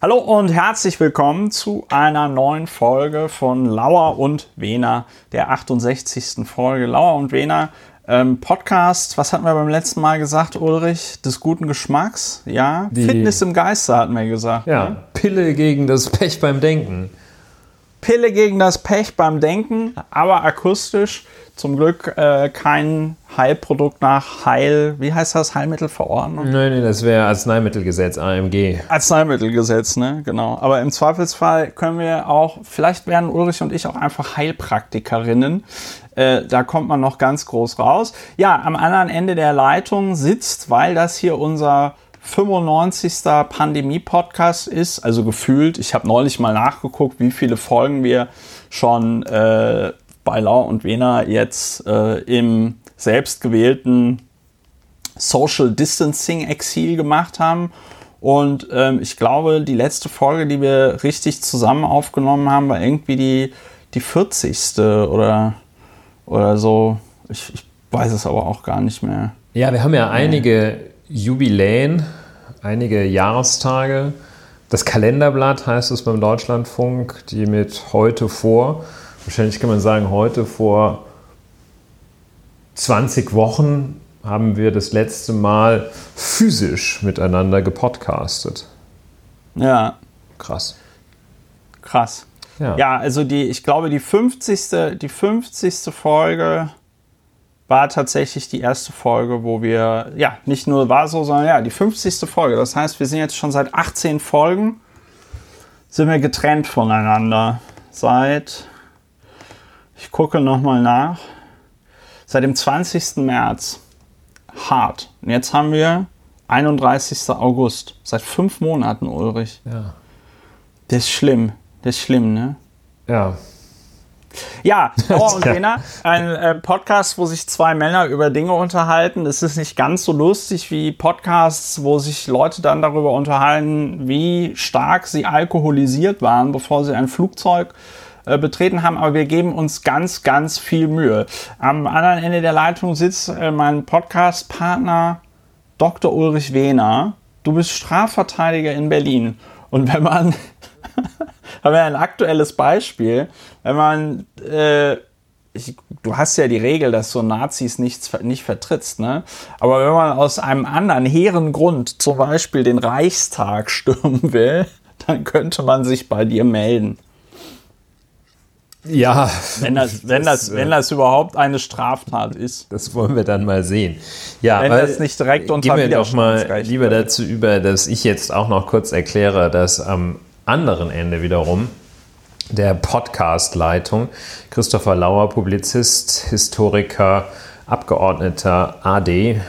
Hallo und herzlich willkommen zu einer neuen Folge von Lauer und Wena, der 68. Folge Lauer und Wena. Ähm, Podcast, was hatten wir beim letzten Mal gesagt, Ulrich? Des guten Geschmacks, ja. Die- Fitness im Geiste hatten wir gesagt. Ja, ne? Pille gegen das Pech beim Denken. Pille gegen das Pech beim Denken, aber akustisch. Zum Glück äh, kein Heilprodukt nach Heil, wie heißt das, Heilmittelverordnung? Nein, nee, das wäre Arzneimittelgesetz, AMG. Arzneimittelgesetz, ne? Genau. Aber im Zweifelsfall können wir auch, vielleicht werden Ulrich und ich auch einfach Heilpraktikerinnen. Äh, da kommt man noch ganz groß raus. Ja, am anderen Ende der Leitung sitzt, weil das hier unser 95. Pandemie-Podcast ist, also gefühlt, ich habe neulich mal nachgeguckt, wie viele Folgen wir schon äh, bei Lau und Wena jetzt äh, im selbstgewählten Social Distancing Exil gemacht haben. Und ähm, ich glaube, die letzte Folge, die wir richtig zusammen aufgenommen haben, war irgendwie die, die 40. oder, oder so. Ich, ich weiß es aber auch gar nicht mehr. Ja, wir haben ja einige Jubiläen, einige Jahrestage. Das Kalenderblatt heißt es beim Deutschlandfunk, die mit heute vor, wahrscheinlich kann man sagen, heute vor 20 Wochen haben wir das letzte Mal physisch miteinander gepodcastet. Ja, Krass. krass. Ja. Ja, also die, ich glaube, die 50. Die 50. Folge war tatsächlich die erste Folge, wo wir, ja, nicht nur war so, sondern ja, die 50. Folge. Das heißt, wir sind jetzt schon seit 18 Folgen, sind wir getrennt voneinander. Seit, ich gucke nochmal nach, seit dem 20. März. Hart. Und jetzt haben wir 31. August. Seit fünf Monaten, Ulrich. Ja. Das ist schlimm. Das ist schlimm, ne? ja. Ja, Dauer und. Lena, ein äh, Podcast, wo sich zwei Männer über Dinge unterhalten. Es ist nicht ganz so lustig wie Podcasts, wo sich Leute dann darüber unterhalten, wie stark sie alkoholisiert waren, bevor sie ein Flugzeug äh, betreten haben. Aber wir geben uns ganz, ganz viel Mühe. Am anderen Ende der Leitung sitzt äh, mein Podcast-Partner Dr. Ulrich Wehner. Du bist Strafverteidiger in Berlin. Und wenn man haben wir ein aktuelles Beispiel. Wenn man, äh, ich, du hast ja die Regel, dass du Nazis nichts, nicht vertrittst, ne? Aber wenn man aus einem anderen hehren Grund, zum Beispiel den Reichstag stürmen will, dann könnte man sich bei dir melden. Ja, Wenn das, wenn das, äh, wenn das überhaupt eine Straftat ist. Das wollen wir dann mal sehen. Ja, Wenn das nicht direkt unter Gehen wir doch mal lieber dazu über, dass ich jetzt auch noch kurz erkläre, dass am anderen Ende wiederum der Podcast-Leitung Christopher Lauer, Publizist, Historiker, Abgeordneter AD,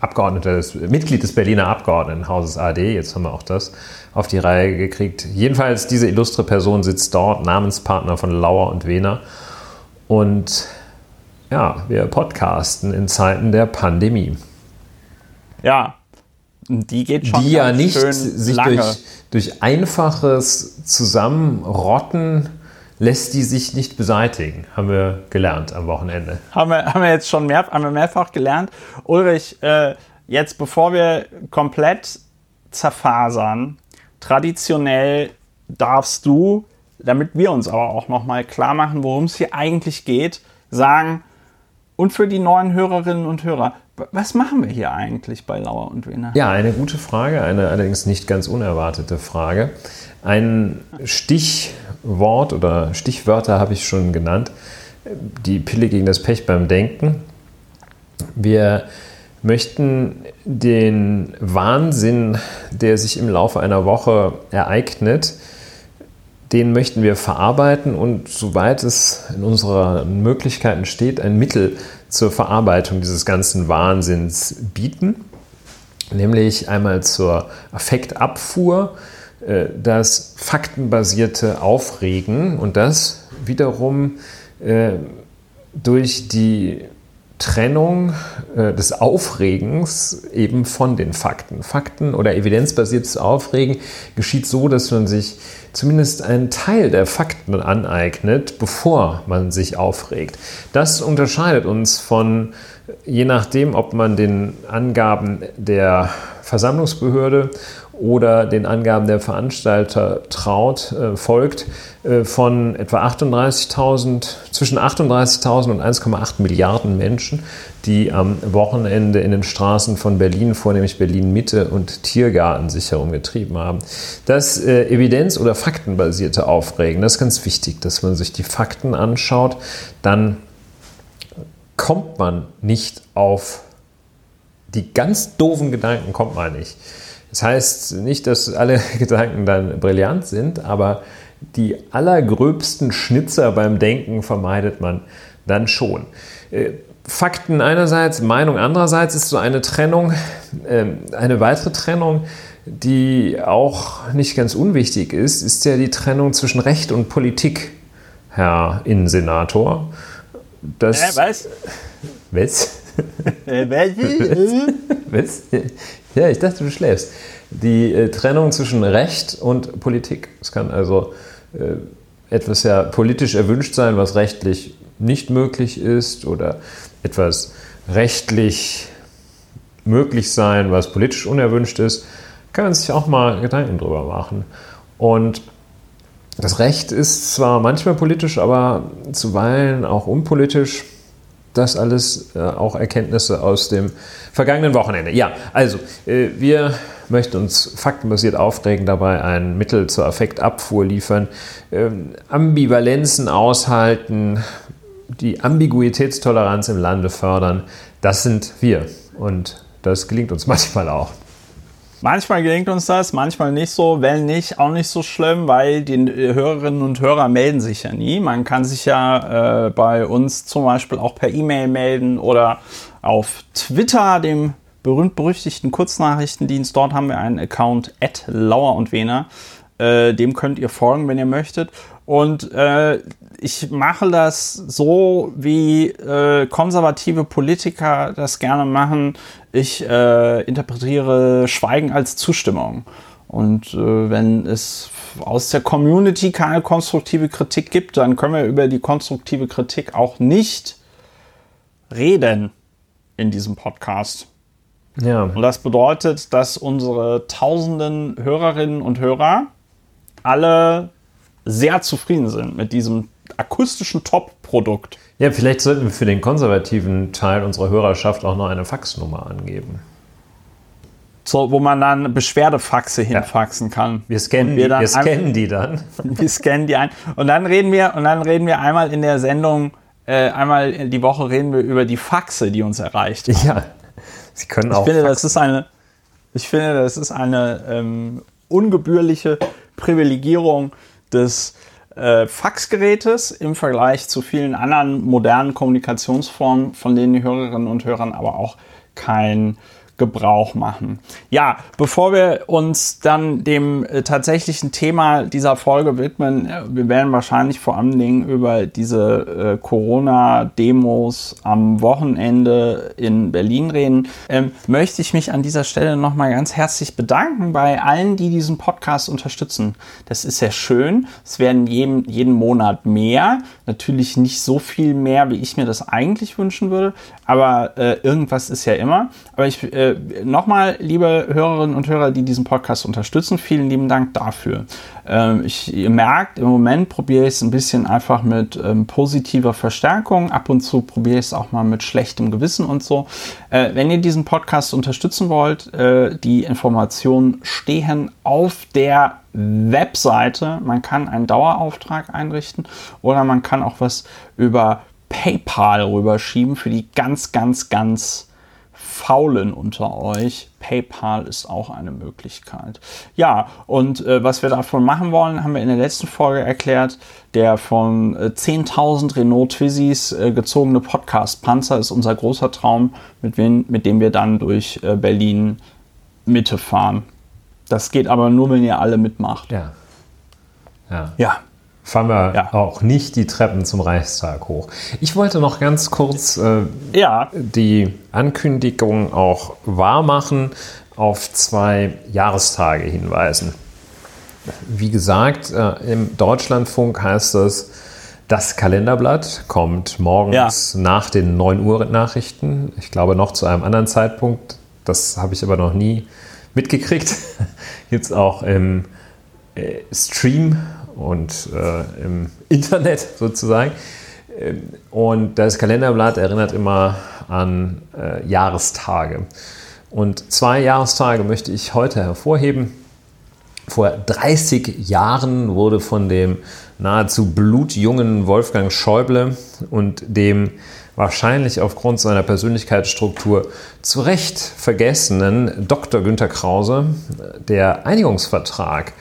Abgeordneter des, Mitglied des Berliner Abgeordnetenhauses AD, jetzt haben wir auch das auf die Reihe gekriegt. Jedenfalls, diese illustre Person sitzt dort, Namenspartner von Lauer und Wehner. Und ja, wir podcasten in Zeiten der Pandemie. Ja. Die geht schon die ja nicht sich lange. durch, durch einfaches Zusammenrotten lässt die sich nicht beseitigen, haben wir gelernt am Wochenende. haben wir, haben wir jetzt schon mehr, haben wir mehrfach gelernt. Ulrich, äh, jetzt bevor wir komplett zerfasern, traditionell darfst du, damit wir uns aber auch nochmal klar machen, worum es hier eigentlich geht, sagen, und für die neuen Hörerinnen und Hörer, was machen wir hier eigentlich bei Lauer und Wiener? Ja, eine gute Frage, eine allerdings nicht ganz unerwartete Frage. Ein Stichwort oder Stichwörter habe ich schon genannt. Die Pille gegen das Pech beim Denken. Wir möchten den Wahnsinn, der sich im Laufe einer Woche ereignet, den möchten wir verarbeiten und soweit es in unseren Möglichkeiten steht, ein Mittel zur Verarbeitung dieses ganzen Wahnsinns bieten nämlich einmal zur Affektabfuhr, äh, das faktenbasierte Aufregen und das wiederum äh, durch die Trennung äh, des Aufregens eben von den Fakten. Fakten oder evidenzbasiertes Aufregen geschieht so, dass man sich zumindest einen Teil der Fakten aneignet, bevor man sich aufregt. Das unterscheidet uns von, je nachdem, ob man den Angaben der Versammlungsbehörde oder den Angaben der Veranstalter traut, äh, folgt, äh, von etwa 38.000, zwischen 38.000 und 1,8 Milliarden Menschen, die am Wochenende in den Straßen von Berlin, vornehmlich Berlin Mitte und Tiergarten sich herumgetrieben haben. Das äh, evidenz- oder faktenbasierte Aufregen, das ist ganz wichtig, dass man sich die Fakten anschaut, dann kommt man nicht auf die ganz doofen Gedanken, kommt man nicht. Das heißt nicht, dass alle Gedanken dann brillant sind, aber die allergröbsten Schnitzer beim Denken vermeidet man dann schon. Äh, Fakten einerseits, Meinung andererseits ist so eine Trennung, ähm, eine weitere Trennung, die auch nicht ganz unwichtig ist, ist ja die Trennung zwischen Recht und Politik, Herr Innensenator. Das, äh, was? Was? Äh, was? Ja, ich dachte, du schläfst. Die äh, Trennung zwischen Recht und Politik. Es kann also äh, etwas ja politisch erwünscht sein, was rechtlich nicht möglich ist, oder etwas rechtlich möglich sein, was politisch unerwünscht ist. Kann man sich auch mal Gedanken drüber machen. Und das Recht ist zwar manchmal politisch, aber zuweilen auch unpolitisch. Das alles äh, auch Erkenntnisse aus dem vergangenen Wochenende. Ja, also äh, wir möchten uns faktenbasiert aufregen, dabei ein Mittel zur Affektabfuhr liefern, ähm, Ambivalenzen aushalten, die Ambiguitätstoleranz im Lande fördern. Das sind wir und das gelingt uns manchmal auch. Manchmal gelingt uns das, manchmal nicht so. Wenn nicht, auch nicht so schlimm, weil die äh, Hörerinnen und Hörer melden sich ja nie. Man kann sich ja äh, bei uns zum Beispiel auch per E-Mail melden oder auf Twitter, dem berühmt-berüchtigten Kurznachrichtendienst. Dort haben wir einen Account at Lauer und Wehner. Äh, dem könnt ihr folgen, wenn ihr möchtet. Und äh, ich mache das so, wie äh, konservative Politiker das gerne machen. Ich äh, interpretiere Schweigen als Zustimmung. Und äh, wenn es aus der Community keine konstruktive Kritik gibt, dann können wir über die konstruktive Kritik auch nicht reden in diesem Podcast. Ja. Und das bedeutet, dass unsere tausenden Hörerinnen und Hörer alle sehr zufrieden sind mit diesem akustischen Top-Produkt. Ja, vielleicht sollten wir für den konservativen Teil unserer Hörerschaft auch noch eine Faxnummer angeben. So, wo man dann Beschwerdefaxe hinfaxen ja. kann. Wir scannen, wir, die, wir scannen die dann. Wir scannen die ein. Und dann reden wir, und dann reden wir einmal in der Sendung, äh, einmal die Woche reden wir über die Faxe, die uns erreicht. Haben. Ja. Sie können ich auch. Finde, das ist eine, ich finde, das ist eine ähm, ungebührliche Privilegierung des äh, Faxgerätes im Vergleich zu vielen anderen modernen Kommunikationsformen, von denen die Hörerinnen und Hörer aber auch kein Gebrauch machen. Ja, bevor wir uns dann dem äh, tatsächlichen Thema dieser Folge widmen, äh, wir werden wahrscheinlich vor allen Dingen über diese äh, Corona-Demos am Wochenende in Berlin reden, ähm, möchte ich mich an dieser Stelle nochmal ganz herzlich bedanken bei allen, die diesen Podcast unterstützen. Das ist sehr schön. Es werden jeden, jeden Monat mehr. Natürlich nicht so viel mehr, wie ich mir das eigentlich wünschen würde, aber äh, irgendwas ist ja immer. Aber ich äh, nochmal, liebe Hörerinnen und Hörer, die diesen Podcast unterstützen, vielen lieben Dank dafür. Ähm, ich, ihr merkt, im Moment probiere ich es ein bisschen einfach mit ähm, positiver Verstärkung. Ab und zu probiere ich es auch mal mit schlechtem Gewissen und so. Äh, wenn ihr diesen Podcast unterstützen wollt, äh, die Informationen stehen auf der Webseite. Man kann einen Dauerauftrag einrichten oder man kann auch was über PayPal rüberschieben für die ganz, ganz, ganz Faulen unter euch. PayPal ist auch eine Möglichkeit. Ja, und äh, was wir davon machen wollen, haben wir in der letzten Folge erklärt. Der von äh, 10.000 Renault Twizzys äh, gezogene Podcast-Panzer ist unser großer Traum, mit, wen, mit dem wir dann durch äh, Berlin Mitte fahren. Das geht aber nur, wenn ihr alle mitmacht. Ja. Ja. Ja fahren wir ja. auch nicht die Treppen zum Reichstag hoch. Ich wollte noch ganz kurz äh, ja. die Ankündigung auch wahrmachen, auf zwei Jahrestage hinweisen. Wie gesagt, äh, im Deutschlandfunk heißt es, das Kalenderblatt kommt morgens ja. nach den 9 Uhr Nachrichten. Ich glaube noch zu einem anderen Zeitpunkt. Das habe ich aber noch nie mitgekriegt. Gibt es auch im äh, Stream und äh, im Internet sozusagen. Ähm, und das Kalenderblatt erinnert immer an äh, Jahrestage. Und zwei Jahrestage möchte ich heute hervorheben. Vor 30 Jahren wurde von dem nahezu blutjungen Wolfgang Schäuble und dem wahrscheinlich aufgrund seiner Persönlichkeitsstruktur zu Recht vergessenen Dr. Günter Krause der Einigungsvertrag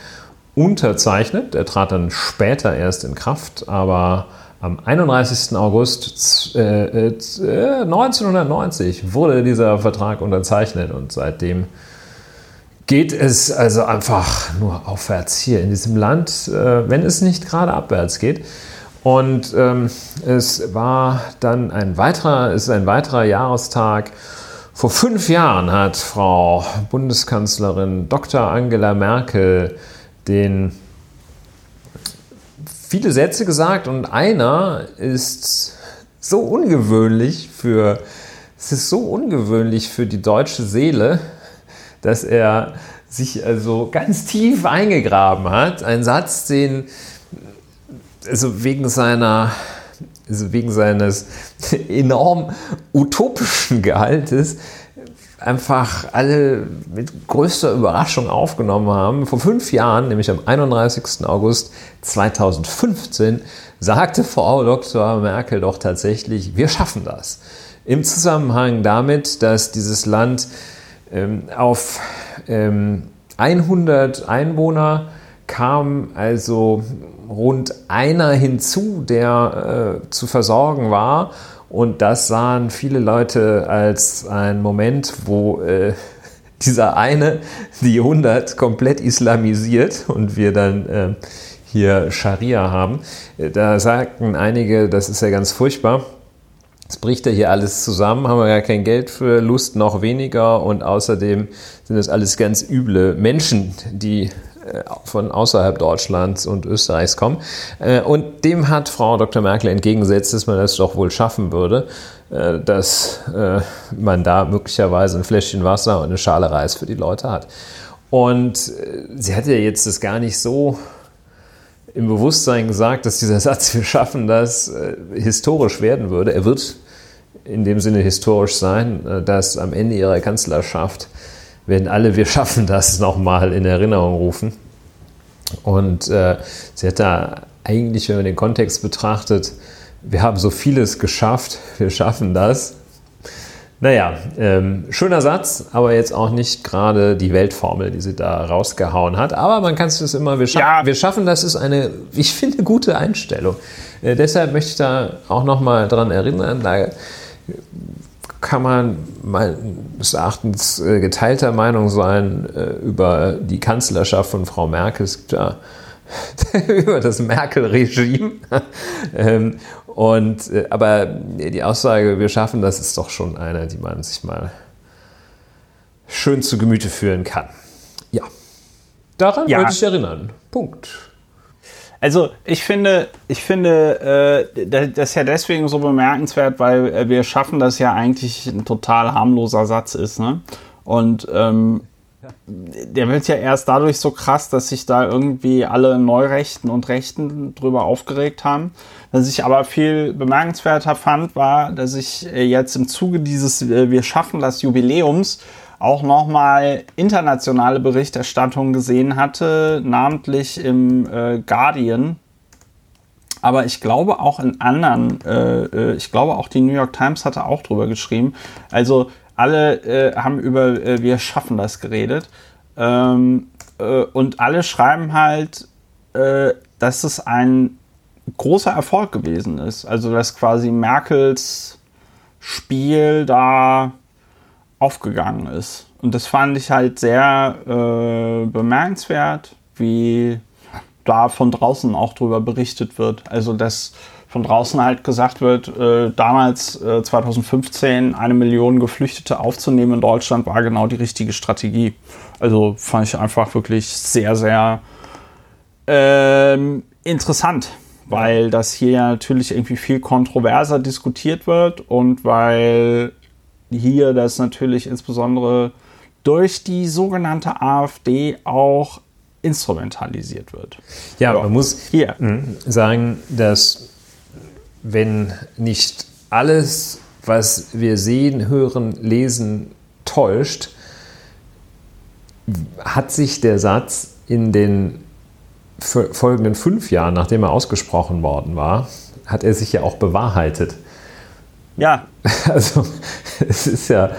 unterzeichnet. Er trat dann später erst in Kraft, aber am 31. August äh, äh, 1990 wurde dieser Vertrag unterzeichnet und seitdem geht es also einfach nur aufwärts hier in diesem Land, äh, wenn es nicht gerade abwärts geht. Und ähm, es war dann ein weiterer, ist ein weiterer Jahrestag. Vor fünf Jahren hat Frau Bundeskanzlerin Dr. Angela Merkel den viele Sätze gesagt und einer ist so ungewöhnlich für, es ist so ungewöhnlich für die deutsche Seele, dass er sich also ganz tief eingegraben hat. Ein Satz, den also wegen seiner also wegen seines enorm utopischen Gehaltes einfach alle mit größter Überraschung aufgenommen haben. Vor fünf Jahren, nämlich am 31. August 2015, sagte Frau Dr. Merkel doch tatsächlich, wir schaffen das. Im Zusammenhang damit, dass dieses Land ähm, auf ähm, 100 Einwohner kam, also rund einer hinzu, der äh, zu versorgen war und das sahen viele Leute als einen Moment, wo äh, dieser eine die 100 komplett islamisiert und wir dann äh, hier Scharia haben. Da sagten einige, das ist ja ganz furchtbar. Es bricht ja hier alles zusammen, haben wir gar kein Geld für, Lust noch weniger und außerdem sind das alles ganz üble Menschen, die äh, von außerhalb Deutschlands und Österreichs kommen. Äh, und dem hat Frau Dr. Merkel entgegengesetzt, dass man das doch wohl schaffen würde, äh, dass man da möglicherweise ein Fläschchen Wasser und eine Schale Reis für die Leute hat. Und sie hat ja jetzt das gar nicht so im Bewusstsein gesagt, dass dieser Satz, wir schaffen das, historisch werden würde. Er wird in dem Sinne historisch sein, dass am Ende ihrer Kanzlerschaft werden alle Wir schaffen das nochmal in Erinnerung rufen. Und äh, sie hat da eigentlich, wenn man den Kontext betrachtet, wir haben so vieles geschafft, wir schaffen das. Naja, ähm, schöner Satz, aber jetzt auch nicht gerade die Weltformel, die sie da rausgehauen hat. Aber man kann es das immer, wir, scha ja. wir schaffen das, ist eine, ich finde, gute Einstellung. Äh, deshalb möchte ich da auch nochmal dran erinnern, da kann man meines Erachtens äh, geteilter Meinung sein äh, über die Kanzlerschaft von Frau Merkel. Es gibt ja über das Merkel-Regime. ähm, und, äh, aber die Aussage, wir schaffen das, ist doch schon eine, die man sich mal schön zu Gemüte führen kann. Ja. Daran ja. wollte ich erinnern. Punkt. Also ich finde, ich finde, äh, das ist ja deswegen so bemerkenswert, weil äh, wir schaffen, dass ja eigentlich ein total harmloser Satz ist. Ne? Und ähm, der wird ja erst dadurch so krass, dass sich da irgendwie alle Neurechten und Rechten drüber aufgeregt haben. Was ich aber viel bemerkenswerter fand, war, dass ich äh, jetzt im Zuge dieses Wir schaffen das Jubiläums auch nochmal internationale Berichterstattung gesehen hatte, namentlich im äh, Guardian. Aber ich glaube auch in anderen, äh, äh, ich glaube auch die New York Times hatte auch drüber geschrieben. Also alle äh, haben über äh, wir schaffen das geredet. Ähm, äh, und alle schreiben halt, dass es ein großer Erfolg gewesen ist. Also dass quasi Merkels Spiel da aufgegangen ist. Und das fand ich halt sehr äh, bemerkenswert, wie da von draußen auch drüber berichtet wird. Also, dass von draußen halt gesagt wird, äh, damals äh, 2015 eine Million Geflüchtete aufzunehmen in Deutschland war genau die richtige Strategie. Also fand ich einfach wirklich sehr, sehr ähm, interessant, weil das hier natürlich irgendwie viel kontroverser diskutiert wird und weil hier das natürlich insbesondere durch die sogenannte AfD auch instrumentalisiert wird. Ja, ja. man muss hier sagen, dass wenn nicht alles, was wir sehen, hören, lesen, täuscht, hat sich der Satz in den folgenden fünf Jahren, nachdem er ausgesprochen worden war, hat er sich ja auch bewahrheitet. Ja. Also es ist ja,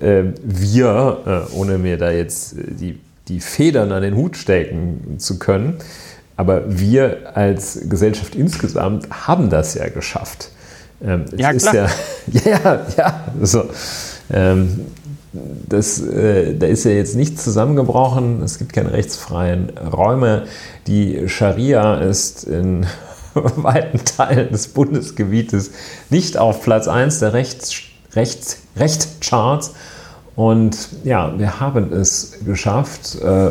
äh, wir, äh, ohne mir da jetzt äh, die, die Federn an den Hut stecken zu können, aber wir als Gesellschaft insgesamt haben das ja geschafft. Ähm, ja, klar. Ja, ja, ja, so. Ähm, das, äh, da ist ja jetzt nichts zusammengebrochen. Es gibt keine rechtsfreien Räume. Die Scharia ist in weiten Teilen des Bundesgebietes nicht auf Platz 1 der Rechts, Rechts, Rechtscharts. Und ja, wir haben es geschafft. Äh,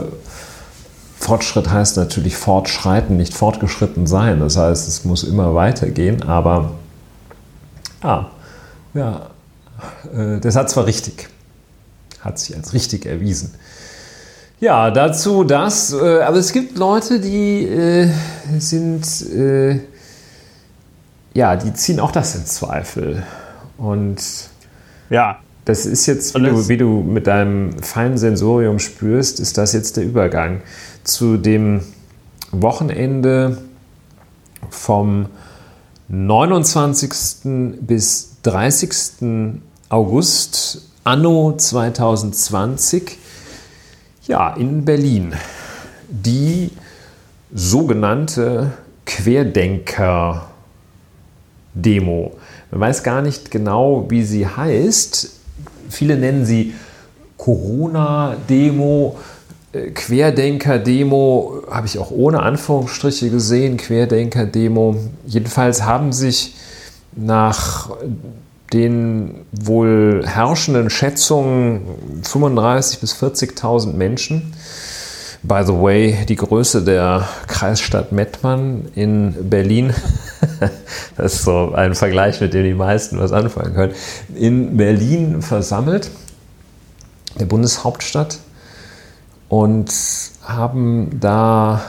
Fortschritt heißt natürlich fortschreiten, nicht fortgeschritten sein. Das heißt, es muss immer weitergehen. Aber ah, ja, äh, der Satz war richtig. Hat sich als richtig erwiesen. Ja, dazu das. Äh, aber es gibt Leute, die äh, sind, äh, ja, die ziehen auch das in Zweifel. Und ja, das ist jetzt, wie du, wie du mit deinem feinen Sensorium spürst, ist das jetzt der Übergang zu dem Wochenende vom 29. bis 30. August anno 2020 ja, in Berlin. Die sogenannte Querdenker-Demo. Man weiß gar nicht genau, wie sie heißt. Viele nennen sie Corona-Demo. Äh, Querdenker-Demo habe ich auch ohne Anführungsstriche gesehen. Querdenker-Demo. Jedenfalls haben sich nach den wohl herrschenden Schätzungen 35.000 bis 40.000 Menschen. By the way, die Größe der Kreisstadt Mettmann in Berlin, das ist so ein Vergleich, mit dem die meisten was anfangen können, in Berlin versammelt, der Bundeshauptstadt, und haben da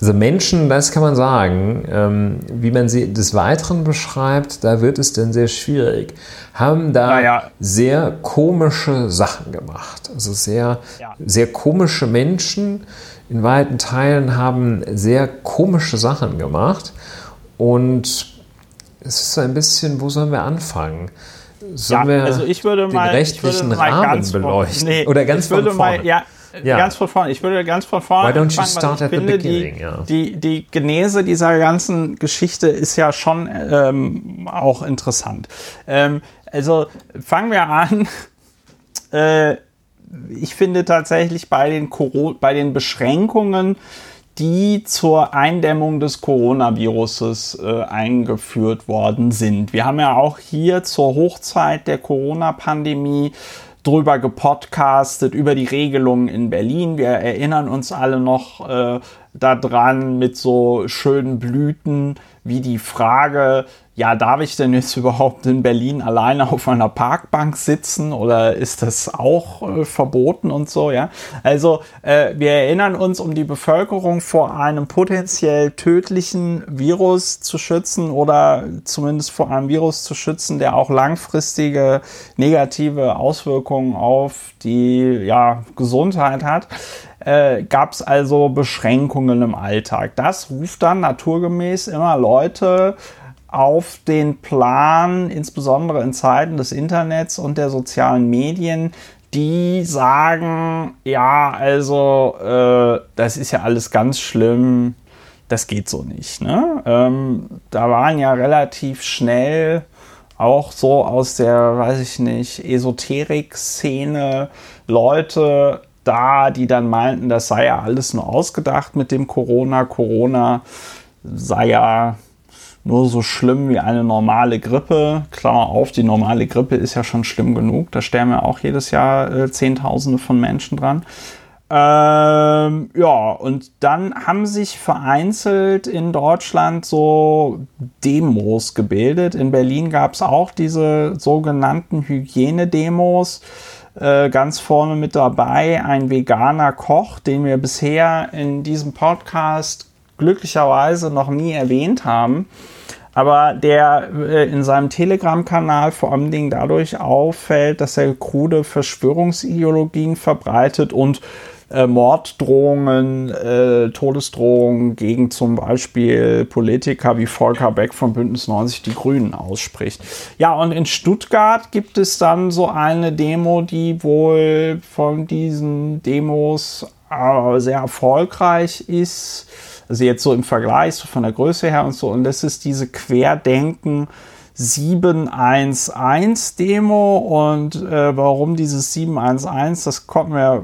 also Menschen, das kann man sagen, ähm, wie man sie des Weiteren beschreibt, da wird es dann sehr schwierig, haben da ja. sehr komische Sachen gemacht. Also sehr, ja. sehr komische Menschen in weiten Teilen haben sehr komische Sachen gemacht. Und es ist so ein bisschen, wo sollen wir anfangen? Sollen ja, wir also ich würde mal, den rechtlichen mal Rahmen beleuchten? Nee, Oder ganz ich würde von vorne? Mal, ja, ja. ganz von vorne. Ich würde ganz von vorne Why don't you start at finde, the beginning? Die, ja. die, die Genese dieser ganzen Geschichte ist ja schon ähm, auch interessant. Ähm, also fangen wir an. Äh, ich finde tatsächlich bei den, bei den Beschränkungen, die zur Eindämmung des Coronaviruses äh, eingeführt worden sind. Wir haben ja auch hier zur Hochzeit der Corona-Pandemie drüber gepodcastet, über die Regelungen in Berlin. Wir erinnern uns alle noch äh, daran mit so schönen Blüten wie die Frage, ja, darf ich denn jetzt überhaupt in Berlin alleine auf einer Parkbank sitzen oder ist das auch äh, verboten und so, ja? Also, äh, wir erinnern uns, um die Bevölkerung vor einem potenziell tödlichen Virus zu schützen oder zumindest vor einem Virus zu schützen, der auch langfristige negative Auswirkungen auf die ja, Gesundheit hat. Äh, gab es also Beschränkungen im Alltag. Das ruft dann naturgemäß immer Leute auf den Plan, insbesondere in Zeiten des Internets und der sozialen Medien, die sagen, ja, also äh, das ist ja alles ganz schlimm, das geht so nicht. Ne? Ähm, da waren ja relativ schnell auch so aus der, weiß ich nicht, Esoterik-Szene Leute da, die dann meinten, das sei ja alles nur ausgedacht mit dem Corona. Corona sei ja nur so schlimm wie eine normale Grippe. Klammer auf, die normale Grippe ist ja schon schlimm genug. Da sterben ja auch jedes Jahr äh, Zehntausende von Menschen dran. Ähm, ja, und dann haben sich vereinzelt in Deutschland so Demos gebildet. In Berlin gab es auch diese sogenannten Hygienedemos. Äh, ganz vorne mit dabei, ein veganer Koch, den wir bisher in diesem Podcast glücklicherweise noch nie erwähnt haben. Aber der äh, in seinem Telegram-Kanal vor allem Dingen dadurch auffällt, dass er krude Verschwörungsideologien verbreitet und äh, Morddrohungen, äh, Todesdrohungen gegen zum Beispiel Politiker wie Volker Beck von Bündnis 90 Die Grünen ausspricht. Ja, und in Stuttgart gibt es dann so eine Demo, die wohl von diesen Demos äh, sehr erfolgreich ist also jetzt so im Vergleich so von der Größe her und so. Und das ist diese Querdenken 711 Demo. Und äh, warum dieses 711, das konnten wir,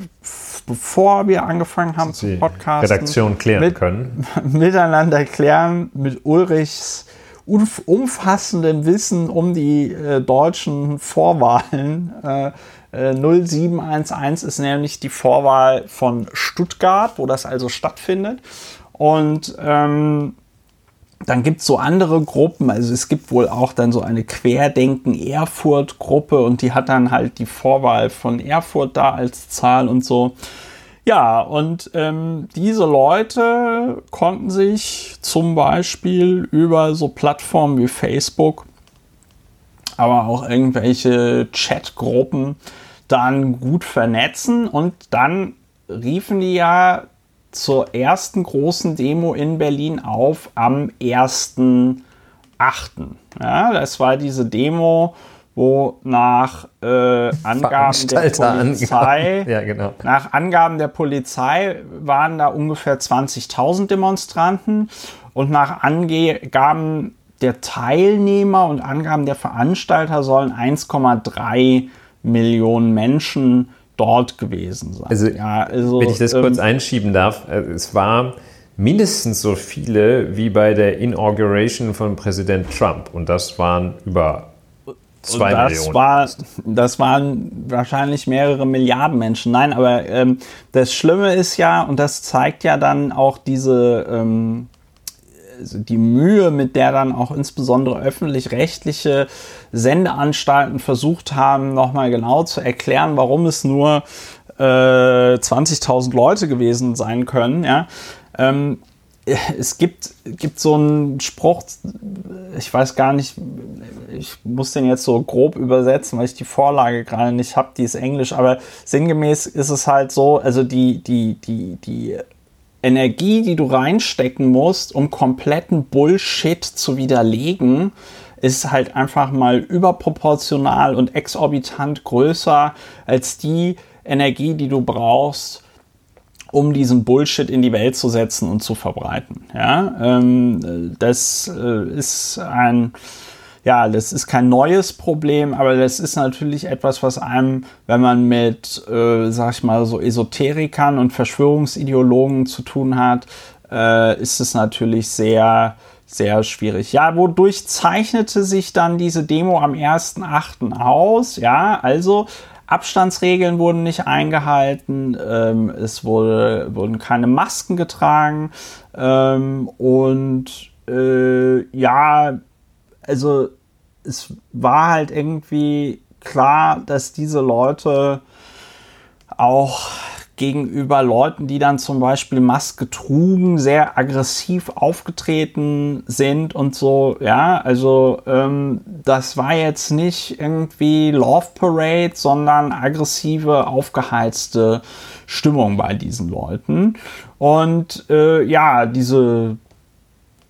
bevor wir angefangen haben zu Podcasten, Redaktion klären mit, können. Miteinander klären mit Ulrichs umfassendem Wissen um die äh, deutschen Vorwahlen. Äh, 0711 äh, ist nämlich die Vorwahl von Stuttgart, wo das also stattfindet. Und ähm, dann gibt es so andere Gruppen, also es gibt wohl auch dann so eine Querdenken Erfurt Gruppe und die hat dann halt die Vorwahl von Erfurt da als Zahl und so. Ja, und ähm, diese Leute konnten sich zum Beispiel über so Plattformen wie Facebook, aber auch irgendwelche Chatgruppen dann gut vernetzen und dann riefen die ja zur ersten großen Demo in Berlin auf am 1.8. Ja, das war diese Demo, wo nach äh, Angaben der Polizei, ja, genau. nach Angaben der Polizei waren da ungefähr 20.000 Demonstranten und nach Angaben der Teilnehmer und Angaben der Veranstalter sollen 1,3 Millionen Menschen dort gewesen sein. Also, ja, also wenn ich das ähm, kurz einschieben darf, äh, es war mindestens so viele wie bei der Inauguration von Präsident Trump und das waren über zwei das Millionen. War, das waren wahrscheinlich mehrere Milliarden Menschen. Nein, aber ähm, das Schlimme ist ja, und das zeigt ja dann auch diese ähm, also die Mühe, mit der dann auch insbesondere öffentlich-rechtliche Sendeanstalten versucht haben, nochmal genau zu erklären, warum es nur äh, 20.000 Leute gewesen sein können. Ja? Ähm, es gibt, gibt so einen Spruch, ich weiß gar nicht, ich muss den jetzt so grob übersetzen, weil ich die Vorlage gerade nicht habe, die ist Englisch, aber sinngemäß ist es halt so, also die, die, die, die Energie, die du reinstecken musst, um kompletten Bullshit zu widerlegen, ist halt einfach mal überproportional und exorbitant größer als die Energie, die du brauchst, um diesen Bullshit in die Welt zu setzen und zu verbreiten. Ja, ähm, das äh, ist ein ja, das ist kein neues Problem, aber das ist natürlich etwas, was einem, wenn man mit, äh, sag ich mal, so Esoterikern und Verschwörungsideologen zu tun hat, äh, ist es natürlich sehr, sehr schwierig. Ja, wodurch zeichnete sich dann diese Demo am 1.8. aus? Ja, also Abstandsregeln wurden nicht eingehalten, ähm, es wurde, wurden keine Masken getragen ähm, und äh, ja, also es war halt irgendwie klar, dass diese Leute auch gegenüber Leuten, die dann zum Beispiel Maske trugen, sehr aggressiv aufgetreten sind und so. Ja, also ähm, das war jetzt nicht irgendwie Love Parade, sondern aggressive, aufgeheizte Stimmung bei diesen Leuten. Und äh, ja, diese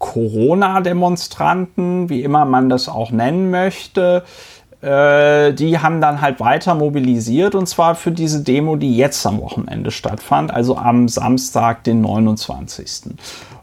Corona-Demonstranten, wie immer man das auch nennen möchte, äh, die haben dann halt weiter mobilisiert und zwar für diese Demo, die jetzt am Wochenende stattfand, also am Samstag, den 29.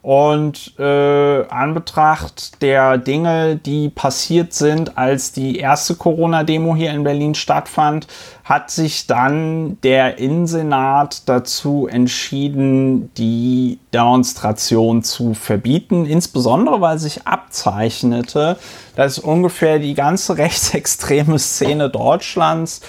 Und äh, an Betracht der Dinge, die passiert sind, als die erste Corona-Demo hier in Berlin stattfand, hat sich dann der Innensenat dazu entschieden, die Demonstration zu verbieten, insbesondere weil sich abzeichnete, dass ungefähr die ganze rechtsextreme Szene Deutschlands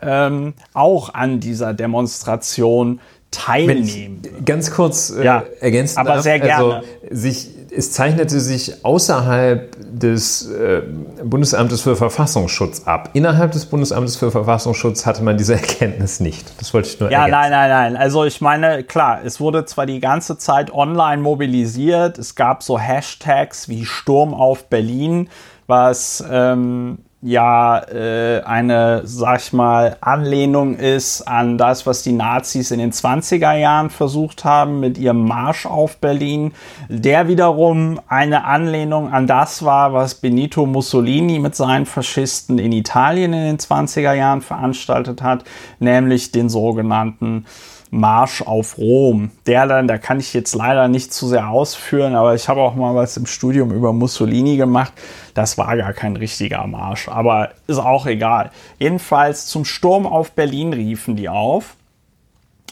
ähm, auch an dieser Demonstration teilnehmen. Ganz kurz äh, ja, ergänzen aber darf, sehr gerne. Also sich, es zeichnete sich außerhalb des äh, Bundesamtes für Verfassungsschutz ab. Innerhalb des Bundesamtes für Verfassungsschutz hatte man diese Erkenntnis nicht. Das wollte ich nur Ja, ergänzen. nein, nein, nein. Also ich meine, klar, es wurde zwar die ganze Zeit online mobilisiert, es gab so Hashtags wie Sturm auf Berlin, was ähm, ja äh, eine, sag ich mal, Anlehnung ist an das, was die Nazis in den 20er Jahren versucht haben mit ihrem Marsch auf Berlin, der wiederum eine Anlehnung an das war, was Benito Mussolini mit seinen Faschisten in Italien in den 20er Jahren veranstaltet hat, nämlich den sogenannten Marsch auf Rom. Der dann, da kann ich jetzt leider nicht zu sehr ausführen, aber ich habe auch mal was im Studium über Mussolini gemacht. Das war gar kein richtiger Marsch, aber ist auch egal. Jedenfalls zum Sturm auf Berlin riefen die auf.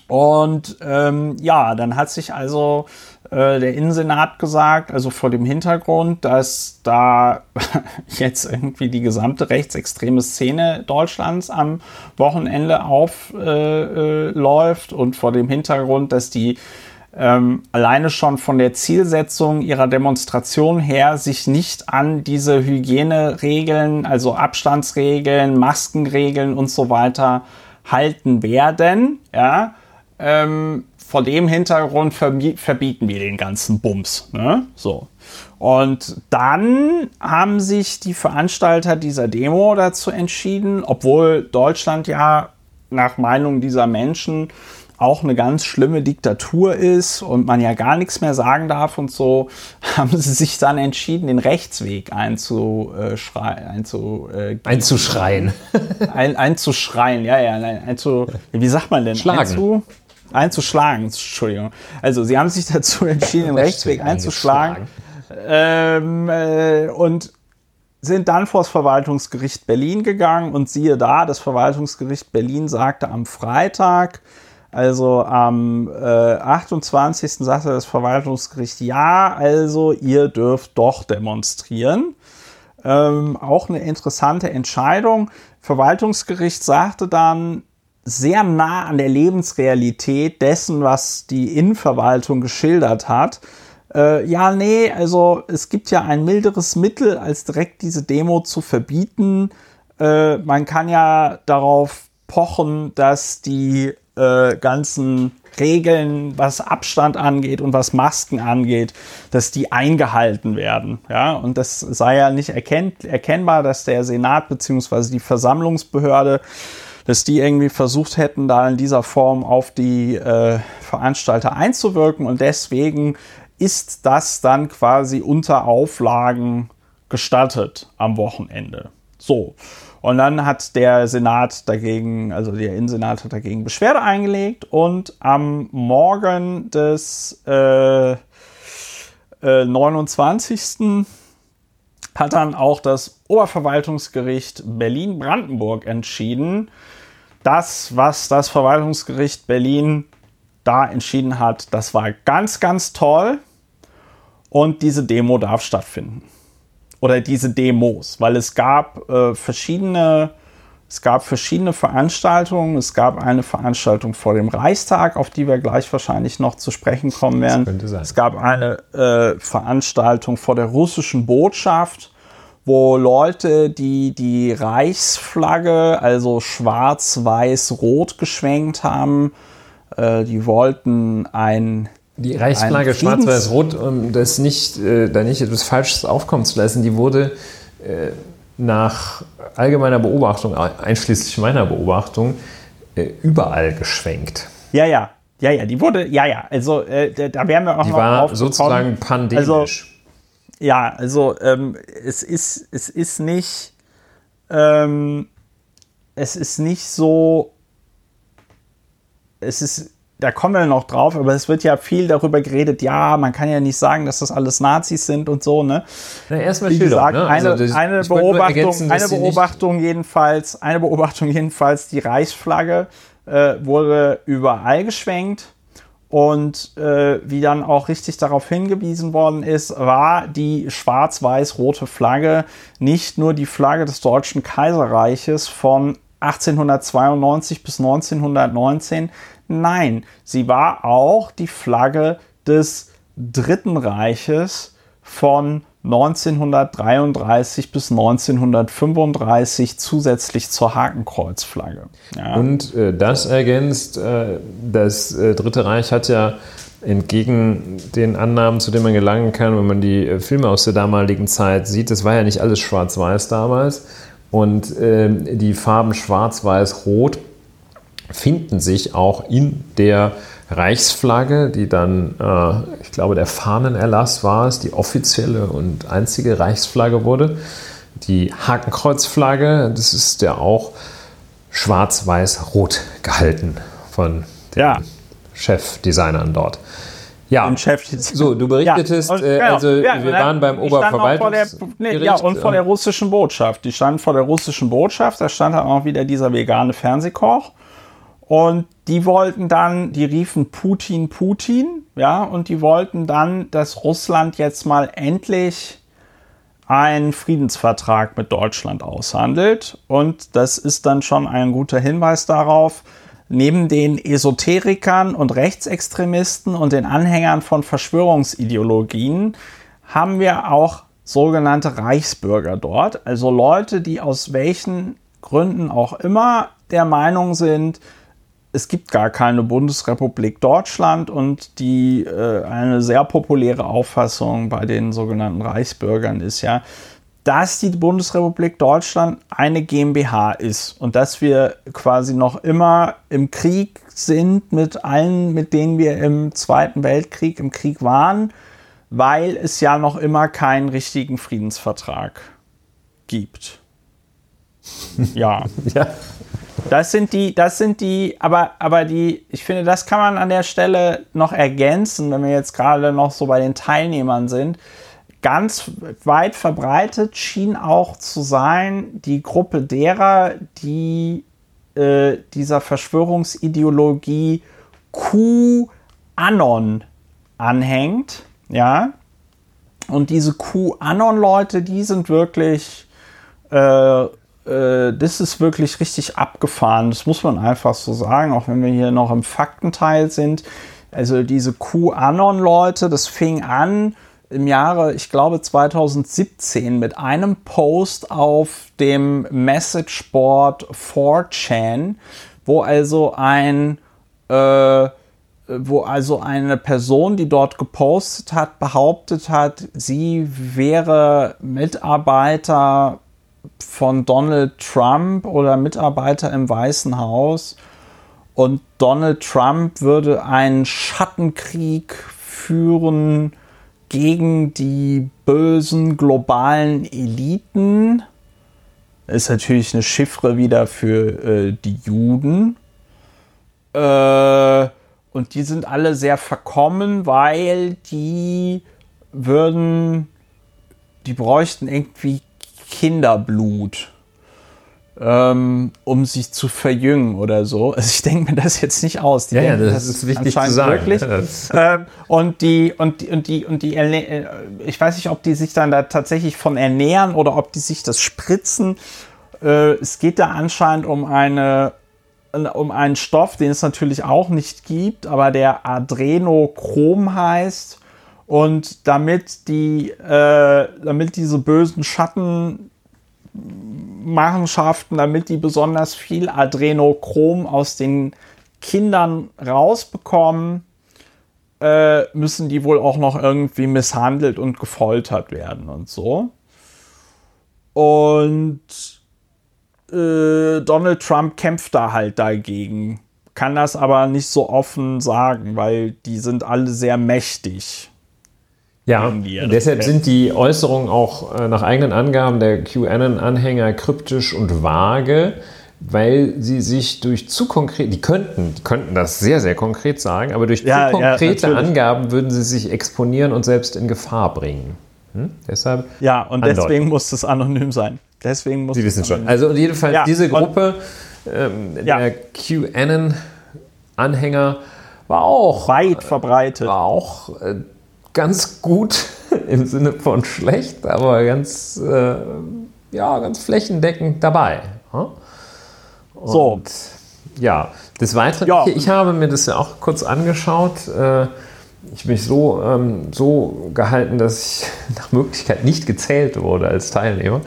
Und ähm, ja, dann hat sich also äh, der Innensenat gesagt, also vor dem Hintergrund, dass da jetzt irgendwie die gesamte rechtsextreme Szene Deutschlands am Wochenende aufläuft äh, äh, und vor dem Hintergrund, dass die ähm, alleine schon von der Zielsetzung ihrer Demonstration her sich nicht an diese Hygieneregeln, also Abstandsregeln, Maskenregeln und so weiter halten werden, ja, ähm, vor dem Hintergrund verbieten wir den ganzen Bums. Ne? So. Und dann haben sich die Veranstalter dieser Demo dazu entschieden, obwohl Deutschland ja nach Meinung dieser Menschen auch eine ganz schlimme Diktatur ist und man ja gar nichts mehr sagen darf und so, haben sie sich dann entschieden, den Rechtsweg einzuschreien. Einzu, äh, einzuschreien. Ein, einzuschreien, ja, ja. Einzu, wie sagt man denn? Schlagen. Einzu, einzuschlagen, Entschuldigung. Also sie haben sich dazu entschieden, den Rechtsweg einzuschlagen. Ähm, äh, und sind dann vor das Verwaltungsgericht Berlin gegangen und siehe da, das Verwaltungsgericht Berlin sagte am Freitag, also am äh, 28. sagte das Verwaltungsgericht, ja, also ihr dürft doch demonstrieren. Ähm, auch eine interessante Entscheidung. Verwaltungsgericht sagte dann, sehr nah an der Lebensrealität dessen, was die Innenverwaltung geschildert hat. Äh, ja, nee, also es gibt ja ein milderes Mittel, als direkt diese Demo zu verbieten. Äh, man kann ja darauf pochen, dass die äh, ganzen Regeln, was Abstand angeht und was Masken angeht, dass die eingehalten werden. Ja, und das sei ja nicht erkennt, erkennbar, dass der Senat bzw. die Versammlungsbehörde dass die irgendwie versucht hätten, da in dieser Form auf die äh, Veranstalter einzuwirken und deswegen ist das dann quasi unter Auflagen gestattet am Wochenende. So. Und dann hat der Senat dagegen, also der Innensenat hat dagegen Beschwerde eingelegt und am Morgen des äh, äh, 29. hat dann auch das Oberverwaltungsgericht Berlin-Brandenburg entschieden, das, was das Verwaltungsgericht Berlin da entschieden hat, das war ganz, ganz toll. Und diese Demo darf stattfinden. Oder diese Demos, weil es gab äh, verschiedene, es gab verschiedene Veranstaltungen. Es gab eine Veranstaltung vor dem Reichstag, auf die wir gleich wahrscheinlich noch zu sprechen kommen werden. Es gab eine äh, Veranstaltung vor der russischen Botschaft wo Leute, die die Reichsflagge, also schwarz, weiß, rot geschwenkt haben, äh, die wollten ein die Reichsflagge schwarz-weiß-rot, um das nicht, äh, da nicht etwas Falsches aufkommen zu lassen, die wurde äh, nach allgemeiner Beobachtung, einschließlich meiner Beobachtung, äh, überall geschwenkt. Ja, ja, ja, ja, die wurde, ja, ja, also äh, da werden wir auch die noch war sozusagen pandemisch. Also, ja, also ähm, es ist es ist nicht ähm, es ist nicht so es ist da kommen wir noch drauf, aber es wird ja viel darüber geredet, ja, man kann ja nicht sagen, dass das alles Nazis sind und so, ne? Na, erstmal Wie gesagt, ne? eine, also das, eine Beobachtung, eine Beobachtung jedenfalls, eine Beobachtung jedenfalls, die Reichsflagge äh, wurde überall geschwenkt und äh, wie dann auch richtig darauf hingewiesen worden ist, war die schwarz-weiß-rote Flagge nicht nur die Flagge des Deutschen Kaiserreiches von 1892 bis 1919. Nein, sie war auch die Flagge des Dritten Reiches von 1933 bis 1935 zusätzlich zur Hakenkreuzflagge. Ja. Und äh, das ergänzt, äh, das äh, Dritte Reich hat ja entgegen den Annahmen, zu denen man gelangen kann, wenn man die äh, Filme aus der damaligen Zeit sieht, das war ja nicht alles schwarz-weiß damals. Und äh, die Farben schwarz, weiß, rot finden sich auch in der Reichsflagge, die dann, äh, ich glaube, der Fahnenerlass war es, die offizielle und einzige Reichsflagge wurde. Die Hakenkreuzflagge, das ist ja auch schwarz-weiß-rot gehalten von den ja. Chefdesignern dort. Ja, so, du berichtetest, ja, und, äh, genau, also ja, wir waren beim Oberverwaltungsgericht. Nee, ja, und vor der russischen Botschaft. Die standen vor der russischen Botschaft, da stand halt auch wieder dieser vegane Fernsehkoch. Und die wollten dann, die riefen Putin, Putin, ja, und die wollten dann, dass Russland jetzt mal endlich einen Friedensvertrag mit Deutschland aushandelt. Und das ist dann schon ein guter Hinweis darauf, neben den Esoterikern und Rechtsextremisten und den Anhängern von Verschwörungsideologien haben wir auch sogenannte Reichsbürger dort, also Leute, die aus welchen Gründen auch immer der Meinung sind, es gibt gar keine Bundesrepublik Deutschland und die äh, eine sehr populäre Auffassung bei den sogenannten Reichsbürgern ist ja, dass die Bundesrepublik Deutschland eine GmbH ist und dass wir quasi noch immer im Krieg sind mit allen, mit denen wir im Zweiten Weltkrieg im Krieg waren, weil es ja noch immer keinen richtigen Friedensvertrag gibt. ja. ja. Das sind die, das sind die, aber, aber die, ich finde, das kann man an der Stelle noch ergänzen, wenn wir jetzt gerade noch so bei den Teilnehmern sind. Ganz weit verbreitet schien auch zu sein die Gruppe derer, die äh, dieser Verschwörungsideologie QAnon anhängt, ja. Und diese QAnon-Leute, die sind wirklich äh, äh, das ist wirklich richtig abgefahren. Das muss man einfach so sagen, auch wenn wir hier noch im Faktenteil sind. Also diese QAnon-Leute, das fing an im Jahre, ich glaube 2017 mit einem Post auf dem Messageboard 4chan, wo also ein äh, wo also eine Person, die dort gepostet hat, behauptet hat, sie wäre Mitarbeiter von Donald Trump oder Mitarbeiter im Weißen Haus. Und Donald Trump würde einen Schattenkrieg führen gegen die bösen globalen Eliten. Ist natürlich eine Chiffre wieder für äh, die Juden. Äh, und die sind alle sehr verkommen, weil die würden, die bräuchten irgendwie Kinderblut, ähm, um sich zu verjüngen oder so. Also ich denke mir das jetzt nicht aus. Die ja, ja, das, das ist wichtig zu sagen. Wirklich. Ja, ähm, und die und die und die und die äh, ich weiß nicht, ob die sich dann da tatsächlich von ernähren oder ob die sich das spritzen. Äh, es geht da anscheinend um eine um einen Stoff, den es natürlich auch nicht gibt, aber der Adrenochrom heißt und damit die, äh, damit diese bösen Schattenmachenschaften, damit die besonders viel Adrenochrom aus den Kindern rausbekommen, äh, müssen die wohl auch noch irgendwie misshandelt und gefoltert werden und so. Und äh, Donald Trump kämpft da halt dagegen, kann das aber nicht so offen sagen, weil die sind alle sehr mächtig. Ja, deshalb sind die Äußerungen auch äh, nach eigenen Angaben der QAnon-Anhänger kryptisch und vage, weil sie sich durch zu konkret, die könnten, die könnten das sehr, sehr konkret sagen, aber durch ja, zu konkrete ja, Angaben würden sie sich exponieren und selbst in Gefahr bringen. Hm? Deshalb ja, und andeuten. deswegen muss es anonym sein. Deswegen muss Sie wissen schon. Also jedenfalls ja, diese Gruppe ähm, der QAnon-Anhänger war auch weit verbreitet. War auch äh, ganz gut im Sinne von schlecht, aber ganz, äh, ja, ganz flächendeckend dabei. Hm? so. Ja, des Weiteren, ja. Ich, ich, habe mir das ja auch kurz angeschaut. Äh, ich mich so, ähm, so gehalten, dass ich nach Möglichkeit nicht gezählt wurde als Teilnehmer,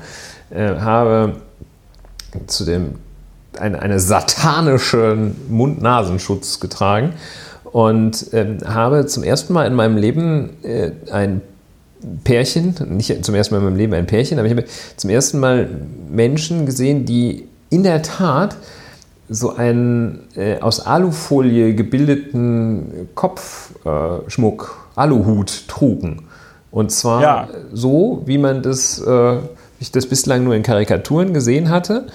äh, habe zu dem eine, eine satanischen Mund-Nasenschutz getragen und ähm, habe zum ersten Mal in meinem Leben äh, ein Pärchen, nicht zum ersten Mal in meinem Leben ein Pärchen, aber ich habe zum ersten Mal Menschen gesehen, die in der Tat so einen äh, aus Alufolie gebildeten Kopfschmuck, äh, Aluhut trugen. Und zwar ja. so, wie man das, äh, ich das bislang nur in Karikaturen gesehen hatte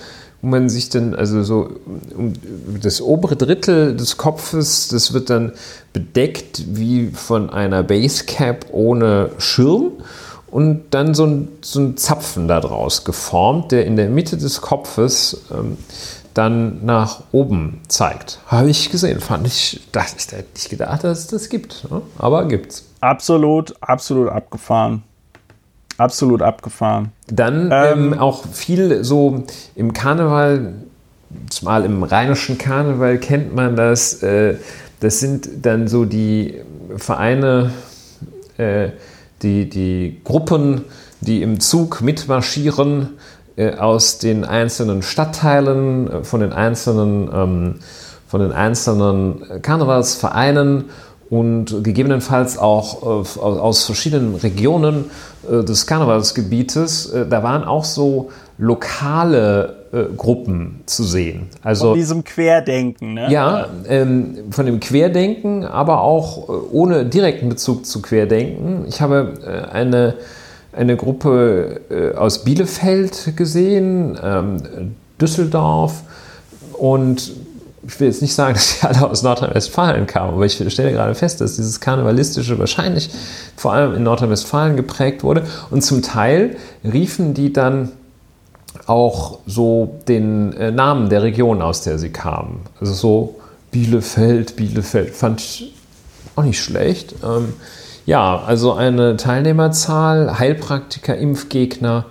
wo man sich dann, also so um das obere Drittel des Kopfes, das wird dann bedeckt wie von einer Basecap ohne Schirm und dann so ein, so ein Zapfen daraus geformt, der in der Mitte des Kopfes ähm, dann nach oben zeigt. Habe ich gesehen, fand ich, ist hätte nicht gedacht, dass es das gibt, ne? aber gibt's. Absolut, absolut abgefahren. Absolut abgefahren. Dann ähm, ähm, auch viel so im Karneval, zumal im rheinischen Karneval kennt man das. Äh, das sind dann so die Vereine, äh, die, die Gruppen, die im Zug mitmarschieren äh, aus den einzelnen Stadtteilen, äh, von den einzelnen, ähm, von den einzelnen Karnevalsvereinen und gegebenenfalls auch äh, aus verschiedenen Regionen äh, des Karnevalsgebietes. Äh, da waren auch so lokale Gruppen zu sehen. Also, von diesem Querdenken, ne? Ja, ähm, von dem Querdenken, aber auch ohne direkten Bezug zu Querdenken. Ich habe eine, eine Gruppe aus Bielefeld gesehen, ähm, Düsseldorf und ich will jetzt nicht sagen, dass die alle aus Nordrhein-Westfalen kamen, aber ich stelle gerade fest, dass dieses Karnevalistische wahrscheinlich vor allem in Nordrhein-Westfalen geprägt wurde. Und zum Teil riefen die dann auch so den äh, Namen der Region, aus der sie kamen. Also so Bielefeld, Bielefeld, fand ich auch nicht schlecht. Ähm, ja, also eine Teilnehmerzahl, Heilpraktiker, Impfgegner,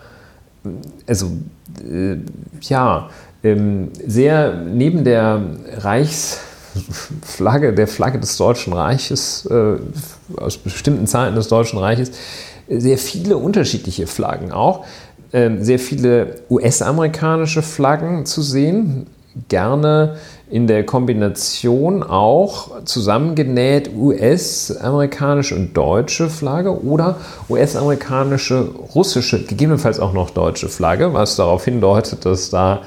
also äh, ja, sehr neben der Reichsflagge, der Flagge des Deutschen Reiches, äh, aus bestimmten Zeiten des Deutschen Reiches, sehr viele unterschiedliche Flaggen auch. Ähm, sehr viele US-amerikanische Flaggen zu sehen, gerne in der Kombination auch zusammengenäht US-amerikanische und deutsche Flagge oder US-amerikanische, russische, gegebenenfalls auch noch deutsche Flagge, was darauf hindeutet, dass da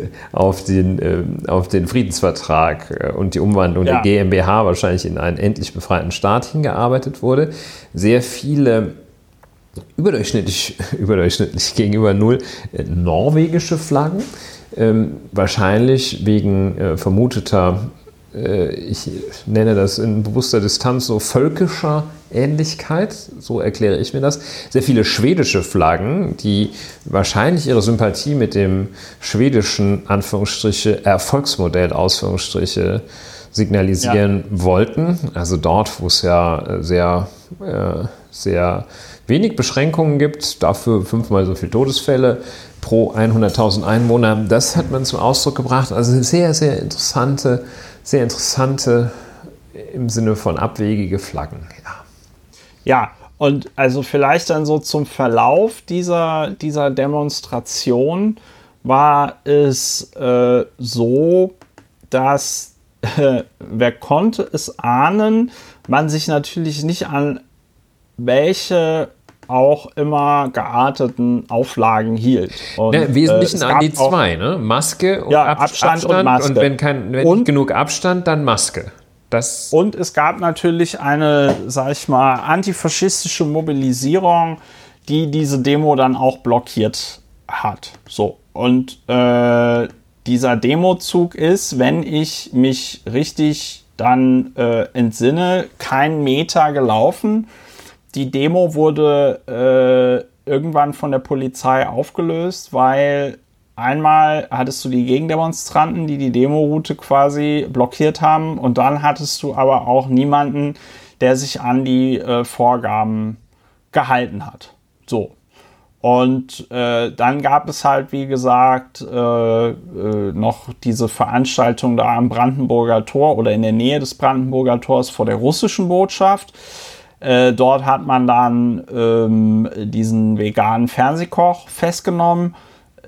auf den, äh, auf den Friedensvertrag äh, und die Umwandlung ja. der GmbH wahrscheinlich in einen endlich befreiten Staat hingearbeitet wurde. Sehr viele überdurchschnittlich, überdurchschnittlich gegenüber null äh, norwegische Flaggen, ähm, wahrscheinlich wegen äh, vermuteter ich nenne das in bewusster Distanz so völkischer Ähnlichkeit, so erkläre ich mir das. Sehr viele schwedische Flaggen, die wahrscheinlich ihre Sympathie mit dem schwedischen Anführungsstriche Erfolgsmodell Ausführungsstriche signalisieren ja. wollten. Also dort, wo es ja sehr, äh, sehr wenig Beschränkungen gibt, dafür fünfmal so viele Todesfälle pro 100.000 Einwohner. Das hat man zum Ausdruck gebracht. Also sehr, sehr interessante sehr interessante im Sinne von abwegige Flaggen. Ja, ja und also vielleicht dann so zum Verlauf dieser, dieser Demonstration war es äh, so, dass äh, wer konnte es ahnen, man sich natürlich nicht an welche auch immer gearteten Auflagen hielt. Und, ja, Im Wesentlichen äh, an die zwei, ne? Maske und ja, Ab Abstand, Abstand, und Maske. Und wenn, kein, wenn und, nicht genug Abstand, dann Maske. Das und es gab natürlich eine, sag ich mal, antifaschistische Mobilisierung, die diese Demo dann auch blockiert hat. So. Und äh, dieser Demozug ist, wenn ich mich richtig dann äh, entsinne, kein Meter gelaufen die Demo wurde äh, irgendwann von der Polizei aufgelöst, weil einmal hattest du die Gegendemonstranten, die die Demoroute quasi blockiert haben, und dann hattest du aber auch niemanden, der sich an die äh, Vorgaben gehalten hat. So. Und äh, dann gab es halt, wie gesagt, äh, äh, noch diese Veranstaltung da am Brandenburger Tor oder in der Nähe des Brandenburger Tors vor der russischen Botschaft. Äh, dort hat man dann ähm, diesen veganen Fernsehkoch festgenommen.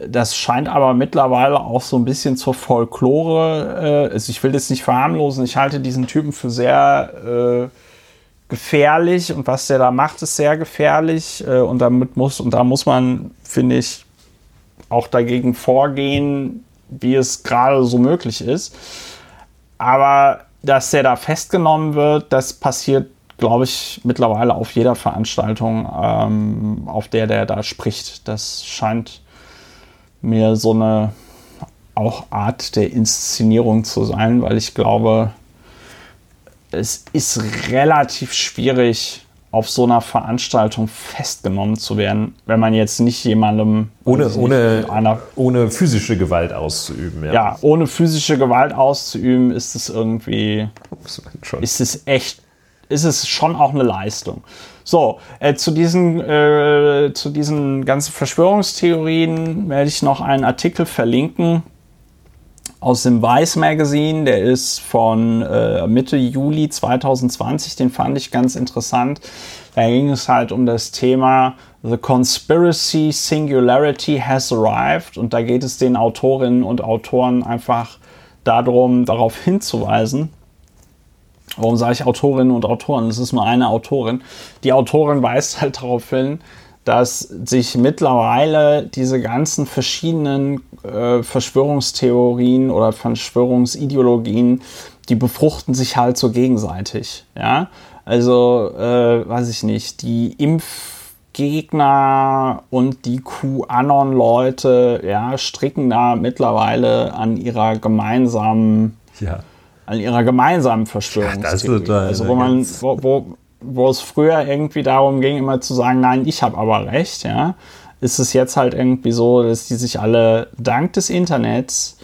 Das scheint aber mittlerweile auch so ein bisschen zur Folklore. Äh, ich will das nicht verharmlosen. Ich halte diesen Typen für sehr äh, gefährlich und was der da macht, ist sehr gefährlich. Äh, und damit muss, und da muss man, finde ich, auch dagegen vorgehen, wie es gerade so möglich ist. Aber dass der da festgenommen wird, das passiert glaube ich, mittlerweile auf jeder Veranstaltung, ähm, auf der der da spricht. Das scheint mir so eine auch Art der Inszenierung zu sein, weil ich glaube, es ist relativ schwierig, auf so einer Veranstaltung festgenommen zu werden, wenn man jetzt nicht jemandem ohne, ohne, einer, ohne physische Gewalt auszuüben. Ja. ja, ohne physische Gewalt auszuüben, ist es irgendwie, ist es echt ist es schon auch eine Leistung. So, äh, zu, diesen, äh, zu diesen ganzen Verschwörungstheorien werde ich noch einen Artikel verlinken aus dem Vice Magazine. Der ist von äh, Mitte Juli 2020. Den fand ich ganz interessant. Da ging es halt um das Thema The Conspiracy Singularity has arrived. Und da geht es den Autorinnen und Autoren einfach darum, darauf hinzuweisen, Warum sage ich Autorinnen und Autoren? Es ist nur eine Autorin. Die Autorin weist halt darauf hin, dass sich mittlerweile diese ganzen verschiedenen äh, Verschwörungstheorien oder Verschwörungsideologien, die befruchten sich halt so gegenseitig. Ja, also äh, weiß ich nicht, die Impfgegner und die QAnon-Leute, ja, stricken da mittlerweile an ihrer gemeinsamen ja an ihrer gemeinsamen Verschwörungstheorie. Ja, also wo man, wo, wo, wo es früher irgendwie darum ging, immer zu sagen, nein, ich habe aber recht, ja, ist es jetzt halt irgendwie so, dass die sich alle dank des Internets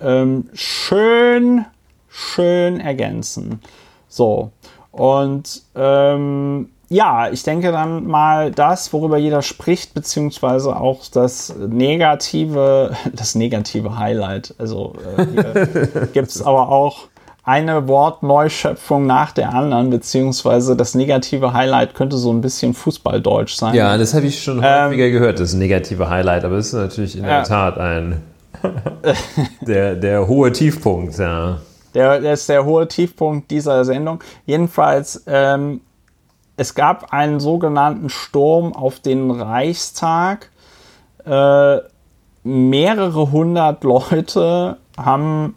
ähm, schön, schön ergänzen. So. Und ähm, ja, ich denke dann mal das, worüber jeder spricht, beziehungsweise auch das negative, das negative Highlight. Also äh, gibt es aber auch eine Wortneuschöpfung nach der anderen, beziehungsweise das negative Highlight könnte so ein bisschen Fußballdeutsch sein. Ja, das habe ich schon ähm, häufiger gehört, das negative Highlight, aber es ist natürlich in der Tat ein der, der hohe Tiefpunkt, ja. Der, der ist der hohe Tiefpunkt dieser Sendung. Jedenfalls, ähm, es gab einen sogenannten Sturm auf den Reichstag. Äh, mehrere hundert Leute haben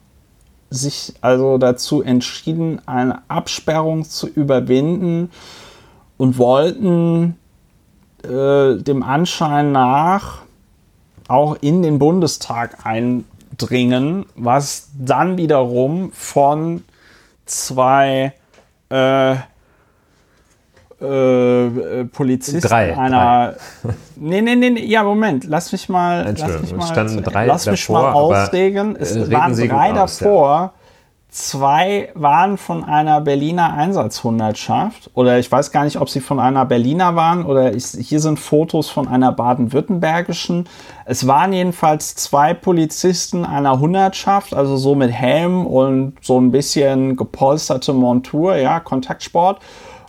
sich also dazu entschieden, eine Absperrung zu überwinden und wollten äh, dem Anschein nach auch in den Bundestag eindringen, was dann wiederum von zwei äh, äh, Polizisten drei, einer. Drei. Nee, nee, nee, ja, Moment, lass mich mal. Lass mich mal, standen drei lass mich davor, mal ausreden. Es äh, waren drei davor. Ja. Zwei waren von einer Berliner Einsatzhundertschaft. Oder ich weiß gar nicht, ob sie von einer Berliner waren oder ich, hier sind Fotos von einer baden-württembergischen. Es waren jedenfalls zwei Polizisten einer Hundertschaft, also so mit Helm und so ein bisschen gepolsterte Montur, ja, Kontaktsport.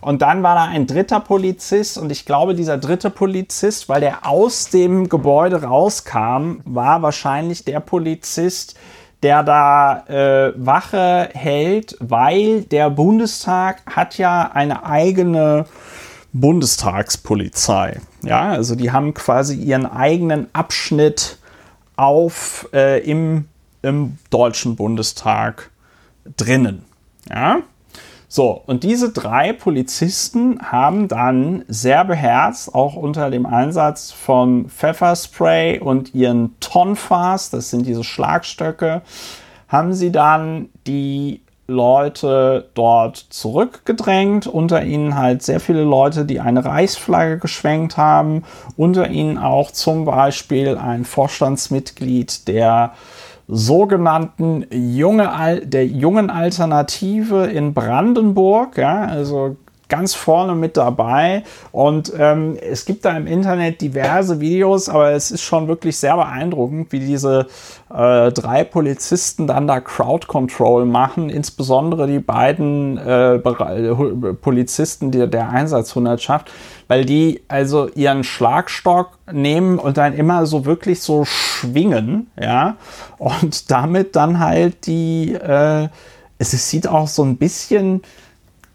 Und dann war da ein dritter Polizist und ich glaube, dieser dritte Polizist, weil der aus dem Gebäude rauskam, war wahrscheinlich der Polizist, der da äh, Wache hält, weil der Bundestag hat ja eine eigene Bundestagspolizei. Ja, also die haben quasi ihren eigenen Abschnitt auf äh, im, im Deutschen Bundestag drinnen. Ja. So, und diese drei Polizisten haben dann sehr beherzt, auch unter dem Einsatz von Pfefferspray und ihren Tonfas, das sind diese Schlagstöcke, haben sie dann die Leute dort zurückgedrängt, unter ihnen halt sehr viele Leute, die eine Reichsflagge geschwenkt haben, unter ihnen auch zum Beispiel ein Vorstandsmitglied der sogenannten junge, der jungen Alternative in Brandenburg. Ja, also ganz vorne mit dabei. Und ähm, es gibt da im Internet diverse Videos, aber es ist schon wirklich sehr beeindruckend, wie diese äh, drei Polizisten dann da Crowd Control machen, insbesondere die beiden äh, Polizisten, die der Einsatzhundertschaft, weil die also ihren Schlagstock nehmen und dann immer so wirklich so schwingen, ja, und damit dann halt die, äh, es, es sieht auch so ein bisschen,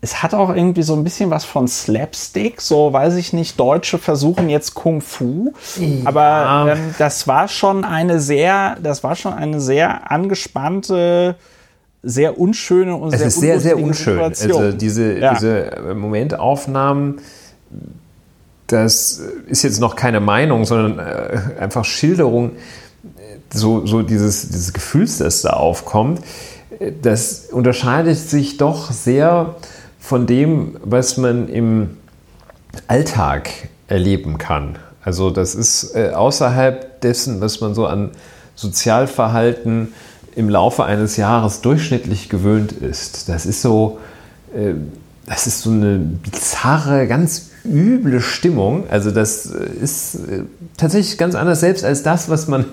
es hat auch irgendwie so ein bisschen was von Slapstick, so weiß ich nicht, Deutsche versuchen jetzt Kung Fu, ja. aber ähm, das war schon eine sehr, das war schon eine sehr angespannte, sehr unschöne und es sehr ist sehr, sehr unschön. Situation. Also diese, ja. diese Momentaufnahmen, das ist jetzt noch keine Meinung, sondern äh, einfach Schilderung, so, so dieses, dieses Gefühls, das da aufkommt. Das unterscheidet sich doch sehr von dem, was man im Alltag erleben kann. Also das ist äh, außerhalb dessen, was man so an Sozialverhalten im Laufe eines Jahres durchschnittlich gewöhnt ist. Das ist so, äh, das ist so eine bizarre, ganz üble Stimmung. Also das ist äh, tatsächlich ganz anders selbst als das, was man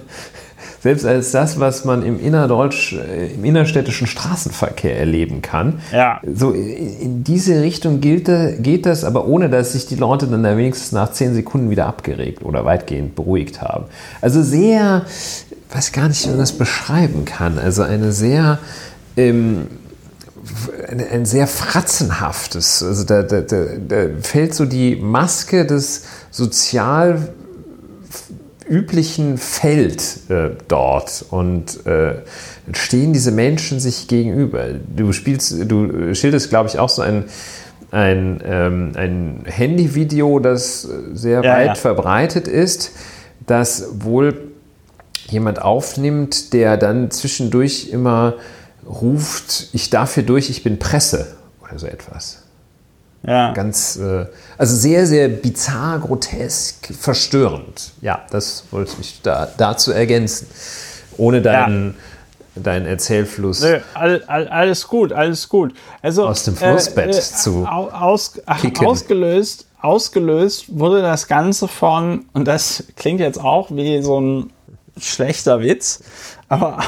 selbst als das, was man im innerdeutsch, äh, im innerstädtischen Straßenverkehr erleben kann. Ja. So in diese Richtung gilt, geht das, aber ohne dass sich die Leute dann wenigstens nach zehn Sekunden wieder abgeregt oder weitgehend beruhigt haben. Also sehr, weiß gar nicht, wie man das beschreiben kann. Also eine sehr ähm, ein, ein, sehr fratzenhaftes, also da, da, da, da fällt so die Maske des sozial üblichen Feld äh, dort und äh, stehen diese Menschen sich gegenüber. Du spielst, du schilderst, glaube ich, auch so ein, ein, ähm, ein Handyvideo, das sehr ja, weit ja. verbreitet ist, das wohl jemand aufnimmt, der dann zwischendurch immer ruft, ich darf hier durch, ich bin Presse oder so etwas. Ja. Ganz, äh, also sehr, sehr bizarr, grotesk, verstörend. Ja, das wollte ich da, dazu ergänzen. Ohne deinen, ja. deinen Erzählfluss. Nö, all, all, alles gut, alles gut. Also, aus dem Flussbett äh, äh, zu. Aus, ausgelöst, ausgelöst wurde das Ganze von, und das klingt jetzt auch wie so ein schlechter Witz, aber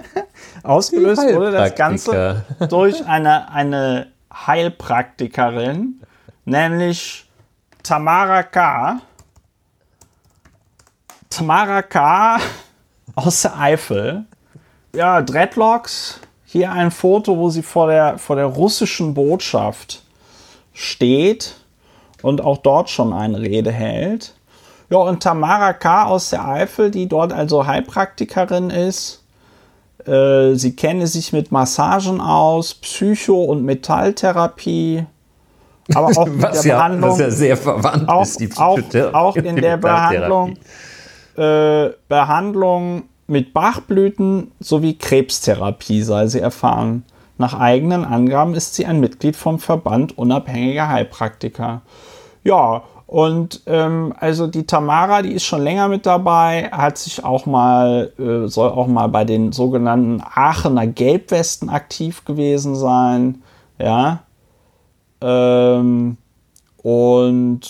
ausgelöst wurde das Ganze durch eine, eine Heilpraktikerin, nämlich Tamara K. Tamara K. aus der Eifel. Ja, Dreadlocks. Hier ein Foto, wo sie vor der, vor der russischen Botschaft steht und auch dort schon eine Rede hält. Ja, und Tamara K. aus der Eifel, die dort also Heilpraktikerin ist, sie kenne sich mit Massagen aus, Psycho- und Metalltherapie, aber auch was der ja, Behandlung. Was ja sehr verwandt auch, ist, die auch, auch in der Behandlung, äh, Behandlung mit Bachblüten sowie Krebstherapie sei sie erfahren. Nach eigenen Angaben ist sie ein Mitglied vom Verband unabhängiger Heilpraktiker. Ja, und ähm, also die Tamara, die ist schon länger mit dabei, hat sich auch mal, äh, soll auch mal bei den sogenannten Aachener Gelbwesten aktiv gewesen sein. Ja. Ähm, und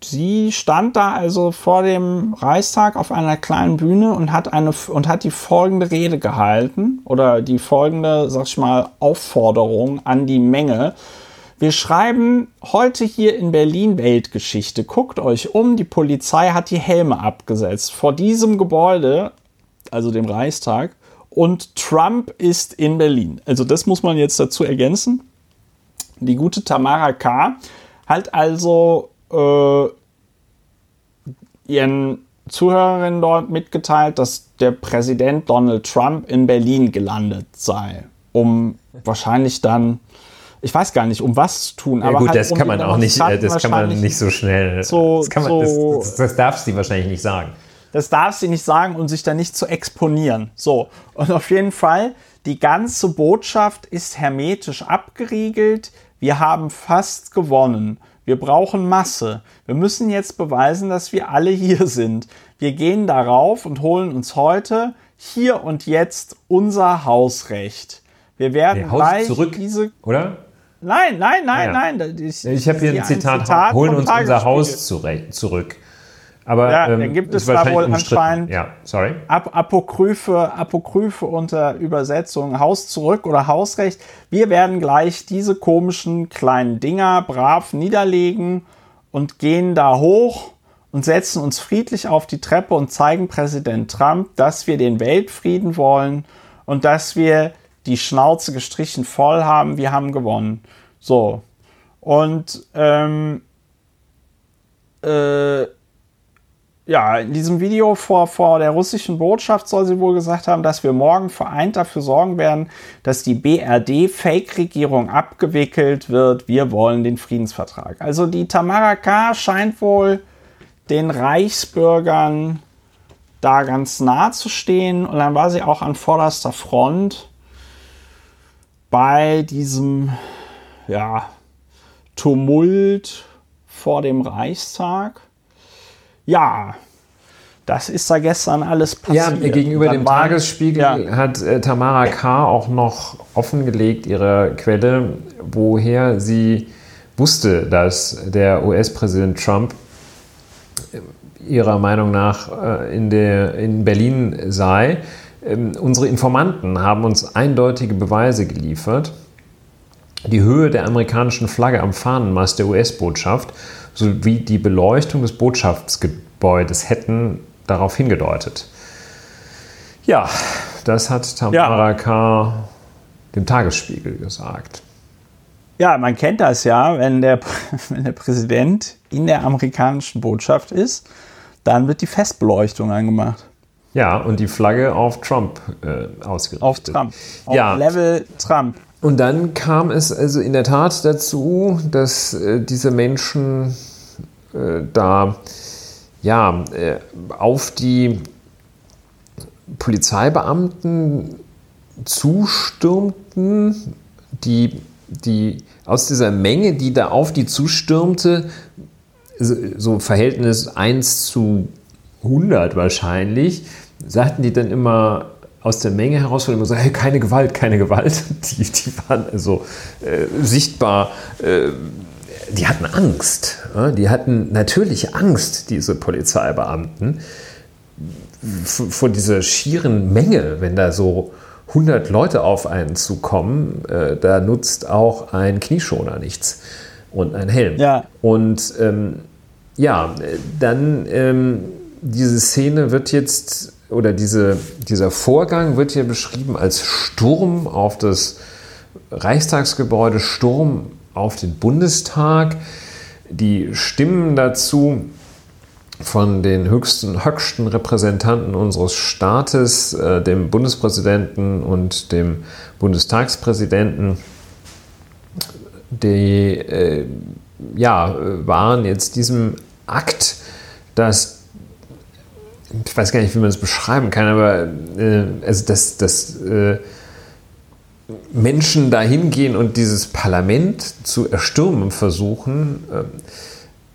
sie stand da also vor dem Reichstag auf einer kleinen Bühne und hat eine und hat die folgende Rede gehalten oder die folgende, sag ich mal, Aufforderung an die Menge. Wir schreiben heute hier in Berlin Weltgeschichte. Guckt euch um, die Polizei hat die Helme abgesetzt. Vor diesem Gebäude, also dem Reichstag, und Trump ist in Berlin. Also das muss man jetzt dazu ergänzen. Die gute Tamara K. hat also äh, ihren Zuhörerinnen dort mitgeteilt, dass der Präsident Donald Trump in Berlin gelandet sei, um wahrscheinlich dann ich weiß gar nicht, um was zu tun. Ja, aber gut, halt das um kann man auch nicht, das kann man nicht so schnell. So, das, man, so, das, das, darf sie wahrscheinlich nicht sagen. Das darf sie nicht sagen und sich da nicht zu exponieren. So, und auf jeden Fall, die ganze Botschaft ist hermetisch abgeriegelt. Wir haben fast gewonnen. Wir brauchen Masse. Wir müssen jetzt beweisen, dass wir alle hier sind. Wir gehen darauf und holen uns heute, hier und jetzt, unser Hausrecht. Wir werden nee, Haus gleich zurück, diese. Oder? Nein, nein, nein, Ja. nein. Ich, Ich habe hier ein Zitat, holen uns unser Haus zurück. Aber Ja, ähm, dann gibt es da wohl anscheinend- Ja, sorry. Ap Apokryphe, Apokryphe unter Übersetzung Haus zurück oder Hausrecht. Wir werden gleich diese komischen kleinen Dinger brav niederlegen und gehen da hoch und setzen uns friedlich auf die Treppe und zeigen Präsident Trump, dass wir den Weltfrieden wollen und dass wir die Schnauze gestrichen voll haben. Wir haben gewonnen. So. Und ähm, äh, ja, in diesem Video vor, vor der russischen Botschaft soll sie wohl gesagt haben, dass wir morgen vereint dafür sorgen werden, dass die BRD-Fake-Regierung abgewickelt wird. Wir wollen den Friedensvertrag. Also die Tamara K. scheint wohl den Reichsbürgern da ganz nah zu stehen. Und dann war sie auch an vorderster Front bei diesem, ja, Tumult vor dem Reichstag. Ja, das ist da gestern alles Ja, passiert. gegenüber Dann dem Tagesspiegel Ja. hat äh, Tamara K. auch noch offengelegt, ihre Quelle, woher sie wusste, dass der US-Präsident Trump äh, ihrer Meinung nach äh, in, der, in Berlin sei. Ähm, unsere Informanten haben uns eindeutige Beweise geliefert. Die Höhe der amerikanischen Flagge am Fahnenmast der US-Botschaft sowie die Beleuchtung des Botschaftsgebäudes hätten darauf hingedeutet. Ja, das hat Tamara K. dem Tagesspiegel gesagt. Ja, man kennt das ja, wenn der, wenn der Präsident in der amerikanischen Botschaft ist, dann wird die Festbeleuchtung angemacht. Ja, und die Flagge auf Trump äh, ausgerichtet. Auf Trump. Auf Ja. Level Trump. Und dann kam es also in der Tat dazu, dass äh, diese Menschen äh, da ja äh, auf die Polizeibeamten zustürmten, die, die aus dieser Menge, die da auf die zustürmte, so so Verhältnis 1 zu 100 wahrscheinlich, sagten die dann immer aus der Menge heraus, immer so, hey, keine Gewalt, keine Gewalt. Die, die waren also äh, sichtbar, äh, die hatten Angst. Ja? Die hatten natürlich Angst, diese Polizeibeamten, vor dieser schieren Menge, wenn da so 100 Leute auf einen zukommen, äh, da nutzt auch ein Knieschoner nichts und ein Helm. Ja. Und ähm, ja, dann ähm, diese Szene wird jetzt, oder diese, dieser Vorgang wird hier beschrieben als Sturm auf das Reichstagsgebäude, Sturm auf den Bundestag. Die Stimmen dazu von den höchsten, höchsten Repräsentanten unseres Staates, äh, dem Bundespräsidenten und dem Bundestagspräsidenten, die äh, ja, waren jetzt diesem Akt, dass ich weiß gar nicht, wie man es beschreiben kann, aber äh, also dass, dass äh, Menschen da hingehen und dieses Parlament zu erstürmen versuchen, äh,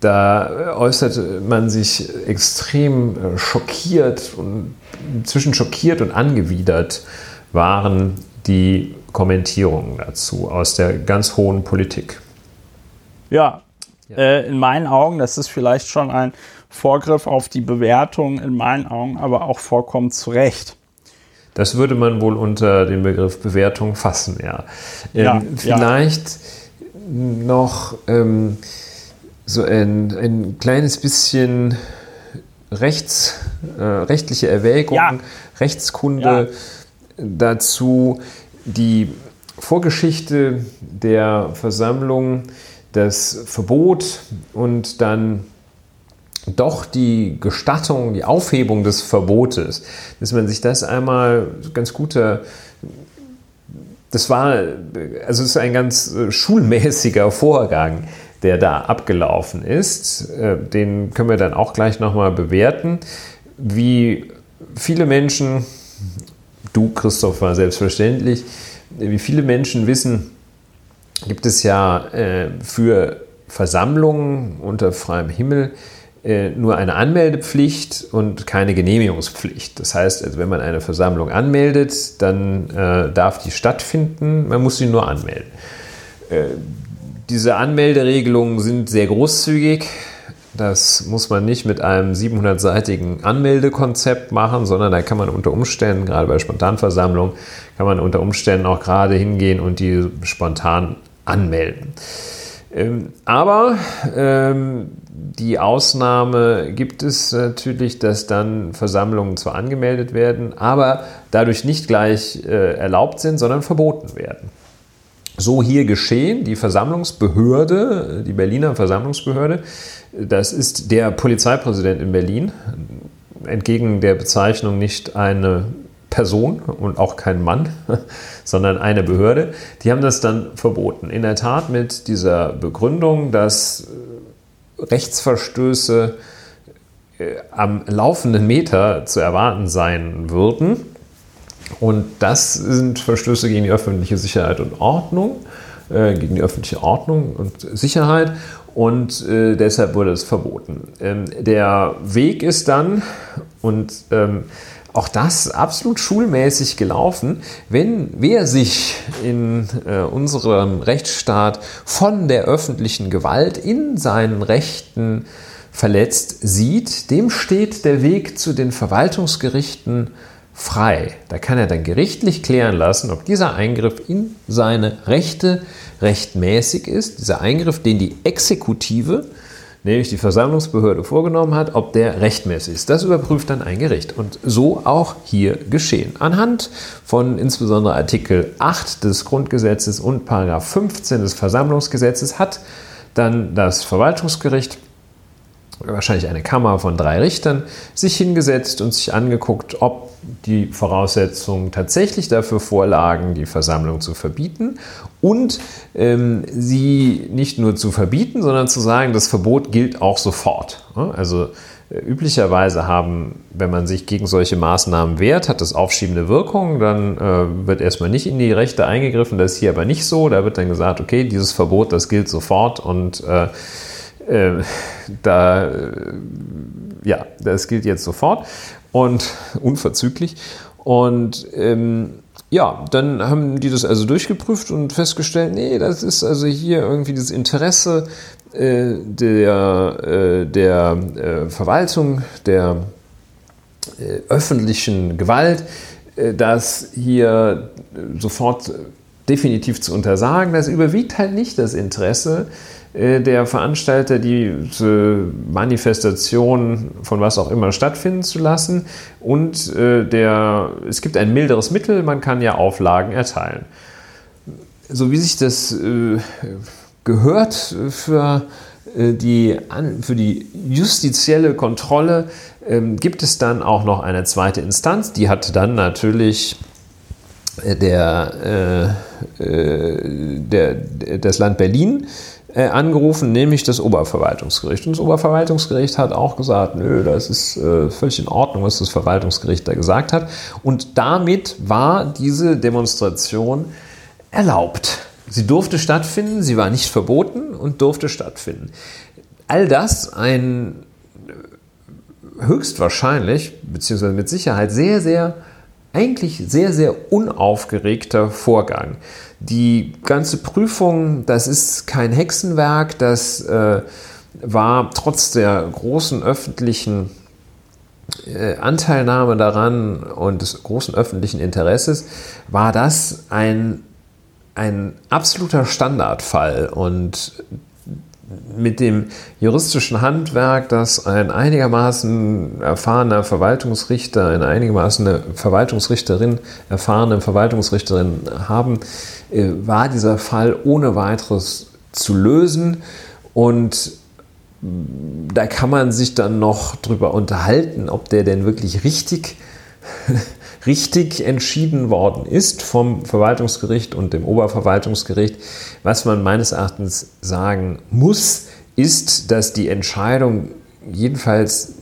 da äußerte man sich extrem äh, schockiert und zwischen schockiert und angewidert waren die Kommentierungen dazu aus der ganz hohen Politik. Ja, Äh, in meinen Augen, das ist vielleicht schon ein Vorgriff auf die Bewertung, in meinen Augen aber auch vollkommen zu Recht. Das würde man wohl unter den Begriff Bewertung fassen, ja. Ähm, Ja, vielleicht noch ähm, so ein, ein kleines bisschen rechts, äh, rechtliche Erwägung, Ja. Rechtskunde dazu, die Vorgeschichte der Versammlung, das Verbot und dann doch die Gestattung, die Aufhebung des Verbotes, dass man sich das einmal ganz guter, das war, also es ist ein ganz äh, schulmäßiger Vorgang, der da abgelaufen ist. Äh, Den können wir dann auch gleich nochmal bewerten. Wie viele Menschen, du Christopher selbstverständlich, wie viele Menschen wissen, gibt es ja äh, für Versammlungen unter freiem Himmel nur eine Anmeldepflicht und keine Genehmigungspflicht. Das heißt, also wenn man eine Versammlung anmeldet, dann äh, darf die stattfinden, man muss sie nur anmelden. diese Anmelderegelungen sind sehr großzügig. Das muss man nicht mit einem 700-seitigen Anmeldekonzept machen, sondern da kann man unter Umständen, gerade bei Spontanversammlungen, kann man unter Umständen auch gerade hingehen und die spontan anmelden. Ähm, aber ähm, die Ausnahme gibt es natürlich, dass dann Versammlungen zwar angemeldet werden, aber dadurch nicht gleich äh, erlaubt sind, sondern verboten werden. So hier geschehen, die Versammlungsbehörde, die Berliner Versammlungsbehörde, das ist der Polizeipräsident in Berlin, entgegen der Bezeichnung nicht eine Person und auch kein Mann, sondern eine Behörde, die haben das dann verboten. In der Tat mit dieser Begründung, dass Rechtsverstöße äh, am laufenden Meter zu erwarten sein würden. Und das sind Verstöße gegen die öffentliche Sicherheit und Ordnung, äh, gegen die öffentliche Ordnung und Sicherheit. Und äh, deshalb wurde es verboten. Ähm, der Weg ist dann, und ähm, auch das absolut schulmäßig gelaufen, wenn wer sich in äh, unserem Rechtsstaat von der öffentlichen Gewalt in seinen Rechten verletzt sieht, dem steht der Weg zu den Verwaltungsgerichten frei. Da kann er dann gerichtlich klären lassen, ob dieser Eingriff in seine Rechte rechtmäßig ist, dieser Eingriff, den die Exekutive, nämlich die Versammlungsbehörde vorgenommen hat, ob der rechtmäßig ist. Das überprüft dann ein Gericht. Und so auch hier geschehen. Anhand von insbesondere Artikel 8 des Grundgesetzes und Paragraph 15 des Versammlungsgesetzes hat dann das Verwaltungsgericht wahrscheinlich eine Kammer von drei Richtern, sich hingesetzt und sich angeguckt, ob die Voraussetzungen tatsächlich dafür vorlagen, die Versammlung zu verbieten. Und ähm, sie nicht nur zu verbieten, sondern zu sagen, das Verbot gilt auch sofort. Also äh, üblicherweise haben, wenn man sich gegen solche Maßnahmen wehrt, hat das aufschiebende Wirkung, dann äh, wird erstmal nicht in die Rechte eingegriffen, das ist hier aber nicht so, da wird dann gesagt, okay, dieses Verbot, das gilt sofort und äh, äh, da, äh, ja, das gilt jetzt sofort und unverzüglich. Und ähm, ja, dann haben die das also durchgeprüft und festgestellt, nee, das ist also hier irgendwie das Interesse äh, der, äh, der äh, Verwaltung, der äh, öffentlichen Gewalt, das hier sofort definitiv zu untersagen. Das überwiegt halt nicht das Interesse äh, der Veranstalter, die Manifestation von was auch immer stattfinden zu lassen. Und äh, der, es gibt ein milderes Mittel, man kann ja Auflagen erteilen. So wie sich das äh, gehört für die, für die justizielle Kontrolle, ähm, gibt es dann auch noch eine zweite Instanz, die hat dann natürlich der, der, das Land Berlin äh, angerufen, nämlich das Oberverwaltungsgericht. Und das Oberverwaltungsgericht hat auch gesagt, nö, das ist äh, völlig in Ordnung, was das Verwaltungsgericht da gesagt hat. Und damit war diese Demonstration erlaubt. Sie durfte stattfinden, sie war nicht verboten und durfte stattfinden. All das ein äh, höchstwahrscheinlich, beziehungsweise mit Sicherheit sehr, sehr, eigentlich sehr, sehr unaufgeregter Vorgang. Die ganze Prüfung, das ist kein Hexenwerk, das äh, war trotz der großen öffentlichen äh, Anteilnahme daran und des großen öffentlichen Interesses, war das ein, ein absoluter Standardfall. Und mit dem juristischen Handwerk, das ein einigermaßen erfahrener Verwaltungsrichter, eine einigermaßen eine Verwaltungsrichterin, erfahrene Verwaltungsrichterin haben, äh, war dieser Fall ohne weiteres zu lösen. Und da kann man sich dann noch drüber unterhalten, ob der denn wirklich richtig richtig entschieden worden ist vom Verwaltungsgericht und dem Oberverwaltungsgericht. Was man meines Erachtens sagen muss, ist, dass die Entscheidung jedenfalls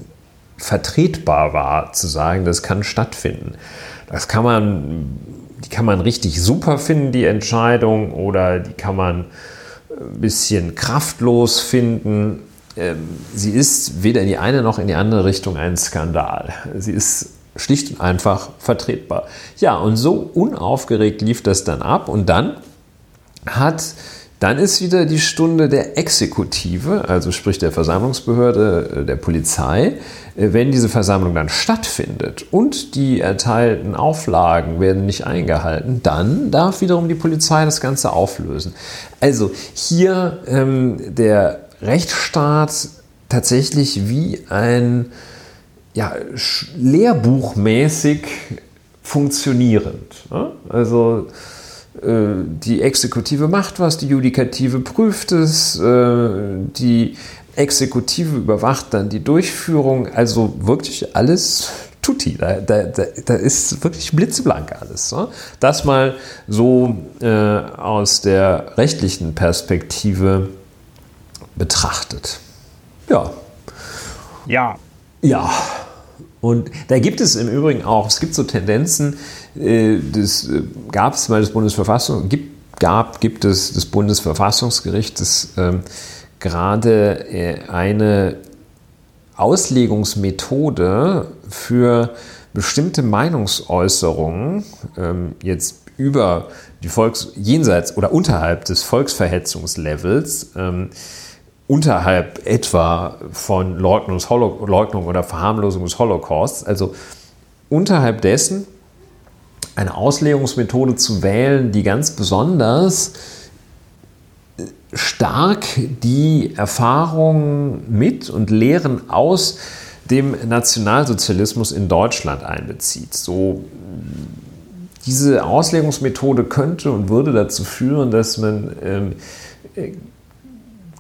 vertretbar war, zu sagen, das kann stattfinden. Das kann man, die kann man richtig super finden, die Entscheidung, oder die kann man ein bisschen kraftlos finden. Ähm, sie ist weder in die eine noch in die andere Richtung ein Skandal. Sie ist schlicht und einfach vertretbar. Ja, und so unaufgeregt lief das dann ab und dann hat Dann ist wieder die Stunde der Exekutive, also sprich der Versammlungsbehörde der Polizei. Wenn diese Versammlung dann stattfindet und die erteilten Auflagen werden nicht eingehalten, dann darf wiederum die Polizei das Ganze auflösen. Also hier ähm, der Rechtsstaat tatsächlich wie ein ja, lehrbuchmäßig funktionierend. Also äh, die Exekutive macht was, die Judikative prüft es, äh, die Exekutive überwacht dann die Durchführung. Also wirklich alles tutti. Da, da, da ist wirklich blitzeblank alles. Das mal so äh, aus der rechtlichen Perspektive betrachtet. Ja. Ja. Ja. Und da gibt es im Übrigen auch, es gibt so Tendenzen, äh, das äh, gab es mal das Bundesverfassung, gibt, gab, gibt es das Bundesverfassungsgericht, das ähm, gerade äh, eine Auslegungsmethode für bestimmte Meinungsäußerungen ähm, jetzt über die Volks jenseits oder unterhalb des Volksverhetzungslevels ähm, unterhalb etwa von Leugnung oder Verharmlosung des Holocausts, also unterhalb dessen eine Auslegungsmethode zu wählen, die ganz besonders stark die Erfahrungen mit und Lehren aus dem Nationalsozialismus in Deutschland einbezieht. So diese Auslegungsmethode könnte und würde dazu führen, dass man ähm,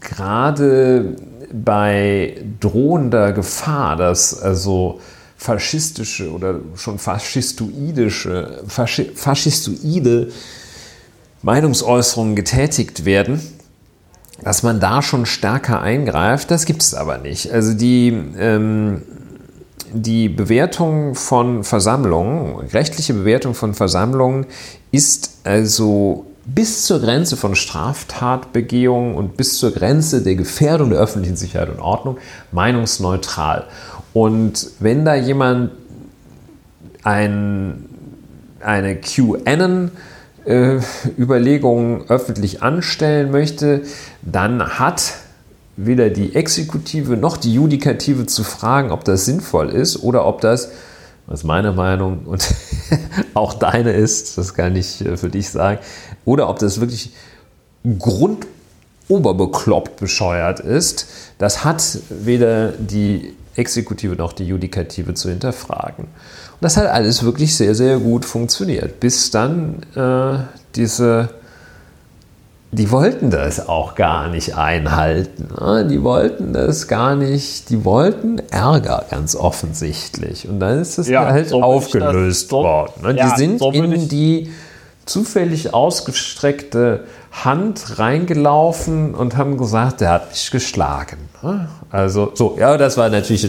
gerade bei drohender Gefahr, dass also faschistische oder schon faschistoidische, faschi faschistoide Meinungsäußerungen getätigt werden, dass man da schon stärker eingreift, das gibt es aber nicht. Also die, ähm, die Bewertung von Versammlungen, rechtliche Bewertung von Versammlungen ist also bis zur Grenze von Straftatbegehungen und bis zur Grenze der Gefährdung der öffentlichen Sicherheit und Ordnung meinungsneutral. Und wenn da jemand ein, eine QAnon äh, Überlegungen öffentlich anstellen möchte, dann hat weder die Exekutive noch die Judikative zu fragen, ob das sinnvoll ist oder ob das, was meine Meinung und auch deine ist, das kann ich äh, für dich sagen, oder ob das wirklich grundoberbekloppt bescheuert ist, das hat weder die Exekutive noch die Judikative zu hinterfragen. Und das hat alles wirklich sehr, sehr gut funktioniert, bis dann äh, diese die wollten das auch gar nicht einhalten. Ne? Die wollten das gar nicht, die wollten Ärger ganz offensichtlich. Und dann ist das ja, halt so aufgelöst das, so, worden. Ne? Ja, die sind so in die zufällig ausgestreckte Hand reingelaufen und haben gesagt, der hat mich geschlagen. Ne? Also so, ja, das war natürlich,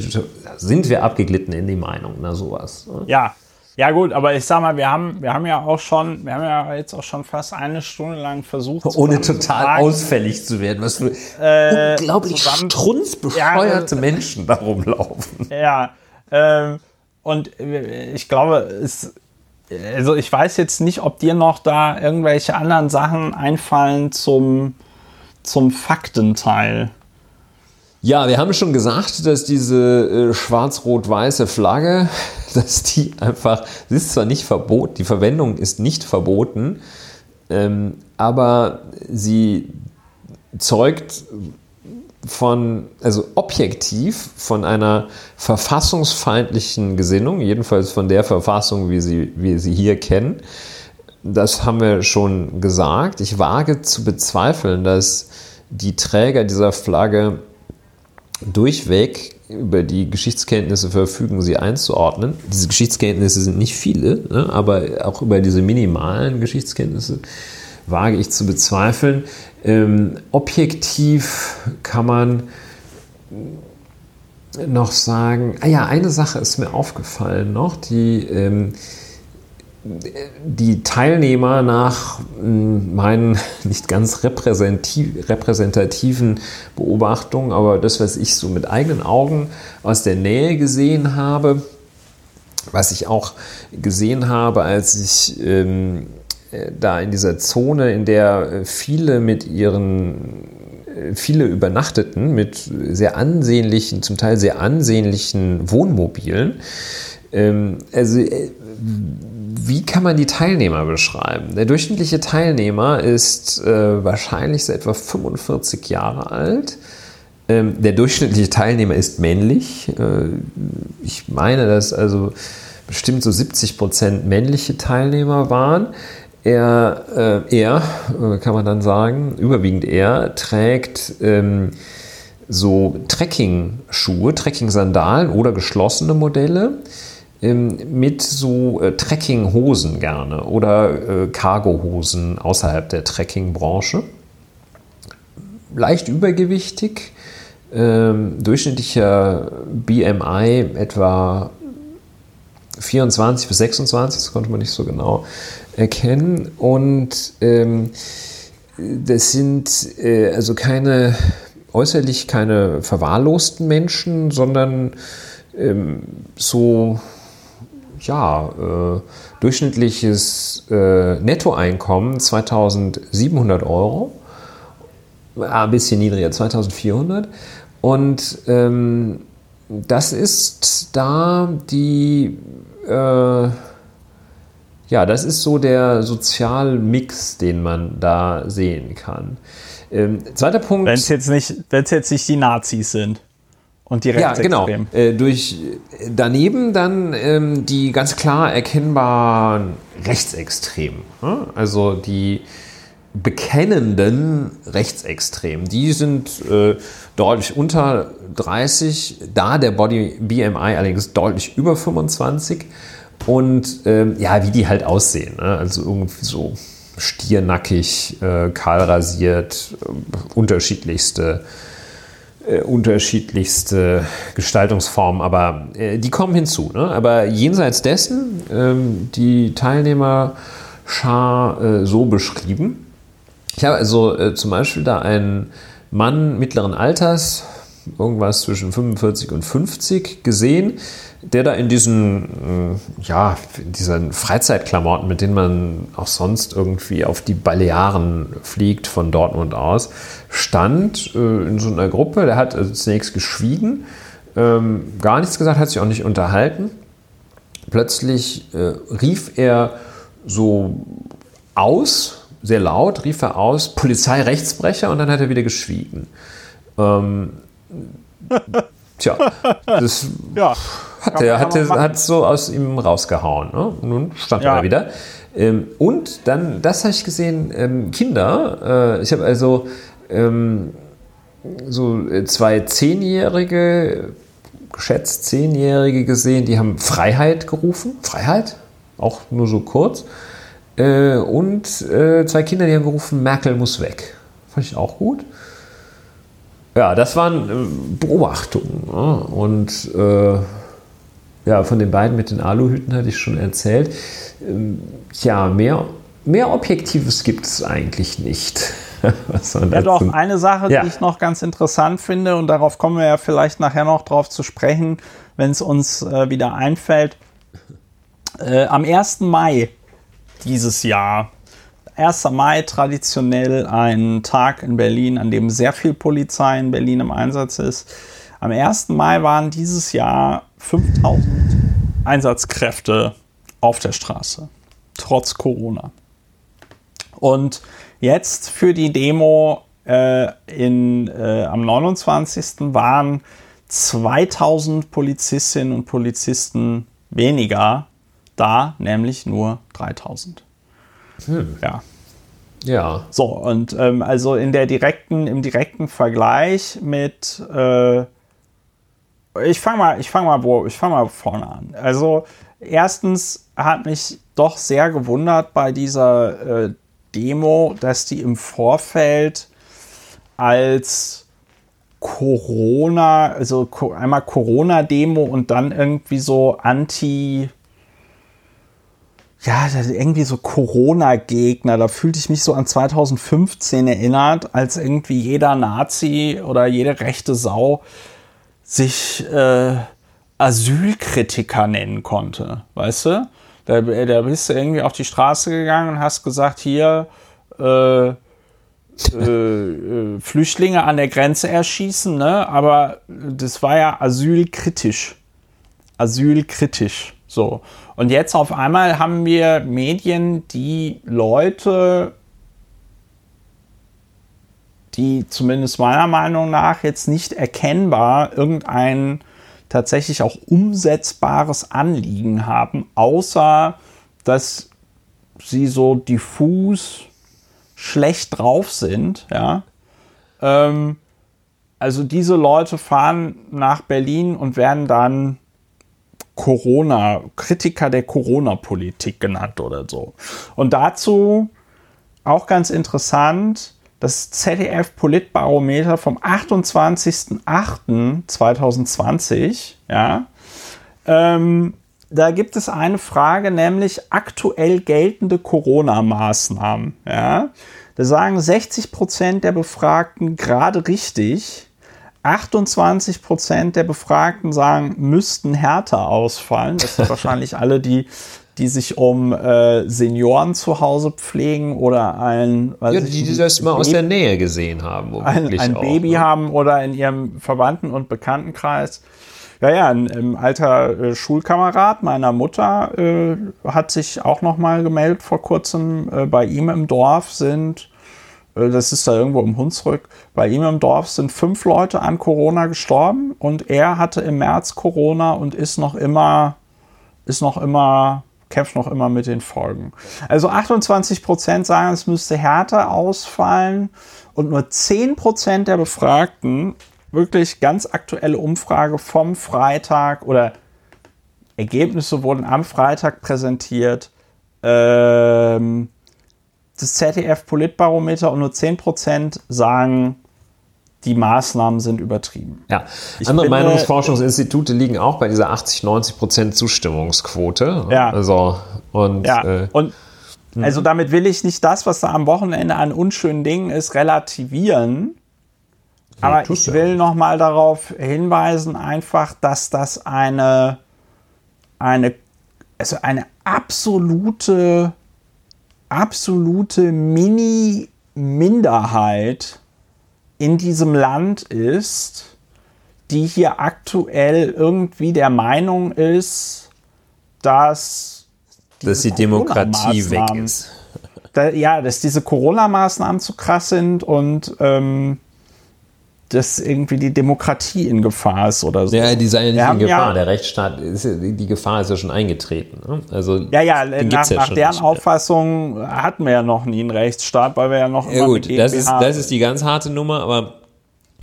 sind wir abgeglitten in die Meinung, na sowas. Ja, ja gut, aber ich sag mal, wir haben, wir haben ja auch schon, wir haben ja jetzt auch schon fast eine Stunde lang versucht, ohne total fragen, ausfällig zu werden, was für äh, unglaublich strunzbescheuerte ja, Menschen da rumlaufen. Ja, ähm, und ich glaube, es, also ich weiß jetzt nicht, ob dir noch da irgendwelche anderen Sachen einfallen zum, zum Faktenteil. Ja, wir haben schon gesagt, dass diese äh, schwarz-rot-weiße Flagge, dass die einfach, sie ist zwar nicht verboten, die Verwendung ist nicht verboten, ähm, aber sie zeugt von, also objektiv von einer verfassungsfeindlichen Gesinnung, jedenfalls von der Verfassung, wie sie, wie sie hier kennen. Das haben wir schon gesagt. Ich wage zu bezweifeln, dass die Träger dieser Flagge durchweg über die Geschichtskenntnisse verfügen, sie einzuordnen. Diese Geschichtskenntnisse sind nicht viele, ne, aber auch über diese minimalen Geschichtskenntnisse wage ich zu bezweifeln. Ähm, objektiv kann man noch sagen, ah ja, eine Sache ist mir aufgefallen noch, die ähm, die Teilnehmer nach hm, meinen nicht ganz repräsentativen Beobachtungen, aber das, was ich so mit eigenen Augen aus der Nähe gesehen habe, was ich auch gesehen habe, als ich ähm, äh, da in dieser Zone, in der äh, viele mit ihren äh, viele übernachteten mit sehr ansehnlichen, zum Teil sehr ansehnlichen Wohnmobilen. Ähm, also wie kann man die Teilnehmer beschreiben? Der durchschnittliche Teilnehmer ist äh, wahrscheinlich so etwa 45 Jahre alt. Ähm, der durchschnittliche Teilnehmer ist männlich. Äh, ich meine, dass also bestimmt so 70 Prozent männliche Teilnehmer waren. Er, äh, er, äh, kann man dann sagen, überwiegend er, trägt ähm, so Trekking-Schuhe, Trekking-Sandalen oder geschlossene Modelle ähm, mit so äh, Trekking-Hosen gerne oder äh, Cargo-Hosen außerhalb der Trekking-Branche. Leicht übergewichtig, ähm, durchschnittlicher BMI etwa 24 bis 26, das konnte man nicht so genau erkennen. Und ähm, das sind äh, also keine äußerlich keine verwahrlosten Menschen, sondern ähm, so ja, äh, durchschnittliches äh, Nettoeinkommen 2700 Euro, ah, ein bisschen niedriger, 2400. Und ähm, das ist da die äh, ja, das ist so der Sozialmix, den man da sehen kann. Ähm, zweiter Punkt. Wenn es jetzt, nicht, jetzt nicht die Nazis sind. Und die Rechtsextremen. Ja, genau. Äh, durch daneben dann ähm, die ganz klar erkennbaren Rechtsextremen. Ne? Also die bekennenden Rechtsextremen. Die sind äh, deutlich unter 30, da der Body BMI allerdings deutlich über 25 und ähm, ja, wie die halt aussehen. Ne? Also irgendwie so stiernackig, äh, kahl rasiert, äh, unterschiedlichste, äh, unterschiedlichste Gestaltungsformen, aber äh, die kommen hinzu. Ne? Aber jenseits dessen, ähm, die Teilnehmerschar äh, so beschrieben. Ich habe also äh, zum Beispiel da einen Mann mittleren Alters, irgendwas zwischen 45 und 50 gesehen, der da in diesen, äh, ja, in diesen Freizeitklamotten, mit denen man auch sonst irgendwie auf die Balearen fliegt von Dortmund aus, stand äh, in so einer Gruppe. Der hat also zunächst geschwiegen, ähm, gar nichts gesagt, hat sich auch nicht unterhalten. Plötzlich äh, rief er so aus, sehr laut, rief er aus, Polizeirechtsbrecher und dann hat er wieder geschwiegen. Ähm, tja, das ja, hat er hat, hat so aus ihm rausgehauen. Ne? Nun stand ja. er wieder. Ähm, und dann, das habe ich gesehen, ähm, Kinder. Äh, ich habe also ähm, so äh, zwei Zehnjährige, geschätzt Zehnjährige gesehen, die haben Freiheit gerufen. Freiheit? Auch nur so kurz. Äh, und äh, zwei Kinder, die haben gerufen, Merkel muss weg. Fand ich auch gut. Ja, das waren äh, Beobachtungen. Ne? Und äh, ja, von den beiden mit den Aluhüten hatte ich schon erzählt. Ähm, ja, mehr, mehr Objektives gibt es eigentlich nicht. ja, doch, eine Sache, ja. die ich noch ganz interessant finde, und darauf kommen wir ja vielleicht nachher noch drauf zu sprechen, wenn es uns äh, wieder einfällt. Äh, am 1. Mai dieses Jahr 1. Mai traditionell ein Tag in Berlin, an dem sehr viel Polizei in Berlin im Einsatz ist. Am 1. Mai waren dieses Jahr 5000 Einsatzkräfte auf der Straße, trotz Corona. Und jetzt für die Demo äh, in, äh, am 29. waren 2000 Polizistinnen und Polizisten weniger da, nämlich nur 3000. Hm. Ja. Ja. So, und ähm, also in der direkten, im direkten Vergleich mit äh, ich fange mal, ich fange mal, wo, ich fange mal vorne an. Also erstens hat mich doch sehr gewundert bei dieser äh, Demo, dass die im Vorfeld als Corona, also einmal Corona-Demo und dann irgendwie so Anti- ja, irgendwie so Corona-Gegner. Da fühlte ich mich so an 2015 erinnert, als irgendwie jeder Nazi oder jede rechte Sau sich äh, Asylkritiker nennen konnte. Weißt du? Da, da bist du irgendwie auf die Straße gegangen und hast gesagt, hier äh, äh, äh, Flüchtlinge an der Grenze erschießen, ne? Aber das war ja asylkritisch. Asylkritisch. So. Und jetzt auf einmal haben wir Medien, die Leute, die zumindest meiner Meinung nach jetzt nicht erkennbar irgendein tatsächlich auch umsetzbares Anliegen haben, außer dass sie so diffus schlecht drauf sind, ja. Ähm, also diese Leute fahren nach Berlin und werden dann Corona, Kritiker der Corona-Politik genannt oder so. Und dazu auch ganz interessant, das ZDF-Politbarometer vom 28.08.2020, ja, ähm, da gibt es eine Frage, nämlich aktuell geltende Corona-Maßnahmen. Ja? Da sagen 60 Prozent der Befragten gerade richtig. 28 Prozent der Befragten sagen, müssten härter ausfallen. Das sind wahrscheinlich alle, die, die sich um äh, Senioren zu Hause pflegen oder ein, ja, ich, die, die das mal aus der Nähe gesehen haben. Ein, ein auch, Baby ne? haben oder in ihrem Verwandten- und Bekanntenkreis. Ja, ja, ein, ein alter äh, Schulkamerad meiner Mutter äh, hat sich auch noch mal gemeldet vor kurzem. Äh, bei ihm im Dorf sind, das ist da irgendwo im Hunsrück, bei ihm im Dorf sind fünf Leute an Corona gestorben und er hatte im März Corona und ist noch immer, ist noch immer kämpft noch immer mit den Folgen. Also 28 Prozent sagen, es müsste härter ausfallen und nur 10 Prozent der Befragten wirklich ganz aktuelle Umfrage vom Freitag oder Ergebnisse wurden am Freitag präsentiert. Ähm, das ZDF-Politbarometer und nur 10% sagen, die Maßnahmen sind übertrieben. Ja, ich andere finde, Meinungsforschungsinstitute liegen auch bei dieser 80, 90 Prozent Zustimmungsquote. Ja. Also, und, ja. Äh, und also damit will ich nicht das, was da am Wochenende an unschönen Dingen ist, relativieren. Aber ich will noch mal darauf hinweisen, einfach, dass das eine, eine, also eine absolute, absolute Mini-Minderheit in diesem Land ist, die hier aktuell irgendwie der Meinung ist, dass, dass die Demokratie weg ist. Da, ja, dass diese Corona-Maßnahmen zu krass sind und ähm, dass irgendwie die Demokratie in Gefahr ist oder so. Ja, die sei ja nicht in Gefahr. Ja, der Rechtsstaat, ist, die Gefahr ist ja schon eingetreten. Ne? Also, ja, ja, nach, ja nach deren Auffassung hatten wir ja noch nie einen Rechtsstaat, weil wir ja noch immer ja, gut, das ist, das ist die ganz harte Nummer, aber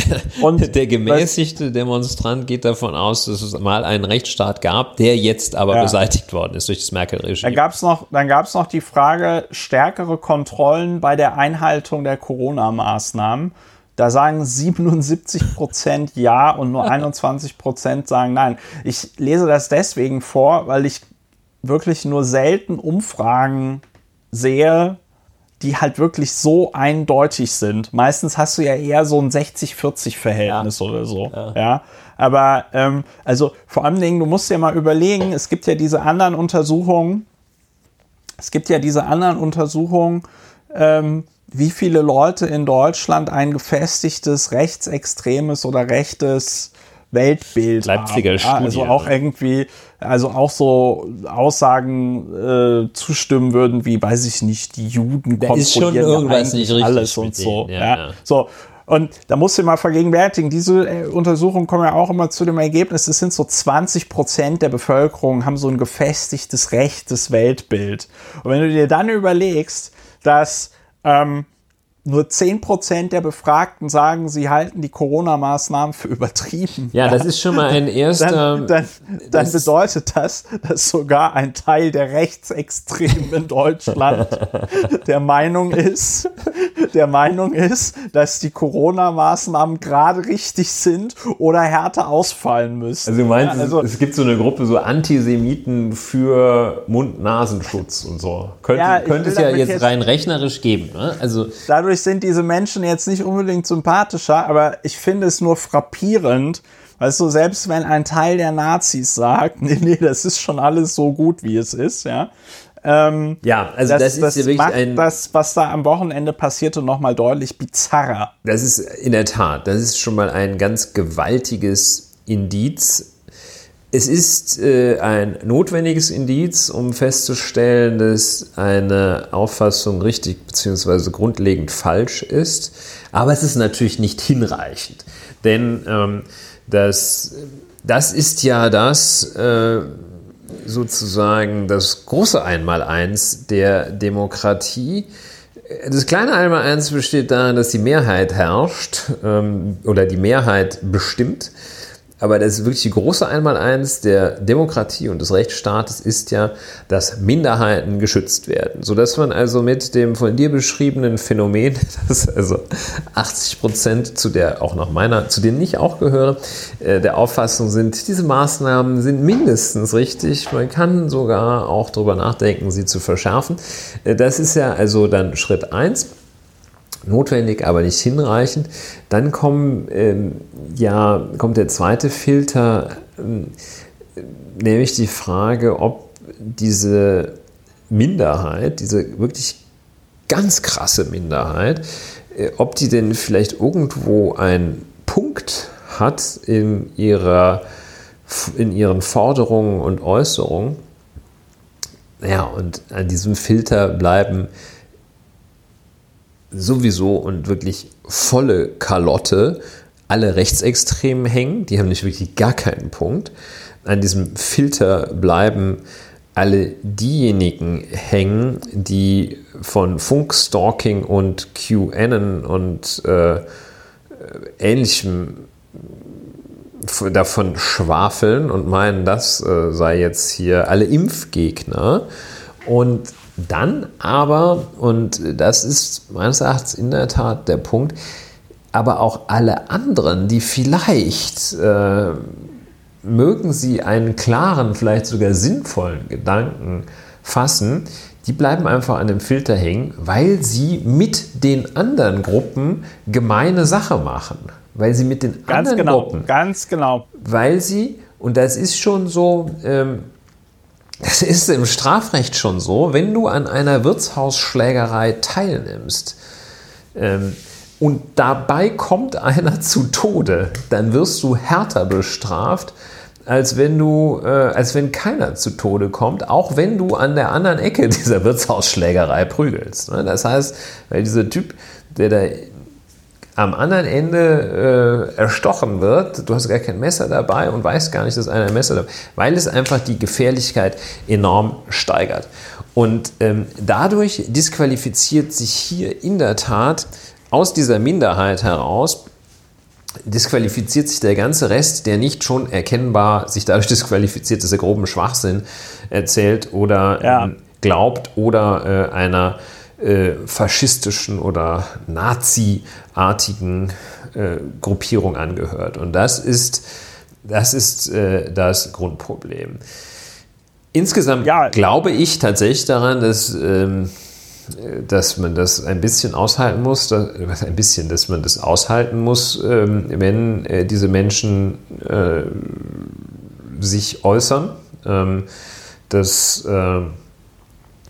und der gemäßigte Demonstrant geht davon aus, dass es mal einen Rechtsstaat gab, der jetzt aber ja. beseitigt worden ist durch das Merkel-Regime. Dann gab es noch, noch die Frage, stärkere Kontrollen bei der Einhaltung der Corona-Maßnahmen. Da sagen 77 Prozent ja und nur 21 Prozent sagen nein. Ich lese das deswegen vor, weil ich wirklich nur selten Umfragen sehe, die halt wirklich so eindeutig sind. Meistens hast du ja eher so ein 60-40-Verhältnis ja. oder so. Ja. ja? Aber ähm, also vor allen Dingen, du musst dir mal überlegen, es gibt ja diese anderen Untersuchungen, es gibt ja diese anderen Untersuchungen, ähm, wie viele Leute in Deutschland ein gefestigtes rechtsextremes oder rechtes Weltbild Leipziger haben. Studie. Also auch irgendwie, also auch so Aussagen äh, zustimmen würden, wie weiß ich nicht, die Juden da ist schon irgendwas nicht richtig alles und so. Ja, ja. ja, So. Und da musst du mal vergegenwärtigen, diese äh, Untersuchungen kommen ja auch immer zu dem Ergebnis, es sind so 20 Prozent der Bevölkerung haben so ein gefestigtes rechtes Weltbild. Und wenn du dir dann überlegst, dass ähm, nur 10% der Befragten sagen, sie halten die Corona-Maßnahmen für übertrieben. Ja, das ist schon mal ein erster. Dann, dann, dann bedeutet das, dass sogar ein Teil der Rechtsextremen in Deutschland der Meinung ist, der Meinung ist, dass die Corona-Maßnahmen gerade richtig sind oder härter ausfallen müssen. Also du meinst, ja, also, es gibt so eine Gruppe so Antisemiten für Mund-Nasenschutz und so. Könnte, ja, könnte es ja jetzt rein rechnerisch geben. Ne? Also dadurch dadurch sind diese Menschen jetzt nicht unbedingt sympathischer, aber ich finde es nur frappierend, weißt du, selbst wenn ein Teil der Nazis sagt, nee, nee, das ist schon alles so gut, wie es ist, ja. Ähm, ja, also das, das ist das ja wirklich macht ein. das, was da am Wochenende passierte, nochmal deutlich bizarrer. Das ist in der Tat, das ist schon mal ein ganz gewaltiges Indiz. Es ist äh, ein notwendiges Indiz, um festzustellen, dass eine Auffassung richtig bzw. grundlegend falsch ist. Aber es ist natürlich nicht hinreichend. Denn ähm, das, das ist ja das, äh, sozusagen das große Einmaleins der Demokratie. Das kleine Einmaleins besteht darin, dass die Mehrheit herrscht ähm, oder die Mehrheit bestimmt aber das wirklich große Einmaleins der Demokratie und des Rechtsstaates ist ja, dass Minderheiten geschützt werden. Sodass man also mit dem von dir beschriebenen Phänomen, dass also 80 Prozent zu der auch nach meiner, zu denen ich auch gehöre, äh, der Auffassung sind, diese Maßnahmen sind mindestens richtig. Man kann sogar auch darüber nachdenken, sie zu verschärfen. Äh, das ist ja also dann Schritt eins notwendig, aber nicht hinreichend. Dann kommen, ähm, ja, kommt der zweite Filter, ähm, nämlich die Frage, ob diese Minderheit, diese wirklich ganz krasse Minderheit, äh, ob die denn vielleicht irgendwo einen Punkt hat in, ihrer, in ihren Forderungen und Äußerungen. Ja, und an diesem Filter bleiben sowieso und wirklich volle Kalotte alle Rechtsextremen hängen. Die haben nicht wirklich gar keinen Punkt. An diesem Filter bleiben alle diejenigen hängen, die von Funkstalking und QAnon und äh, ähnlichem davon schwafeln und meinen, das äh, sei jetzt hier alle Impfgegner. Und dann aber, und das ist meines Erachtens in der Tat der Punkt, aber auch alle anderen, die vielleicht äh, mögen sie einen klaren, vielleicht sogar sinnvollen Gedanken fassen, die bleiben einfach an dem Filter hängen, weil sie mit den anderen Gruppen gemeine Sache machen. Weil sie mit den ganz anderen genau, Gruppen. Ganz genau. Weil sie, und das ist schon so, ähm, das ist im Strafrecht schon so, wenn du an einer Wirtshausschlägerei teilnimmst ähm, und dabei kommt einer zu Tode, dann wirst du härter bestraft, als wenn du, äh, als wenn keiner zu Tode kommt, auch wenn du an der anderen Ecke dieser Wirtshausschlägerei prügelst. Ne? Das heißt, weil dieser Typ, der da am anderen Ende äh, erstochen wird, du hast gar kein Messer dabei und weißt gar nicht, dass einer ein Messer dabei hat, weil es einfach die Gefährlichkeit enorm steigert. Und ähm, dadurch disqualifiziert sich hier in der Tat aus dieser Minderheit heraus, disqualifiziert sich der ganze Rest, der nicht schon erkennbar sich dadurch disqualifiziert, dass er groben Schwachsinn erzählt oder ja. ähm, glaubt oder äh, einer äh, faschistischen oder Nazi-artigen äh, Gruppierung angehört. Und das ist das, ist, äh, das Grundproblem. Insgesamt ja. glaube ich tatsächlich daran, dass, ähm, dass man das ein bisschen aushalten muss, dass, ein bisschen, dass man das aushalten muss, ähm, wenn äh, diese Menschen äh, sich äußern. Ähm, dass äh,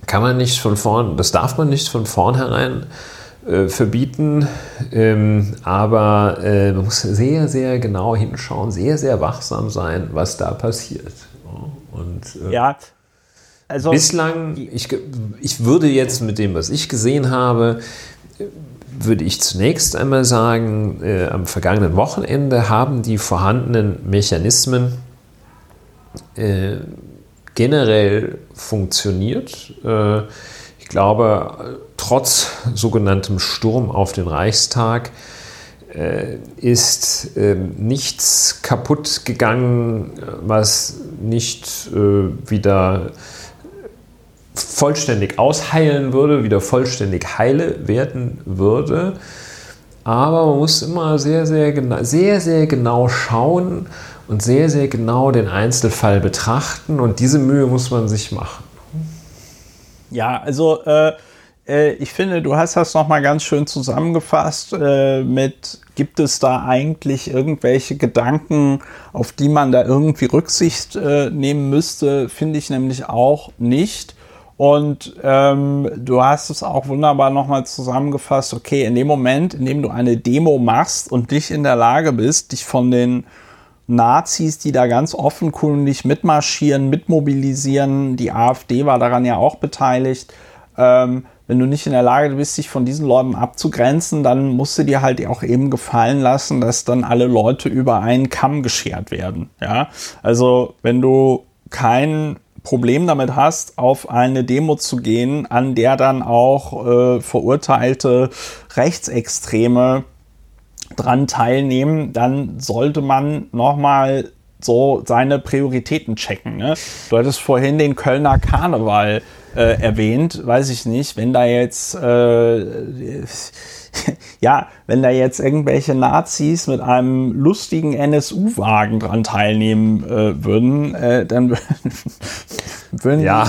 kann man nicht von vorn, das darf man nicht von vornherein äh, verbieten, ähm, aber äh, man muss sehr, sehr genau hinschauen, sehr, sehr wachsam sein, was da passiert. Und, äh, ja, also bislang, ich, ich würde jetzt mit dem, was ich gesehen habe, würde ich zunächst einmal sagen, äh, am vergangenen Wochenende haben die vorhandenen Mechanismen äh, generell funktioniert. Äh, ich glaube, trotz sogenanntem Sturm auf den Reichstag äh, ist ähm, nichts kaputt gegangen, was nicht äh, wieder vollständig ausheilen würde, wieder vollständig heile werden würde. Aber man muss immer sehr, sehr sehr, sehr genau schauen und sehr, sehr genau den Einzelfall betrachten und diese Mühe muss man sich machen. Ja, also äh, äh, ich finde, du hast das nochmal ganz schön zusammengefasst äh, mit, gibt es da eigentlich irgendwelche Gedanken, auf die man da irgendwie Rücksicht äh, nehmen müsste, finde ich nämlich auch nicht. Und ähm, du hast es auch wunderbar nochmal zusammengefasst, okay, in dem Moment, in dem du eine Demo machst und dich in der Lage bist, dich von den Nazis, die da ganz offenkundig mitmarschieren, mitmobilisieren, die AfD war daran ja auch beteiligt, ähm, wenn du nicht in der Lage bist, dich von diesen Leuten abzugrenzen, dann musst du dir halt auch eben gefallen lassen, dass dann alle Leute über einen Kamm geschert werden. Ja, also wenn du kein Problem damit hast, auf eine Demo zu gehen, an der dann auch äh, verurteilte Rechtsextreme dran teilnehmen, dann sollte man nochmal so seine Prioritäten checken. Ne? Du hattest vorhin den Kölner Karneval äh, erwähnt, weiß ich nicht, wenn da jetzt äh, ja, wenn da jetzt irgendwelche Nazis mit einem lustigen NSU-Wagen dran teilnehmen äh, würden, äh, dann würden ja.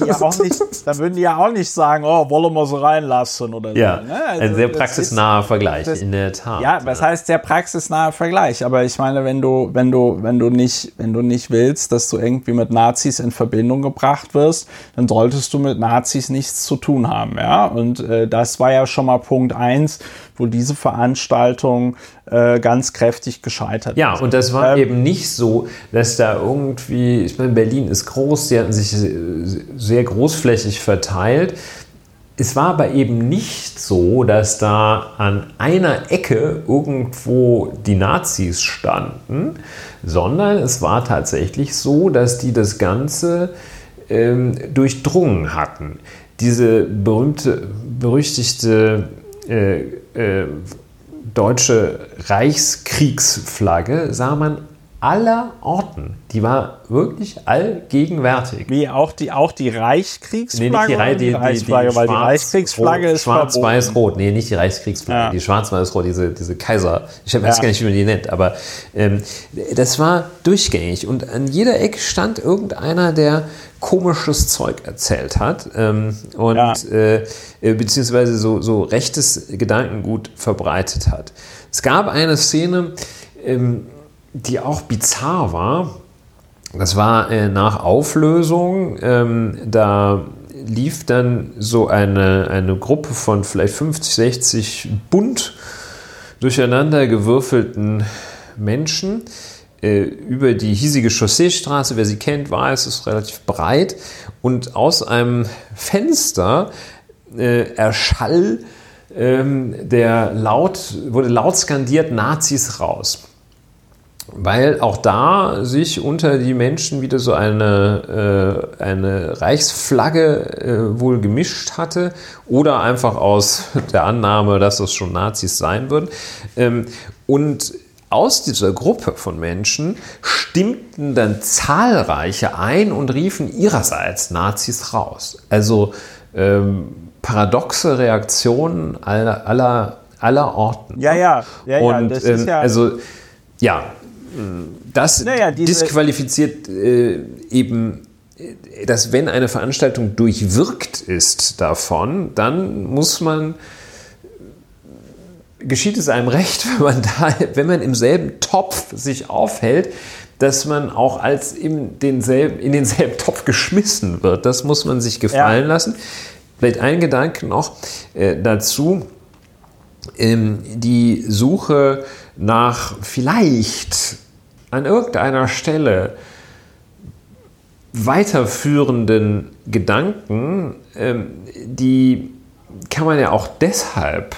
die ja auch nicht, dann würden die ja auch nicht sagen, oh, wollen wir sie reinlassen oder ja, so. Ne? Also ein sehr praxisnaher Vergleich, das, in der Tat. Ja, was heißt sehr praxisnaher Vergleich? Aber ich meine, wenn du, wenn du, wenn du nicht, wenn du nicht willst, dass du irgendwie mit Nazis in Verbindung gebracht wirst, dann solltest du mit Nazis nichts zu tun haben, ja. Und äh, das war ja schon mal Punkt eins, wo diese Veranstaltung äh, ganz kräftig gescheitert ja, ist. Ja, und das war ähm, eben nicht so, dass da irgendwie, ich meine, Berlin ist groß, sie hatten sich sehr großflächig verteilt. Es war aber eben nicht so, dass da an einer Ecke irgendwo die Nazis standen, sondern es war tatsächlich so, dass die das Ganze ähm, durchdrungen hatten. Diese berühmte, berüchtigte äh, äh, deutsche Reichskriegsflagge sah man aller Orten. Die war wirklich allgegenwärtig. Wie auch die, auch die Reichskriegsflagge? Nee, nicht die, die, die, Reichsflagge, die, weil die Reichskriegsflagge ist Schwarz-Weiß-Rot. Nee, nicht die Reichskriegsflagge, ja. die Schwarz-Weiß-Rot, diese, diese Kaiser. Ich weiß ja. gar nicht, wie man die nennt, aber ähm, das war durchgängig. Und an jeder Ecke stand irgendeiner, der komisches Zeug erzählt hat ähm, und ja. äh, beziehungsweise so, so rechtes Gedankengut verbreitet hat. Es gab eine Szene, ähm, die auch bizarr war. Das war äh, nach Auflösung. Ähm, da lief dann so eine, eine Gruppe von vielleicht 50, 60 bunt durcheinander gewürfelten Menschen äh, über die hiesige Chausseestraße. Wer sie kennt, weiß, es ist relativ breit. Und aus einem Fenster äh, erschall ähm, der laut, wurde laut skandiert Nazis raus weil auch da sich unter die Menschen wieder so eine, äh, eine Reichsflagge äh, wohl gemischt hatte oder einfach aus der Annahme, dass das schon Nazis sein würden. Ähm, und aus dieser Gruppe von Menschen stimmten dann zahlreiche ein und riefen ihrerseits Nazis raus. Also ähm, paradoxe Reaktionen aller, aller, aller Orten. Ja, ja, ja, ja. Und, das ist ähm, ja also ja, das naja, disqualifiziert äh, eben, äh, dass wenn eine Veranstaltung durchwirkt ist davon, dann muss man, geschieht es einem recht, wenn man, da, wenn man im selben Topf sich aufhält, dass man auch als in denselben, in denselben Topf geschmissen wird. Das muss man sich gefallen ja. lassen. Vielleicht ein Gedanke noch äh, dazu. Ähm, die Suche nach vielleicht an irgendeiner Stelle weiterführenden Gedanken, ähm, die kann man ja auch deshalb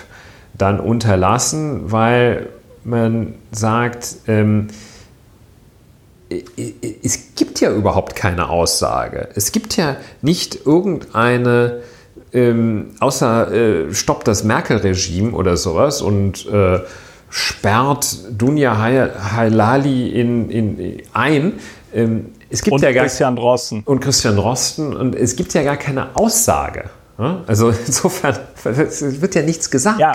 dann unterlassen, weil man sagt, ähm, es gibt ja überhaupt keine Aussage. Es gibt ja nicht irgendeine, ähm, außer äh, stoppt das Merkel-Regime oder sowas und äh, sperrt Dunja Halali in, in, ein. Ähm, es gibt und ja gar, Christian Drosten. Und Christian Drosten. Und es gibt ja gar keine Aussage. Also insofern wird ja nichts gesagt. Ja.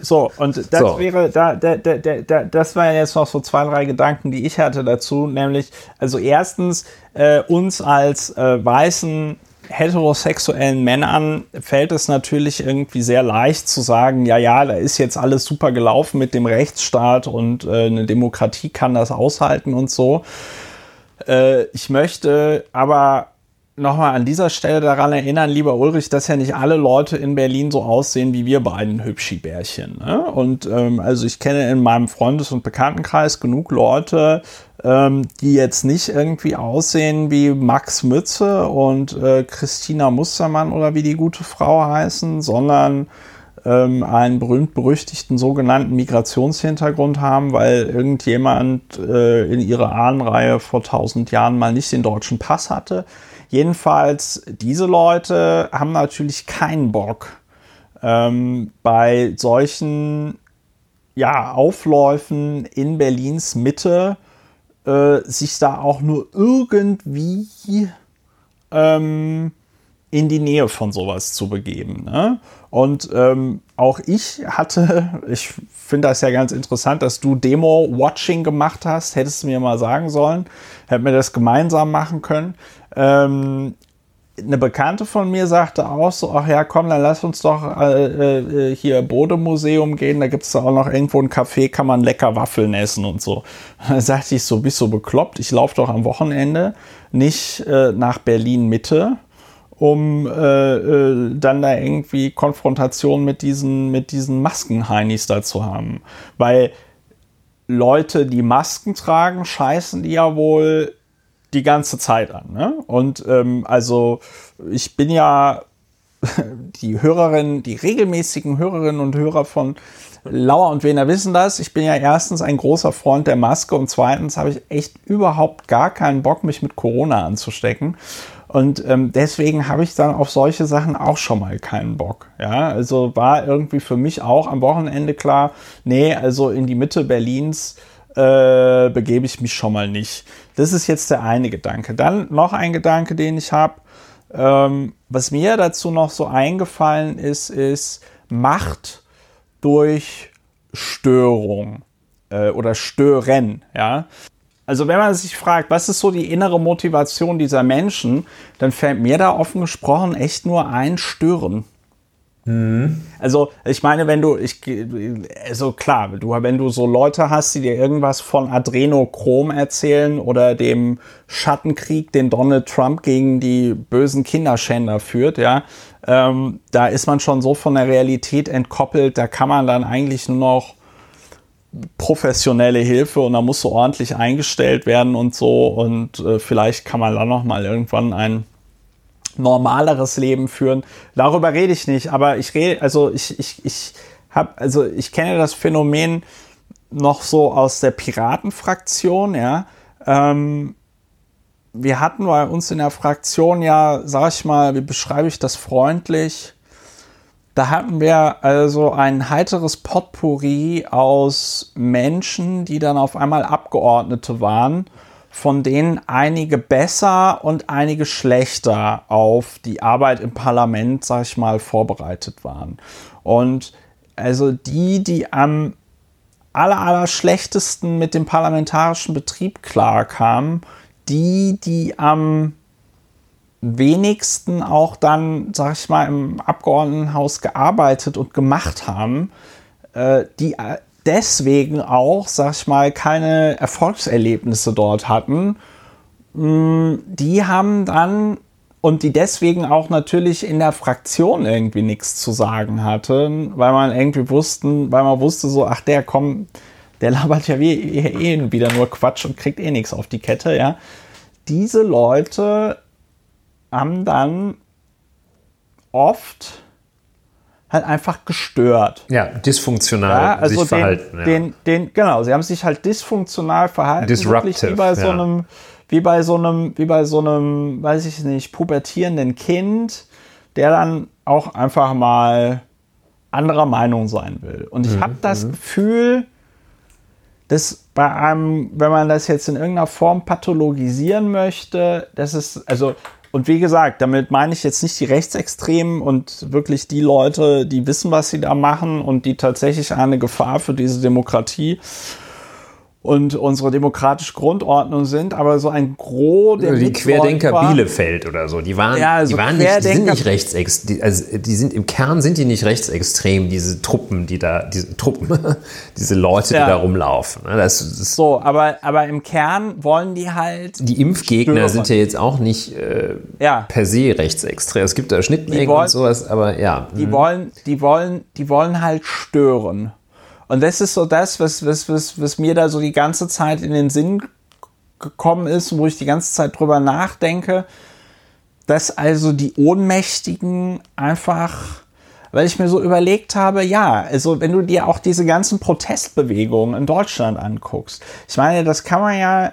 So, und das so. wäre, da, da, da, da, das waren jetzt noch so zwei, drei Gedanken, die ich hatte dazu, nämlich, also erstens, äh, uns als äh, weißen heterosexuellen Männern fällt es natürlich irgendwie sehr leicht zu sagen, ja, ja, da ist jetzt alles super gelaufen mit dem Rechtsstaat und äh, eine Demokratie kann das aushalten und so. Äh, ich möchte aber nochmal an dieser Stelle daran erinnern, lieber Ulrich, dass ja nicht alle Leute in Berlin so aussehen wie wir beiden Hübschi-Bärchen. Ne? Und ähm, also ich kenne in meinem Freundes- und Bekanntenkreis genug Leute, ähm, die jetzt nicht irgendwie aussehen wie Max Mütze und äh, Christina Mustermann oder wie die gute Frau heißen, sondern ähm, einen berühmt-berüchtigten sogenannten Migrationshintergrund haben, weil irgendjemand äh, in ihrer Ahnenreihe vor tausend Jahren mal nicht den deutschen Pass hatte. Jedenfalls, diese Leute haben natürlich keinen Bock, ähm, bei solchen ja, Aufläufen in Berlins Mitte äh, sich da auch nur irgendwie ähm, in die Nähe von sowas zu begeben. Ne? Und ähm, auch ich hatte, ich finde das ja ganz interessant, dass du Demo-Watching gemacht hast. Hättest du mir mal sagen sollen, hätten wir das gemeinsam machen können. Ähm, eine Bekannte von mir sagte auch so, ach ja, komm, dann lass uns doch äh, äh, hier Bodemuseum gehen, da gibt es da auch noch irgendwo ein Café, kann man lecker Waffeln essen und so. Da sagte ich so, bist du bekloppt? Ich laufe doch am Wochenende nicht äh, nach Berlin Mitte, um äh, äh, dann da irgendwie Konfrontation mit diesen, mit diesen Maskenheinis da zu haben. Weil Leute, die Masken tragen, scheißen die ja wohl die ganze Zeit an. Ne? Und ähm, also ich bin ja die Hörerinnen, die regelmäßigen Hörerinnen und Hörer von Lauer und Wener wissen das. Ich bin ja erstens ein großer Freund der Maske und zweitens habe ich echt überhaupt gar keinen Bock, mich mit Corona anzustecken. Und ähm, deswegen habe ich dann auf solche Sachen auch schon mal keinen Bock. Ja, also war irgendwie für mich auch am Wochenende klar, nee, also in die Mitte Berlins äh, begebe ich mich schon mal nicht. Das ist jetzt der eine Gedanke. Dann noch ein Gedanke, den ich habe. Ähm, was mir dazu noch so eingefallen ist, ist Macht durch Störung äh, oder Stören. Ja? Also wenn man sich fragt, was ist so die innere Motivation dieser Menschen, dann fällt mir da offen gesprochen echt nur ein Stören. Mhm. Also, ich meine, wenn du, ich, also klar, du, wenn du so Leute hast, die dir irgendwas von Adrenochrom erzählen oder dem Schattenkrieg, den Donald Trump gegen die bösen Kinderschänder führt, ja, ähm, da ist man schon so von der Realität entkoppelt, da kann man dann eigentlich nur noch professionelle Hilfe und da muss so ordentlich eingestellt werden und so und äh, vielleicht kann man dann noch mal irgendwann ein normaleres Leben führen. Darüber rede ich nicht, aber ich rede, also ich, ich, ich habe, also ich kenne das Phänomen noch so aus der Piratenfraktion, ja. Ähm, wir hatten bei uns in der Fraktion ja, sag ich mal, wie beschreibe ich das freundlich? Da hatten wir also ein heiteres Potpourri aus Menschen, die dann auf einmal Abgeordnete waren von denen einige besser und einige schlechter auf die Arbeit im Parlament, sag ich mal, vorbereitet waren. Und also die, die am aller, aller schlechtesten mit dem parlamentarischen Betrieb klarkamen, die, die am wenigsten auch dann, sag ich mal, im Abgeordnetenhaus gearbeitet und gemacht haben, äh, die deswegen auch, sag ich mal, keine Erfolgserlebnisse dort hatten, mm, die haben dann und die deswegen auch natürlich in der Fraktion irgendwie nichts zu sagen hatten, weil man irgendwie wussten, weil man wusste so, ach der kommt, der labert ja wie, eh wieder nur Quatsch und kriegt eh nichts auf die Kette, ja. Diese Leute haben dann oft halt einfach gestört. Ja, dysfunktional ja, also sich den, verhalten. Ja. Den, den, genau, sie haben sich halt dysfunktional verhalten. Disruptive. Wie bei so einem, wie bei so einem, wie bei so einem, weiß ich nicht, pubertierenden Kind, der dann auch einfach mal anderer Meinung sein will. Und ich mhm. habe das mhm. Gefühl, dass bei einem, wenn man das jetzt in irgendeiner Form pathologisieren möchte, das ist, also und wie gesagt, damit meine ich jetzt nicht die Rechtsextremen und wirklich die Leute, die wissen, was sie da machen und die tatsächlich eine Gefahr für diese Demokratie und unsere demokratische Grundordnung sind, aber so ein Gros der die Querdenker Mitläufer- Bielefeld oder so, die waren, Ja, also die waren nicht, die sind nicht rechtsextrem, also die sind im Kern sind die nicht rechtsextrem, diese Truppen, die da, diese Truppen, diese Leute, Ja. die da rumlaufen. ne? Das, das, So, aber, aber im Kern wollen die halt, die Impfgegner Stören. sind ja jetzt auch nicht äh, ja, per se rechtsextrem. Es gibt da Schnittmengen wollen- und sowas, aber ja. die wollen, die wollen, die wollen halt stören. Und das ist so das, was, was, was, was mir da so die ganze Zeit in den Sinn gekommen ist, wo ich die ganze Zeit drüber nachdenke, dass also die Ohnmächtigen einfach, weil ich mir so überlegt habe, ja, also wenn du dir auch diese ganzen Protestbewegungen in Deutschland anguckst, ich meine, das kann man ja,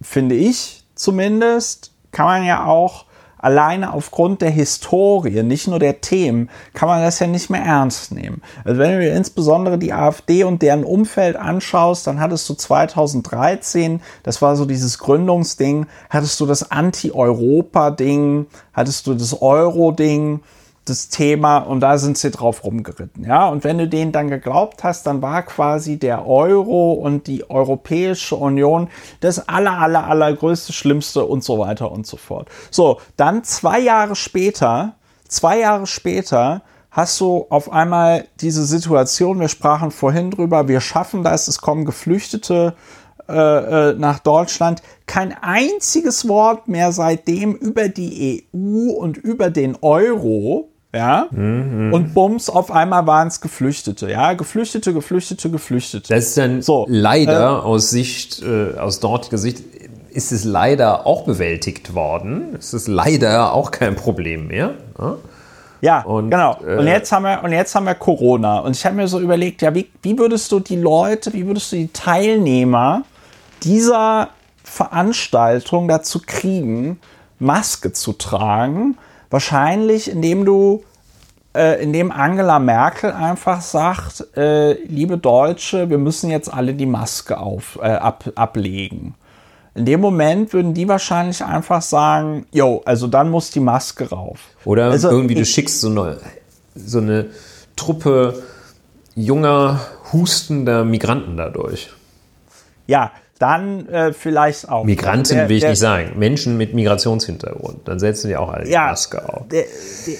finde ich zumindest, kann man ja auch alleine aufgrund der Historie, nicht nur der Themen, kann man das ja nicht mehr ernst nehmen. Also wenn du dir insbesondere die AfD und deren Umfeld anschaust, dann hattest du 2013, das war so dieses Gründungsding, hattest du das Anti-Europa-Ding, hattest du das Euro-Ding, das Thema und da sind sie drauf rumgeritten. Ja, und wenn du denen dann geglaubt hast, dann war quasi der Euro und die Europäische Union das aller, aller, allergrößte, schlimmste und so weiter und so fort. So, dann zwei Jahre später, zwei Jahre später hast du auf einmal diese Situation, wir sprachen vorhin drüber, wir schaffen das, es kommen Geflüchtete äh, äh, nach Deutschland. Kein einziges Wort mehr seitdem über die EU und über den Euro. Ja, und bums, auf einmal waren es Geflüchtete, ja, Geflüchtete, Geflüchtete, Geflüchtete. Das ist dann So, leider aus Sicht, äh, aus dortiger Sicht, ist es leider auch bewältigt worden. Es ist leider auch kein Problem mehr. Ja? Ja, Und, genau. äh, und jetzt haben wir und jetzt haben wir Corona und ich habe mir so überlegt, ja, wie, wie würdest du die Leute, wie würdest du die Teilnehmer dieser Veranstaltung dazu kriegen, Maske zu tragen? Wahrscheinlich, indem du äh, indem Angela Merkel einfach sagt, äh, liebe Deutsche, wir müssen jetzt alle die Maske auf, äh, ab, ablegen. In dem Moment würden die wahrscheinlich einfach sagen, jo, also dann muss die Maske rauf. Oder Also, irgendwie, du schickst so eine, so eine Truppe junger, hustender Migranten dadurch. Ja, dann äh, vielleicht auch. Migranten Der- will ich der- nicht sagen. Menschen mit Migrationshintergrund. Dann setzen die auch alle Ja, Maske auf. Der,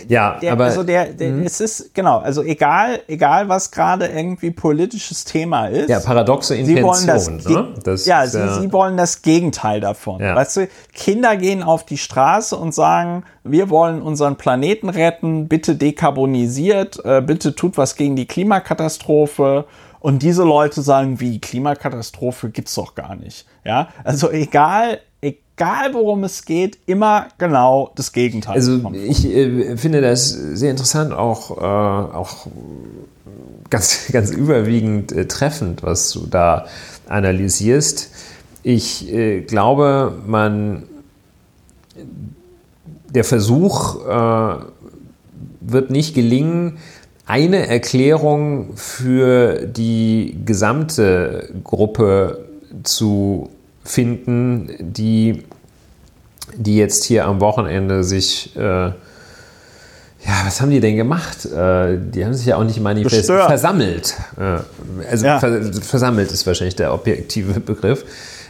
Ja, aber- also der, der es ist genau, also egal, egal was gerade irgendwie politisches Thema ist. Ja, paradoxe Sie wollen das, Intention. ne? Das ja, ist sie, sie wollen das Gegenteil davon. Ja. Weißt du, Kinder gehen auf die Straße und sagen, wir wollen unseren Planeten retten, bitte dekarbonisiert, äh, bitte tut was gegen die Klimakatastrophe. Und diese Leute sagen, wie Klimakatastrophe gibt's doch gar nicht. Ja, also egal, egal worum es geht, immer genau das Gegenteil. Also ich äh, finde das sehr interessant, auch, äh, auch ganz, ganz überwiegend äh, treffend, was du da analysierst. Ich äh, glaube, man der Versuch äh, wird nicht gelingen, eine Erklärung für die gesamte Gruppe zu finden, die, die jetzt hier am Wochenende sich, äh, ja, was haben die denn gemacht? Äh, die haben sich ja auch nicht manifest Gestört. versammelt. Äh, also Ja. ver versammelt ist wahrscheinlich der objektive Begriff.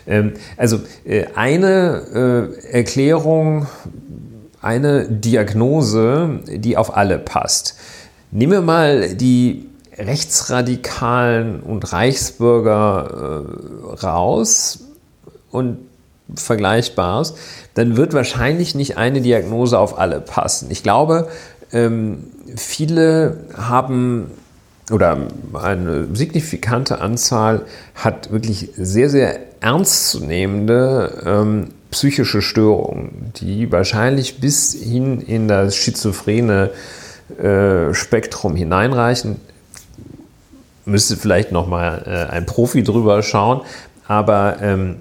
Ähm, also äh, eine äh, Erklärung, eine Diagnose, die auf alle passt. Nehmen wir mal die Rechtsradikalen und Reichsbürger äh, raus und Vergleichbares, dann wird wahrscheinlich nicht eine Diagnose auf alle passen. Ich glaube, ähm, viele haben oder eine signifikante Anzahl hat wirklich sehr, sehr ernstzunehmende ähm, psychische Störungen, die wahrscheinlich bis hin in das schizophrene äh, Spektrum hineinreichen. Müsste vielleicht noch mal äh, ein Profi drüber schauen, aber ähm,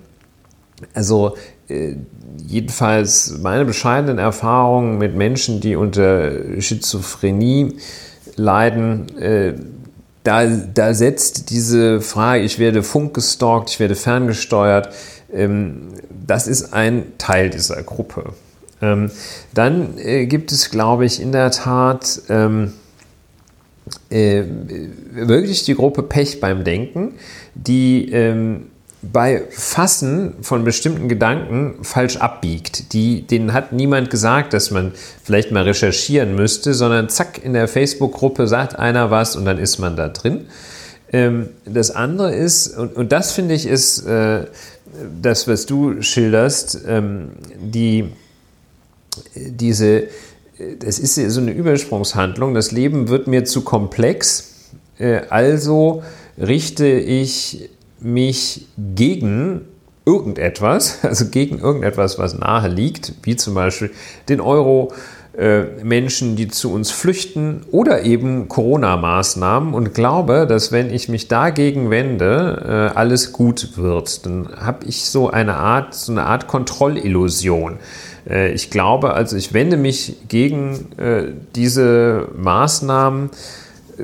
also äh, jedenfalls meine bescheidenen Erfahrungen mit Menschen, die unter Schizophrenie leiden, äh, da, da setzt diese Frage, ich werde funkgestalkt, ich werde ferngesteuert, ähm, das ist ein Teil dieser Gruppe. Ähm, dann äh, gibt es, glaube ich, in der Tat ähm, äh, wirklich die Gruppe Pech beim Denken, die ähm, bei Fassen von bestimmten Gedanken falsch abbiegt. Die, denen hat niemand gesagt, dass man vielleicht mal recherchieren müsste, sondern zack, in der Facebook-Gruppe sagt einer was und dann ist man da drin. Ähm, das andere ist, und, und das finde ich ist äh, das, was du schilderst, ähm, die, diese, das ist so eine Übersprungshandlung, das Leben wird mir zu komplex, äh, also richte ich mich gegen irgendetwas, also gegen irgendetwas, was nahe liegt, wie zum Beispiel den Euro, äh, Menschen, die zu uns flüchten oder eben Corona-Maßnahmen und glaube, dass wenn ich mich dagegen wende, äh, alles gut wird. Dann habe ich so eine Art, so eine Art Kontrollillusion. Äh, ich glaube, also ich wende mich gegen diese Maßnahmen,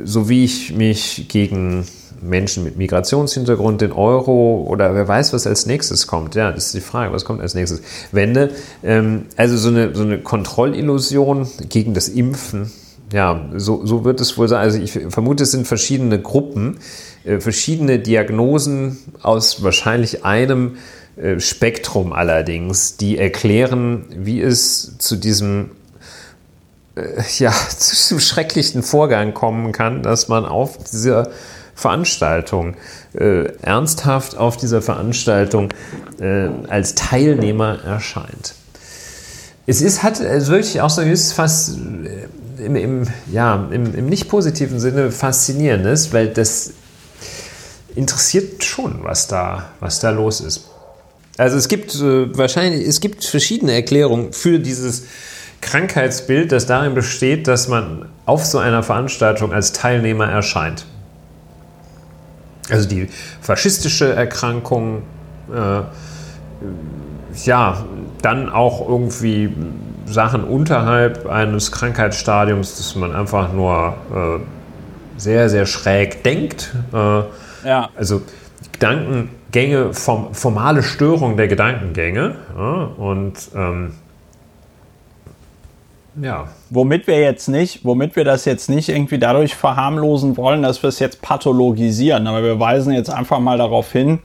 so wie ich mich gegen Menschen mit Migrationshintergrund, den Euro oder wer weiß, was als nächstes kommt. Ja, das ist die Frage, was kommt als nächstes? Wende, ähm, also so eine, so eine Kontrollillusion gegen das Impfen. Ja, so, so wird es wohl sein. Also ich vermute, es sind verschiedene Gruppen, äh, verschiedene Diagnosen aus wahrscheinlich einem äh, Spektrum allerdings, die erklären, wie es zu diesem äh, ja, zu diesem schrecklichen Vorgang kommen kann, dass man auf dieser Veranstaltung äh, ernsthaft auf dieser Veranstaltung äh, als Teilnehmer erscheint. Es ist, hat es wirklich auch so ist fast äh, im, im, ja, im, im nicht positiven Sinne faszinierendes, weil das interessiert schon, was da, was da los ist. Also es gibt äh, wahrscheinlich, es gibt verschiedene Erklärungen für dieses Krankheitsbild, das darin besteht, dass man auf so einer Veranstaltung als Teilnehmer erscheint. Also die faschistische Erkrankung, äh, ja, dann auch irgendwie Sachen unterhalb eines Krankheitsstadiums, dass man einfach nur äh, sehr, sehr schräg denkt. Äh, ja. Also Gedankengänge, form, formale Störung der Gedankengänge. Ja, und ähm, ja. Womit wir jetzt nicht, womit wir das jetzt nicht irgendwie dadurch verharmlosen wollen, dass wir es jetzt pathologisieren, aber wir weisen jetzt einfach mal darauf hin,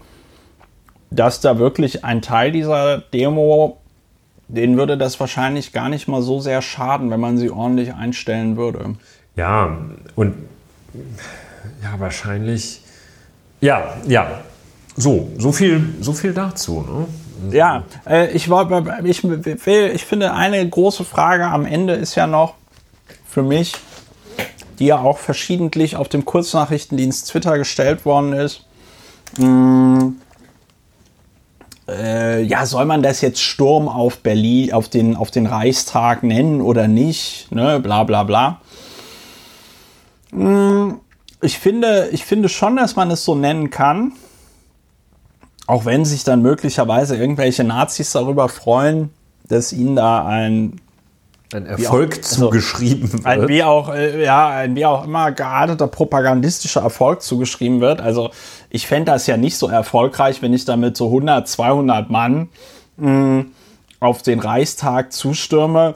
dass da wirklich ein Teil dieser Demo, den würde das wahrscheinlich gar nicht mal so sehr schaden, wenn man sie ordentlich einstellen würde. Ja, und ja, wahrscheinlich. Ja, ja. So, so viel, so viel dazu. Ne? Ja, äh, ich, war, ich, ich finde, eine große Frage am Ende ist ja noch für mich, die ja auch verschiedentlich auf dem Kurznachrichtendienst Twitter gestellt worden ist. Hm, äh, ja, soll man das jetzt Sturm auf Berlin, auf den, auf den Reichstag nennen oder nicht? Ne, bla bla bla. Hm, ich, finde, ich finde schon, dass man es so nennen kann. Auch wenn sich dann möglicherweise irgendwelche Nazis darüber freuen, dass ihnen da ein ein Erfolg auch, also zugeschrieben wird. Ein wie auch, äh, ja, ein wie auch immer gearteter propagandistischer Erfolg zugeschrieben wird. Also ich fände das ja nicht so erfolgreich, wenn ich damit so 100, 200 Mann mh, hm, auf den Reichstag zustürme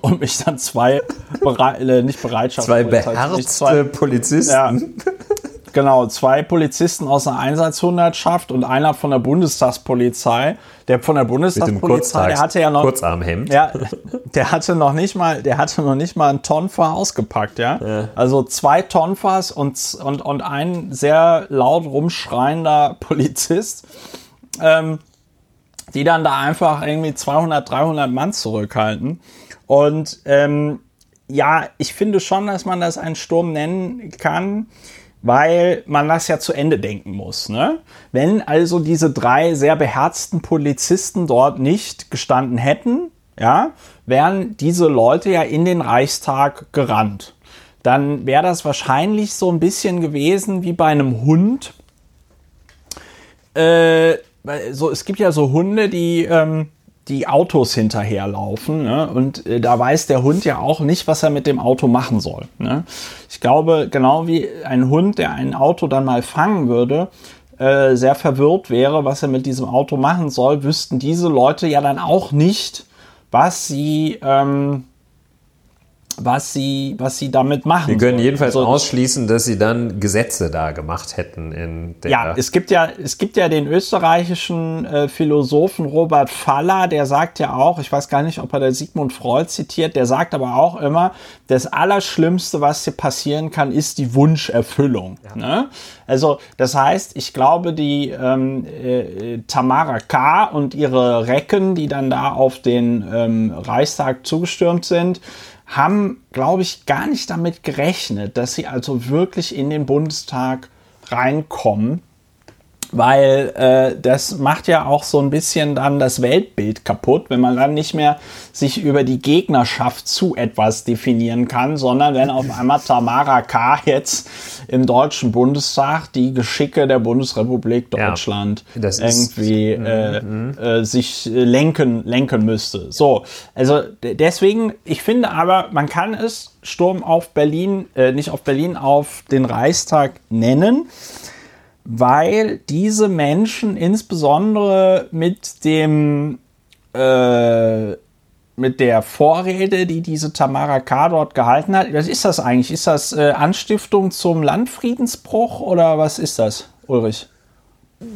und mich dann zwei, Bere äh, nicht Bereitschaft, zwei beherzte zwei, Polizisten. Ja, Genau, zwei Polizisten aus der Einsatzhundertschaft und einer von der Bundestagspolizei. Der von der Bundestagspolizei, der hatte ja noch Kurzarmhemd. Ja, der hatte noch nicht mal, der hatte noch nicht mal ein Tonfa ausgepackt, ja? ja. Also zwei Tonfas und, und, und ein sehr laut rumschreiender Polizist. Ähm, die dann da einfach irgendwie 200, 300 Mann zurückhalten. Und ähm, ja, ich finde schon, dass man das einen Sturm nennen kann weil man das ja zu Ende denken muss. Ne? Wenn also diese drei sehr beherzten Polizisten dort nicht gestanden hätten, ja, wären diese Leute ja in den Reichstag gerannt. Dann wäre das wahrscheinlich so ein bisschen gewesen wie bei einem Hund. Äh, so, es gibt ja so Hunde, die ähm, die Autos hinterherlaufen. Ne? Und äh, da weiß der Hund ja auch nicht, was er mit dem Auto machen soll. Ne? Ich glaube, genau wie ein Hund, der ein Auto dann mal fangen würde, äh, sehr verwirrt wäre, was er mit diesem Auto machen soll, wüssten diese Leute ja dann auch nicht, was sie, ähm, was sie, was sie damit machen. Wir können jedenfalls also, ausschließen, dass sie dann Gesetze da gemacht hätten in der. Ja, es gibt ja, es gibt ja den österreichischen äh, Philosophen Robert Faller, der sagt ja auch, ich weiß gar nicht, ob er der Sigmund Freud zitiert, der sagt aber auch immer, das Allerschlimmste, was dir passieren kann, ist die Wunscherfüllung. Ja. Ne? Also, das heißt, ich glaube, die ähm, äh, Tamara K. und ihre Recken, die dann da auf den ähm, Reichstag zugestürmt sind, haben, glaube ich, gar nicht damit gerechnet, dass sie also wirklich in den Bundestag reinkommen weil äh, das macht ja auch so ein bisschen dann das Weltbild kaputt, wenn man dann nicht mehr sich über die Gegnerschaft zu etwas definieren kann, sondern wenn auf einmal Tamara K. jetzt im Deutschen Bundestag die Geschicke der Bundesrepublik Deutschland ja, irgendwie ist, äh, mhm. äh, sich lenken, lenken müsste. So, also deswegen, ich finde aber, man kann es Sturm auf Berlin, äh, nicht auf Berlin, auf den Reichstag nennen weil diese Menschen insbesondere mit dem äh, mit der Vorrede, die diese Tamara K. dort gehalten hat, was ist das eigentlich? Ist das äh, Anstiftung zum Landfriedensbruch oder was ist das, Ulrich?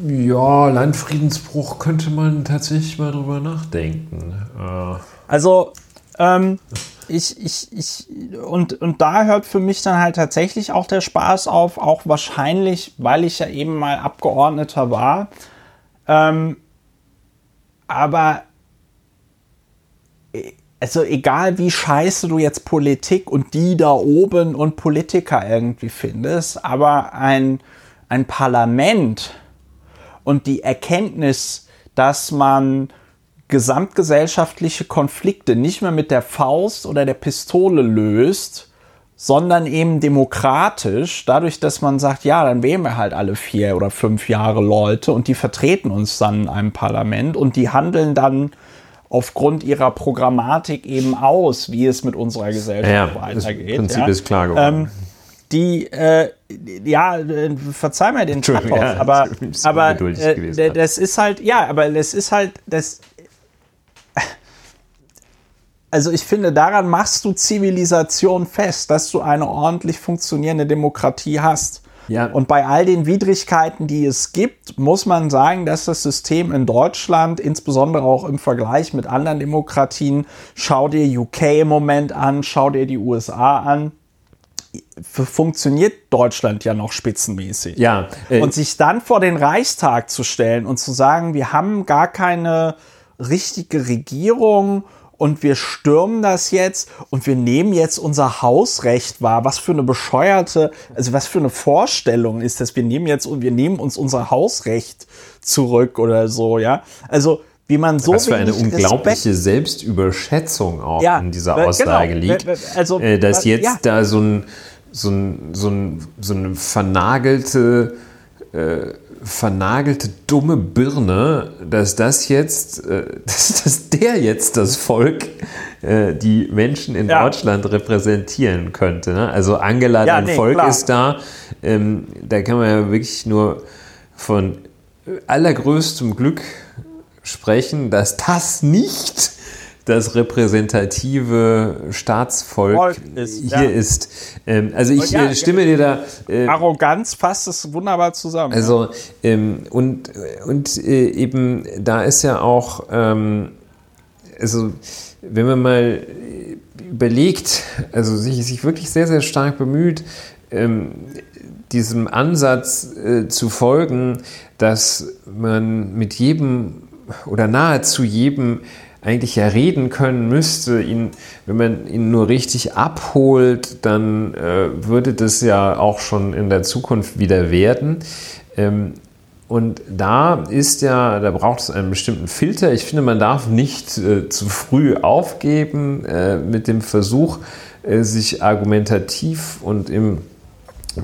Ja, Landfriedensbruch könnte man tatsächlich mal drüber nachdenken. Äh. Also, ähm, ich, ich, ich, und, und da hört für mich dann halt tatsächlich auch der Spaß auf, auch wahrscheinlich, weil ich ja eben mal Abgeordneter war. Ähm, aber äh, also egal wie scheiße du jetzt Politik und die da oben und Politiker irgendwie findest, aber ein, ein Parlament und die Erkenntnis, dass man gesamtgesellschaftliche Konflikte nicht mehr mit der Faust oder der Pistole löst, sondern eben demokratisch, dadurch, dass man sagt, ja, dann wählen wir halt alle vier oder fünf Jahre Leute und die vertreten uns dann in einem Parlament und die handeln dann aufgrund ihrer Programmatik eben aus, wie es mit unserer Gesellschaft ja, weitergeht. Das Prinzip ja. ist klar geworden. Ähm, die, äh, ja, äh, verzeih mir den Pathos, ja, aber, aber äh, das ist halt, ja, aber das ist halt, das, also ich finde, daran machst du Zivilisation fest, dass du eine ordentlich funktionierende Demokratie hast. Ja. Und bei all den Widrigkeiten, die es gibt, muss man sagen, dass das System in Deutschland, insbesondere auch im Vergleich mit anderen Demokratien, schau dir UK im Moment an, schau dir die USA an, funktioniert Deutschland ja noch spitzenmäßig. Ja. Äh und sich dann vor den Reichstag zu stellen und zu sagen, wir haben gar keine richtige Regierung und wir stürmen das jetzt und wir nehmen jetzt unser Hausrecht wahr. Was für eine bescheuerte, also was für eine Vorstellung ist das? Wir nehmen jetzt und wir nehmen uns unser Hausrecht zurück oder so, ja? Also wie man so Was für eine unglaubliche Respekt Selbstüberschätzung auch ja, in dieser genau. Aussage genau, liegt. Also, äh, dass jetzt ja. da so ein, so ein, so ein, so eine vernagelte äh, vernagelte dumme Birne, dass das jetzt, äh, dass, dass der jetzt das Volk, äh, die Menschen in ja. Deutschland repräsentieren könnte. Ne? Also Angela, ja, dein nee, Volk klar. ist da. Ähm, da kann man ja wirklich nur von allergrößtem Glück sprechen, dass das nicht das repräsentative Staatsvolk ist, hier ja. ist. Ähm, also ich ja, stimme dir da. Äh, Arroganz fasst es wunderbar zusammen. Also ähm, und und äh, eben da ist ja auch ähm, also wenn man mal überlegt, also sich, sich wirklich sehr sehr stark bemüht ähm, diesem Ansatz äh, zu folgen, dass man mit jedem oder nahezu jedem eigentlich ja reden können müsste, ihn, wenn man ihn nur richtig abholt, dann äh, würde das ja auch schon in der Zukunft wieder werden. Ähm, und da ist ja, da braucht es einen bestimmten Filter. Ich finde, man darf nicht äh, zu früh aufgeben äh, mit dem Versuch, äh, sich argumentativ und im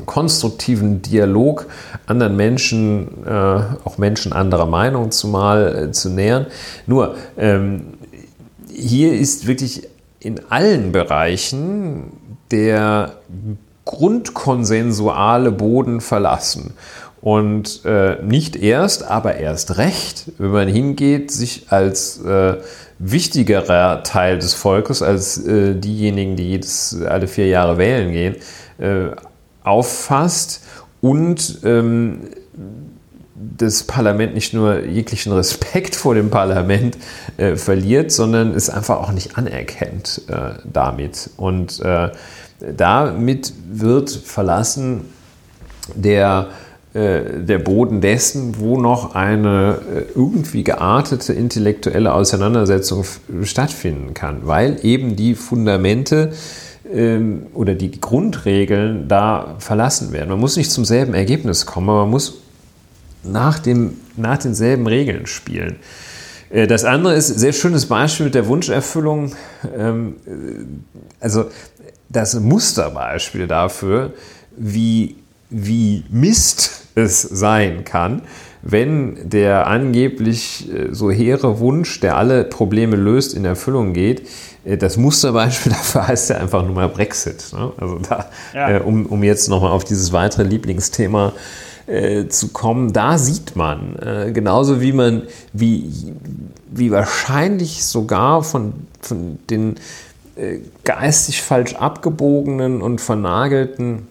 konstruktiven Dialog anderen Menschen, äh, auch Menschen anderer Meinung zumal äh, zu nähern. Nur, ähm, hier ist wirklich in allen Bereichen der grundkonsensuale Boden verlassen. Und äh, nicht erst, aber erst recht, wenn man hingeht, sich als äh, wichtigerer Teil des Volkes, als äh, diejenigen, die jedes, alle vier Jahre wählen gehen, äh, auffasst und ähm, das Parlament nicht nur jeglichen Respekt vor dem Parlament äh, verliert, sondern es einfach auch nicht anerkennt äh, damit. Und äh, damit wird verlassen der, äh, der Boden dessen, wo noch eine äh, irgendwie geartete intellektuelle Auseinandersetzung stattfinden kann, weil eben die Fundamente ähm, oder die Grundregeln da verlassen werden. Man muss nicht zum selben Ergebnis kommen, aber man muss nach, dem, nach denselben Regeln spielen. Äh, das andere ist ein sehr schönes Beispiel mit der Wunscherfüllung. Ähm, also das Musterbeispiel dafür, wie, wie Mist es sein kann, wenn der angeblich äh, so hehre Wunsch, der alle Probleme löst, in Erfüllung geht. Äh, das Musterbeispiel dafür heißt ja einfach nur mal Brexit. Ne? Also da, ja. um, um jetzt nochmal auf dieses weitere Lieblingsthema äh, zu kommen, da sieht man, äh, genauso wie man, wie, wie wahrscheinlich sogar von, von den äh, geistig falsch abgebogenen und vernagelten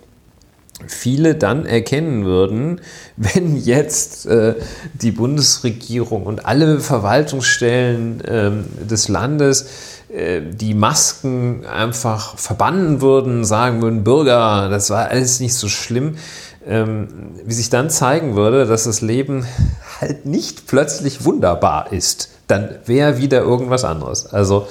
viele dann erkennen würden, wenn jetzt äh, die Bundesregierung und alle Verwaltungsstellen äh, des Landes äh, die Masken einfach verbannen würden, sagen würden, Bürger, das war alles nicht so schlimm, ähm, wie sich dann zeigen würde, dass das Leben halt nicht plötzlich wunderbar ist, dann wäre wieder irgendwas anderes. Also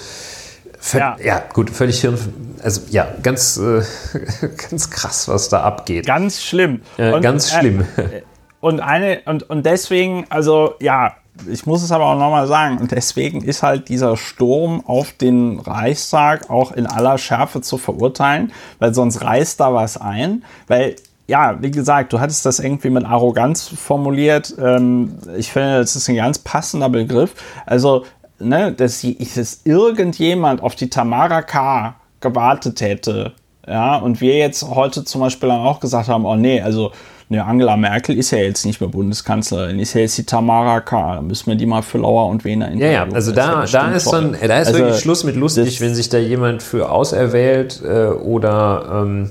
ja. ja. gut, völlig hirn. Also ja, ganz, äh, ganz krass, was da abgeht. Ganz schlimm. Äh, und, ganz schlimm. Äh, und eine, und, und deswegen, also ja, ich muss es aber auch nochmal sagen, und deswegen ist halt dieser Sturm auf den Reichstag auch in aller Schärfe zu verurteilen, weil sonst reißt da was ein, weil ja, wie gesagt, du hattest das irgendwie mit Arroganz formuliert. Ähm, ich finde, das ist ein ganz passender Begriff. Also, ne, dass, dass irgendjemand auf die Tamara K. gewartet hätte, ja, und wir jetzt heute zum Beispiel dann auch gesagt haben, oh nee, also ne, Angela Merkel ist ja jetzt nicht mehr Bundeskanzlerin, ist ja jetzt die Tamara K. Da müssen wir die mal für Lauer und Wiener Ja, ja, also da, da ist dann, da ist also, wirklich Schluss mit lustig, wenn sich da jemand für auserwählt äh, oder ähm,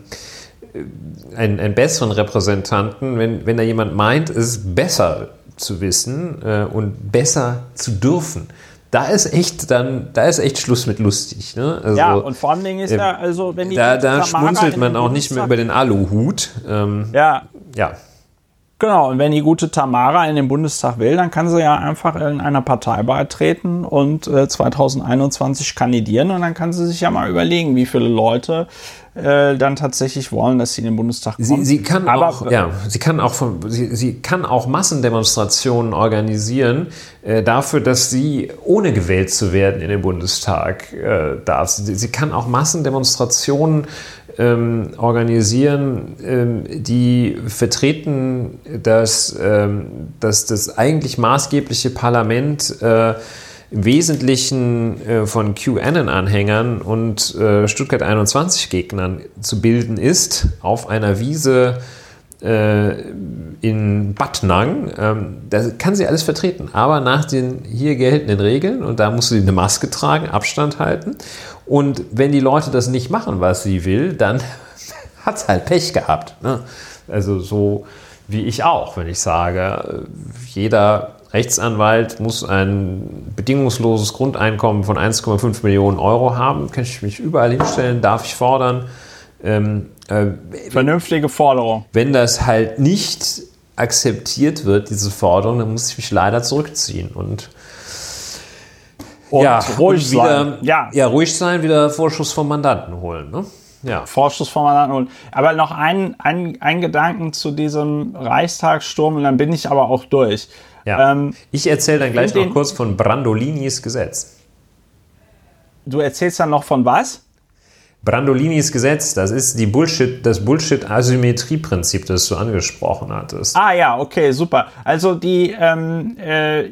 einen, einen besseren Repräsentanten, wenn, wenn da jemand meint, es besser zu wissen äh, und besser zu dürfen. Da ist echt dann, da ist echt Schluss mit lustig. Ne? Also, ja, und vor allen Dingen ist äh, ja, also wenn die Da, da schmunzelt man auch nicht mehr über den Aluhut. Ähm, ja. Ja. Genau, und wenn die gute Tamara in den Bundestag will, dann kann sie ja einfach in einer Partei beitreten und äh, 2021 kandidieren und dann kann sie sich ja mal überlegen, wie viele Leute äh, dann tatsächlich wollen, dass sie in den Bundestag kommen. Sie, sie kann Aber, auch, ja, sie kann auch, von, sie, sie kann auch Massendemonstrationen organisieren äh, dafür, dass sie ohne gewählt zu werden in den Bundestag äh, darf. Sie, sie kann auch Massendemonstrationen ähm, organisieren, ähm, die vertreten, dass, ähm, dass das eigentlich maßgebliche Parlament äh, im Wesentlichen äh, von QAnon-Anhängern und äh, Stuttgart 21-Gegnern zu bilden ist, auf einer Wiese in Bad Nang. Ähm, da kann sie alles vertreten, aber nach den hier geltenden Regeln und da muss sie eine Maske tragen, Abstand halten. Und wenn die Leute das nicht machen, was sie will, dann hat es halt Pech gehabt. Ne? Also so wie ich auch, wenn ich sage, jeder Rechtsanwalt muss ein bedingungsloses Grundeinkommen von 1,5 Millionen Euro haben. Kann ich mich überall hinstellen, darf ich fordern. Ähm, äh, Vernünftige Forderung. Wenn das halt nicht akzeptiert wird, diese Forderung, dann muss ich mich leider zurückziehen und, und ja, ruhig und wieder, sein. Ja. ja, ruhig sein, wieder Vorschuss vom Mandanten holen. Ne? Ja. Vorschuss vom Mandanten holen. Aber noch ein, ein, ein Gedanken zu diesem Reichstagssturm und dann bin ich aber auch durch. Ja. Ähm, ich erzähle dann gleich noch kurz von Brandolinis Gesetz. Du erzählst dann noch von was? Brandolinis Gesetz, das ist die Bullshit, das Bullshit-Asymmetrie-Prinzip, das du angesprochen hattest. Ah ja, okay, super. Also die, ähm, äh,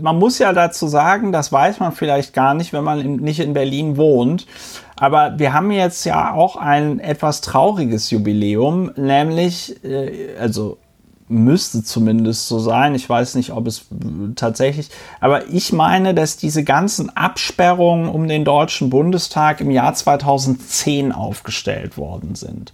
man muss ja dazu sagen, das weiß man vielleicht gar nicht, wenn man in, nicht in Berlin wohnt. Aber wir haben jetzt ja auch ein etwas trauriges Jubiläum, nämlich, äh, also müsste zumindest so sein. Ich weiß nicht, ob es tatsächlich, aber ich meine, dass diese ganzen Absperrungen um den Deutschen Bundestag im Jahr 2010 aufgestellt worden sind.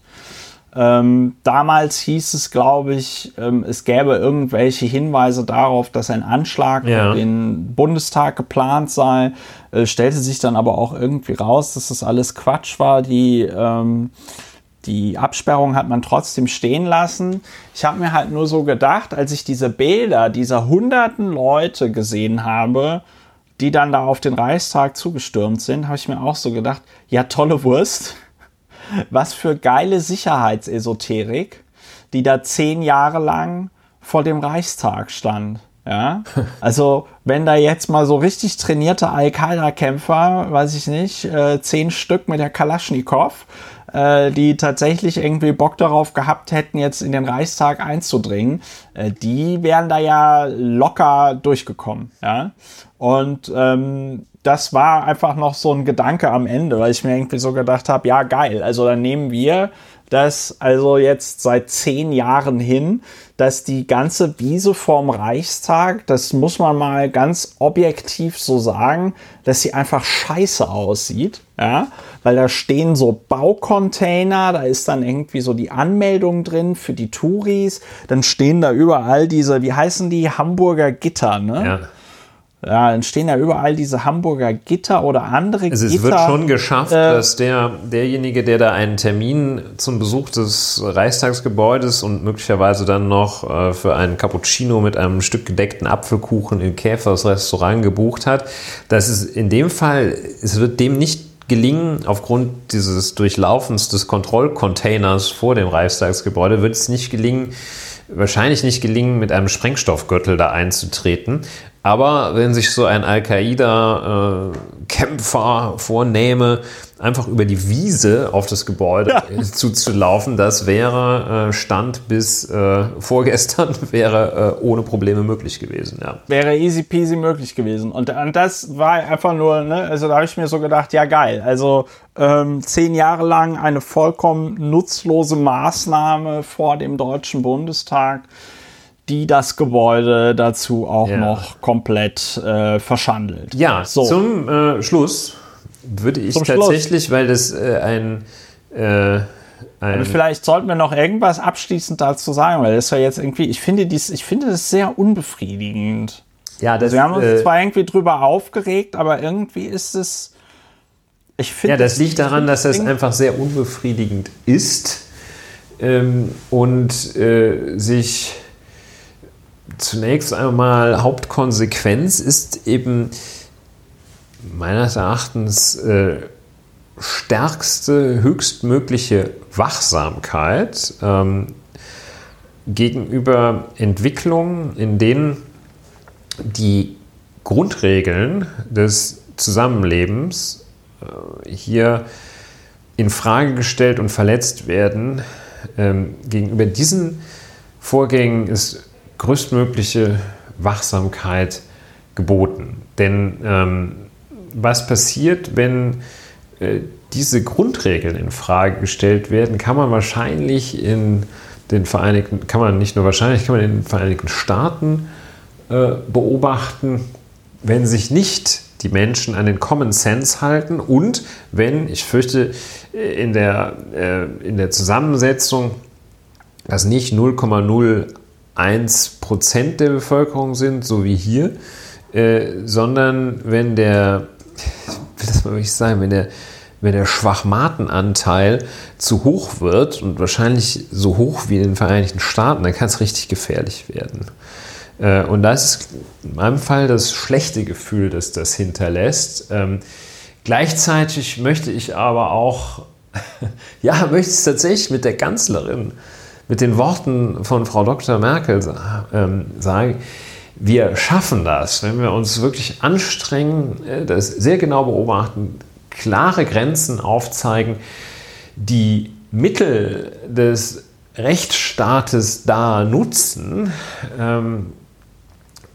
Ähm, damals hieß es, glaube ich, ähm, es gäbe irgendwelche Hinweise darauf, dass ein Anschlag ja. auf den Bundestag geplant sei. Äh, stellte sich dann aber auch irgendwie raus, dass das alles Quatsch war. Die ähm, die Absperrung hat man trotzdem stehen lassen. Ich habe mir halt nur so gedacht, als ich diese Bilder dieser hunderten Leute gesehen habe, die dann da auf den Reichstag zugestürmt sind, habe ich mir auch so gedacht, ja, tolle Wurst. Was für geile Sicherheitsesoterik, die da zehn Jahre lang vor dem Reichstag stand. Ja, also wenn da jetzt mal so richtig trainierte Al-Qaida-Kämpfer, weiß ich nicht, äh, zehn Stück mit der Kalaschnikow, äh, die tatsächlich irgendwie Bock darauf gehabt hätten, jetzt in den Reichstag einzudringen, äh, die wären da ja locker durchgekommen. Ja? Und ähm, das war einfach noch so ein Gedanke am Ende, weil ich mir irgendwie so gedacht habe, ja geil, also dann nehmen wir das also jetzt seit zehn Jahren hin, dass die ganze Wiese vorm Reichstag, das muss man mal ganz objektiv so sagen, dass sie einfach scheiße aussieht, ja, weil da stehen so Baucontainer, da ist dann irgendwie so die Anmeldung drin für die Touris, dann stehen da überall diese, wie heißen die, Hamburger Gitter, ne? Ja ja, dann stehen ja überall diese Hamburger Gitter oder andere also Gitter. Es wird schon geschafft, äh, dass der, derjenige, der da einen Termin zum Besuch des Reichstagsgebäudes und möglicherweise dann noch äh, für einen Cappuccino mit einem Stück gedeckten Apfelkuchen in Käfers Restaurant gebucht hat, dass es in dem Fall, es wird dem nicht gelingen, aufgrund dieses Durchlaufens des Kontrollcontainers vor dem Reichstagsgebäude, wird es nicht gelingen, wahrscheinlich nicht gelingen, mit einem Sprengstoffgürtel da einzutreten. Aber wenn sich so ein Al-Qaida-Kämpfer äh, vornehme, einfach über die Wiese auf das Gebäude ja. zuzulaufen, das wäre äh, Stand bis äh, vorgestern, wäre ohne Probleme möglich gewesen. Ja. Wäre easy peasy möglich gewesen. Und, und das war einfach nur, ne, also da habe ich mir so gedacht, ja geil, also ähm, zehn Jahre lang eine vollkommen nutzlose Maßnahme vor dem Deutschen Bundestag die das Gebäude dazu auch ja. noch komplett äh, verschandelt. Ja, so. zum äh, Schluss würde ich zum tatsächlich, Schluss. weil das äh, ein, äh, ein vielleicht sollten wir noch irgendwas abschließend dazu sagen, weil das ja jetzt irgendwie, ich finde dies, ich finde das sehr unbefriedigend. Ja, das, also wir haben uns äh, zwar irgendwie drüber aufgeregt, aber irgendwie ist es. Ich finde. Ja, das liegt daran, dass das einfach sehr unbefriedigend ist ähm, und äh, sich zunächst einmal Hauptkonsequenz ist eben meines Erachtens äh, stärkste, höchstmögliche Wachsamkeit ähm, gegenüber Entwicklungen, in denen die Grundregeln des Zusammenlebens äh, hier in Frage gestellt und verletzt werden. Ähm, gegenüber diesen Vorgängen ist größtmögliche Wachsamkeit geboten. Denn ähm, was passiert, wenn äh, diese Grundregeln in Frage gestellt werden, kann man wahrscheinlich in den Vereinigten, kann man nicht nur wahrscheinlich, kann man in den Vereinigten Staaten äh, beobachten, wenn sich nicht die Menschen an den Common Sense halten und wenn, ich fürchte, in der, äh, in der Zusammensetzung das nicht 0,0 1% der Bevölkerung sind, so wie hier, äh, sondern wenn der, will das mal wirklich sagen, wenn der, wenn der Schwachmatenanteil zu hoch wird und wahrscheinlich so hoch wie in den Vereinigten Staaten, dann kann es richtig gefährlich werden. Äh, und das ist in meinem Fall das schlechte Gefühl, das das hinterlässt. Ähm, gleichzeitig möchte ich aber auch, ja, möchte es tatsächlich mit der Kanzlerin mit den Worten von Frau Dr. Merkel ähm, sagen, wir schaffen das, wenn wir uns wirklich anstrengen, äh, das sehr genau beobachten, klare Grenzen aufzeigen, die Mittel des Rechtsstaates da nutzen, ähm,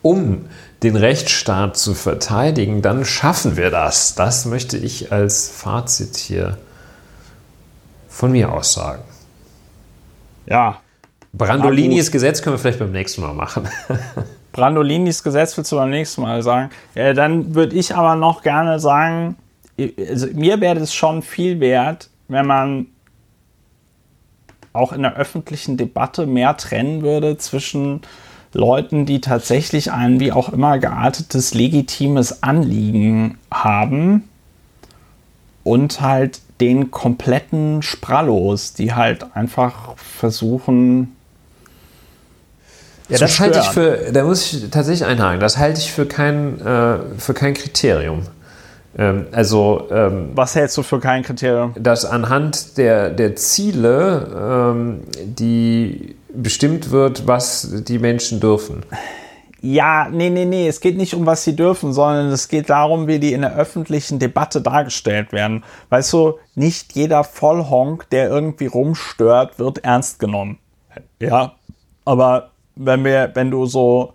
um den Rechtsstaat zu verteidigen, dann schaffen wir das. Das möchte ich als Fazit hier von mir aus sagen. Ja. Brandolinis Gesetz können wir vielleicht beim nächsten Mal machen. Brandolinis Gesetz willst du beim nächsten Mal sagen. Ja, dann würde ich aber noch gerne sagen, also mir wäre es schon viel wert, wenn man auch in der öffentlichen Debatte mehr trennen würde zwischen Leuten, die tatsächlich ein wie auch immer geartetes legitimes Anliegen haben und halt den kompletten Sprallos, die halt einfach versuchen. Ja, das halte ich für, da muss ich tatsächlich einhaken, das halte ich für kein, äh, für kein Kriterium. Ähm, also, ähm, Was hältst du für kein Kriterium? Dass anhand der, der Ziele, ähm, die bestimmt wird, was die Menschen dürfen. Ja, nee, nee, nee, es geht nicht um, was sie dürfen, sondern es geht darum, wie die in der öffentlichen Debatte dargestellt werden. Weißt du, nicht jeder Vollhonk, der irgendwie rumstört, wird ernst genommen. Ja, aber wenn wir, wenn du so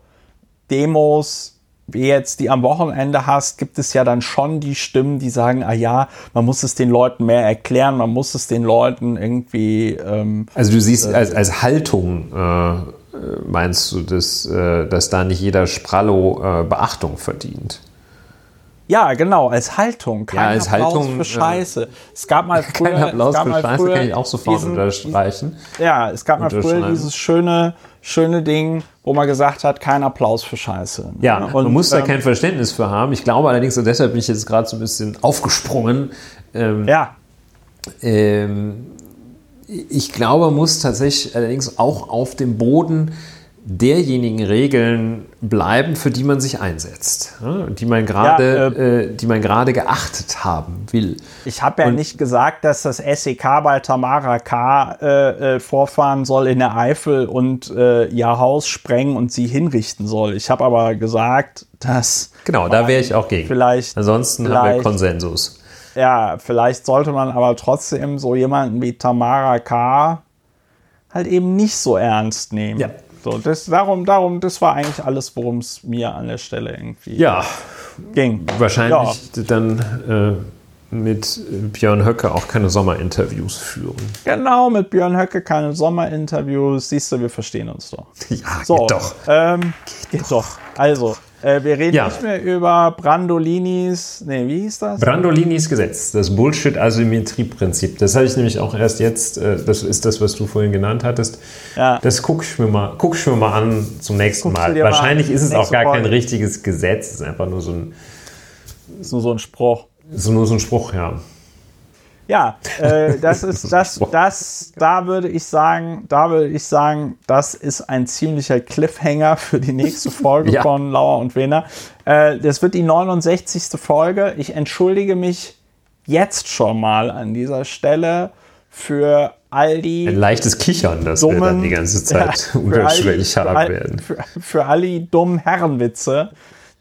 Demos wie jetzt die am Wochenende hast, gibt es ja dann schon die Stimmen, die sagen, ah ja, man muss es den Leuten mehr erklären, man muss es den Leuten irgendwie. Ähm, also du siehst äh, als, als Haltung äh, meinst du, dass, äh, dass da nicht jeder Sprallo äh, Beachtung verdient? Ja, genau, als Haltung. Kein ja, als Applaus Haltung, für äh, Scheiße. Es gab mal früher. Kein Applaus für Scheiße kann ich auch sofort diesen, unterstreichen. Ja, es gab mal früher dieses schöne, schöne Ding, wo man gesagt hat, kein Applaus für Scheiße. Ja, und, man muss da ähm, kein Verständnis für haben. Ich glaube allerdings, und deshalb bin ich jetzt gerade so ein bisschen aufgesprungen. Ähm, ja. Ähm, ich glaube, man muss tatsächlich allerdings auch auf dem Boden derjenigen Regeln bleiben, für die man sich einsetzt, die man gerade, ja, äh, äh, die man gerade geachtet haben will. Ich habe ja Und nicht gesagt, dass das SEK bei Tamara K. Äh, äh, vorfahren soll in der Eifel und äh, ihr Haus sprengen und sie hinrichten soll. Ich habe aber gesagt, dass genau, da wäre ich auch gegen. Vielleicht, ansonsten vielleicht, haben wir Konsensus. Ja, vielleicht sollte man aber trotzdem so jemanden wie Tamara K. halt eben nicht so ernst nehmen. Ja. So, das, darum, darum, das war eigentlich alles, worum es mir an der Stelle irgendwie ja, ging. Wahrscheinlich ja. dann äh, mit Björn Höcke auch keine Sommerinterviews führen. Genau, mit Björn Höcke keine Sommerinterviews. Siehst du, wir verstehen uns doch. Ja, so, geht doch. Ähm, geht, geht doch. Also, äh, wir reden ja. nicht mehr über Brandolinis, nee, wie hieß das? Brandolinis Gesetz, das Bullshit-Asymmetrie-Prinzip. Das habe ich nämlich auch erst jetzt, äh, das ist das, was du vorhin genannt hattest. Ja. Das gucke ich, mir mal, guck ich mir mal an zum nächsten Guckst Mal. Wahrscheinlich mal ist es auch gar Folge. kein richtiges Gesetz, es ist einfach nur so ein... ist nur so ein Spruch. Ist nur so ein Spruch, ja. Ja, äh, das ist das, das, da würde ich sagen, da würde ich sagen, das ist ein ziemlicher Cliffhanger für die nächste Folge ja. von Lauer und Wiener. Äh, das wird die 69. Folge. Ich entschuldige mich jetzt schon mal an dieser Stelle für all die. Ein leichtes Kichern, das dummen, wir dann die ganze Zeit ja, unterschwellig haben all, werden. Für, für all die dummen Herrenwitze,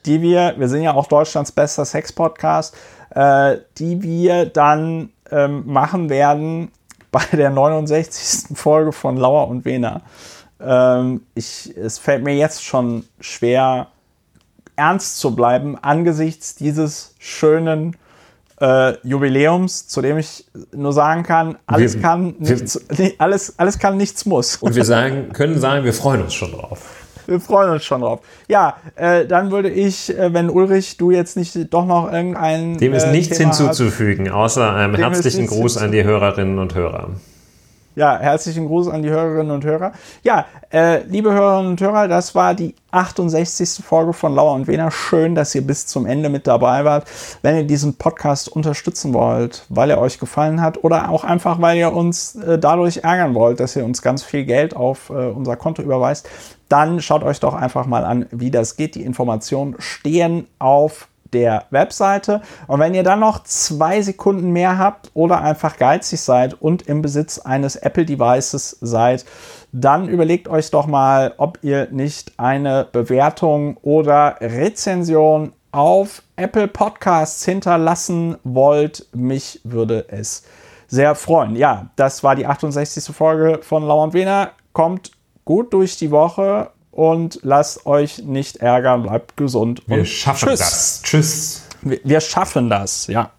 die wir, wir sind ja auch Deutschlands bester Sex-Podcast, äh, die wir dann ähm, machen werden bei der 69. Folge von Lauer und Wena. Ähm, ich, es fällt mir jetzt schon schwer, ernst zu bleiben angesichts dieses schönen äh, Jubiläums, zu dem ich nur sagen kann, alles wir, kann, nichts, wir, alles, alles kann, nichts muss. Und wir sagen, können sagen, wir freuen uns schon drauf. Wir freuen uns schon drauf. Ja, äh, dann würde ich, äh, wenn Ulrich, du jetzt nicht doch noch irgendein. Dem ist äh, nichts Thema hinzuzufügen, hast, außer einem herzlichen Gruß an die Hörerinnen und Hörer. Ja, herzlichen Gruß an die Hörerinnen und Hörer. Ja, äh, liebe Hörerinnen und Hörer, das war die 68. Folge von Lauer und Wiener. Schön, dass ihr bis zum Ende mit dabei wart. Wenn ihr diesen Podcast unterstützen wollt, weil er euch gefallen hat oder auch einfach, weil ihr uns äh, dadurch ärgern wollt, dass ihr uns ganz viel Geld auf äh, unser Konto überweist, dann schaut euch doch einfach mal an, wie das geht. Die Informationen stehen auf der Webseite. Und wenn ihr dann noch zwei Sekunden mehr habt oder einfach geizig seid und im Besitz eines Apple-Devices seid, dann überlegt euch doch mal, ob ihr nicht eine Bewertung oder Rezension auf Apple Podcasts hinterlassen wollt. Mich würde es sehr freuen. Ja, das war die 68. Folge von Lau und Wiener. Kommt gut durch die Woche und lasst euch nicht ärgern, bleibt gesund. Wir schaffen tschüss. das. Tschüss. Wir, wir schaffen das, ja.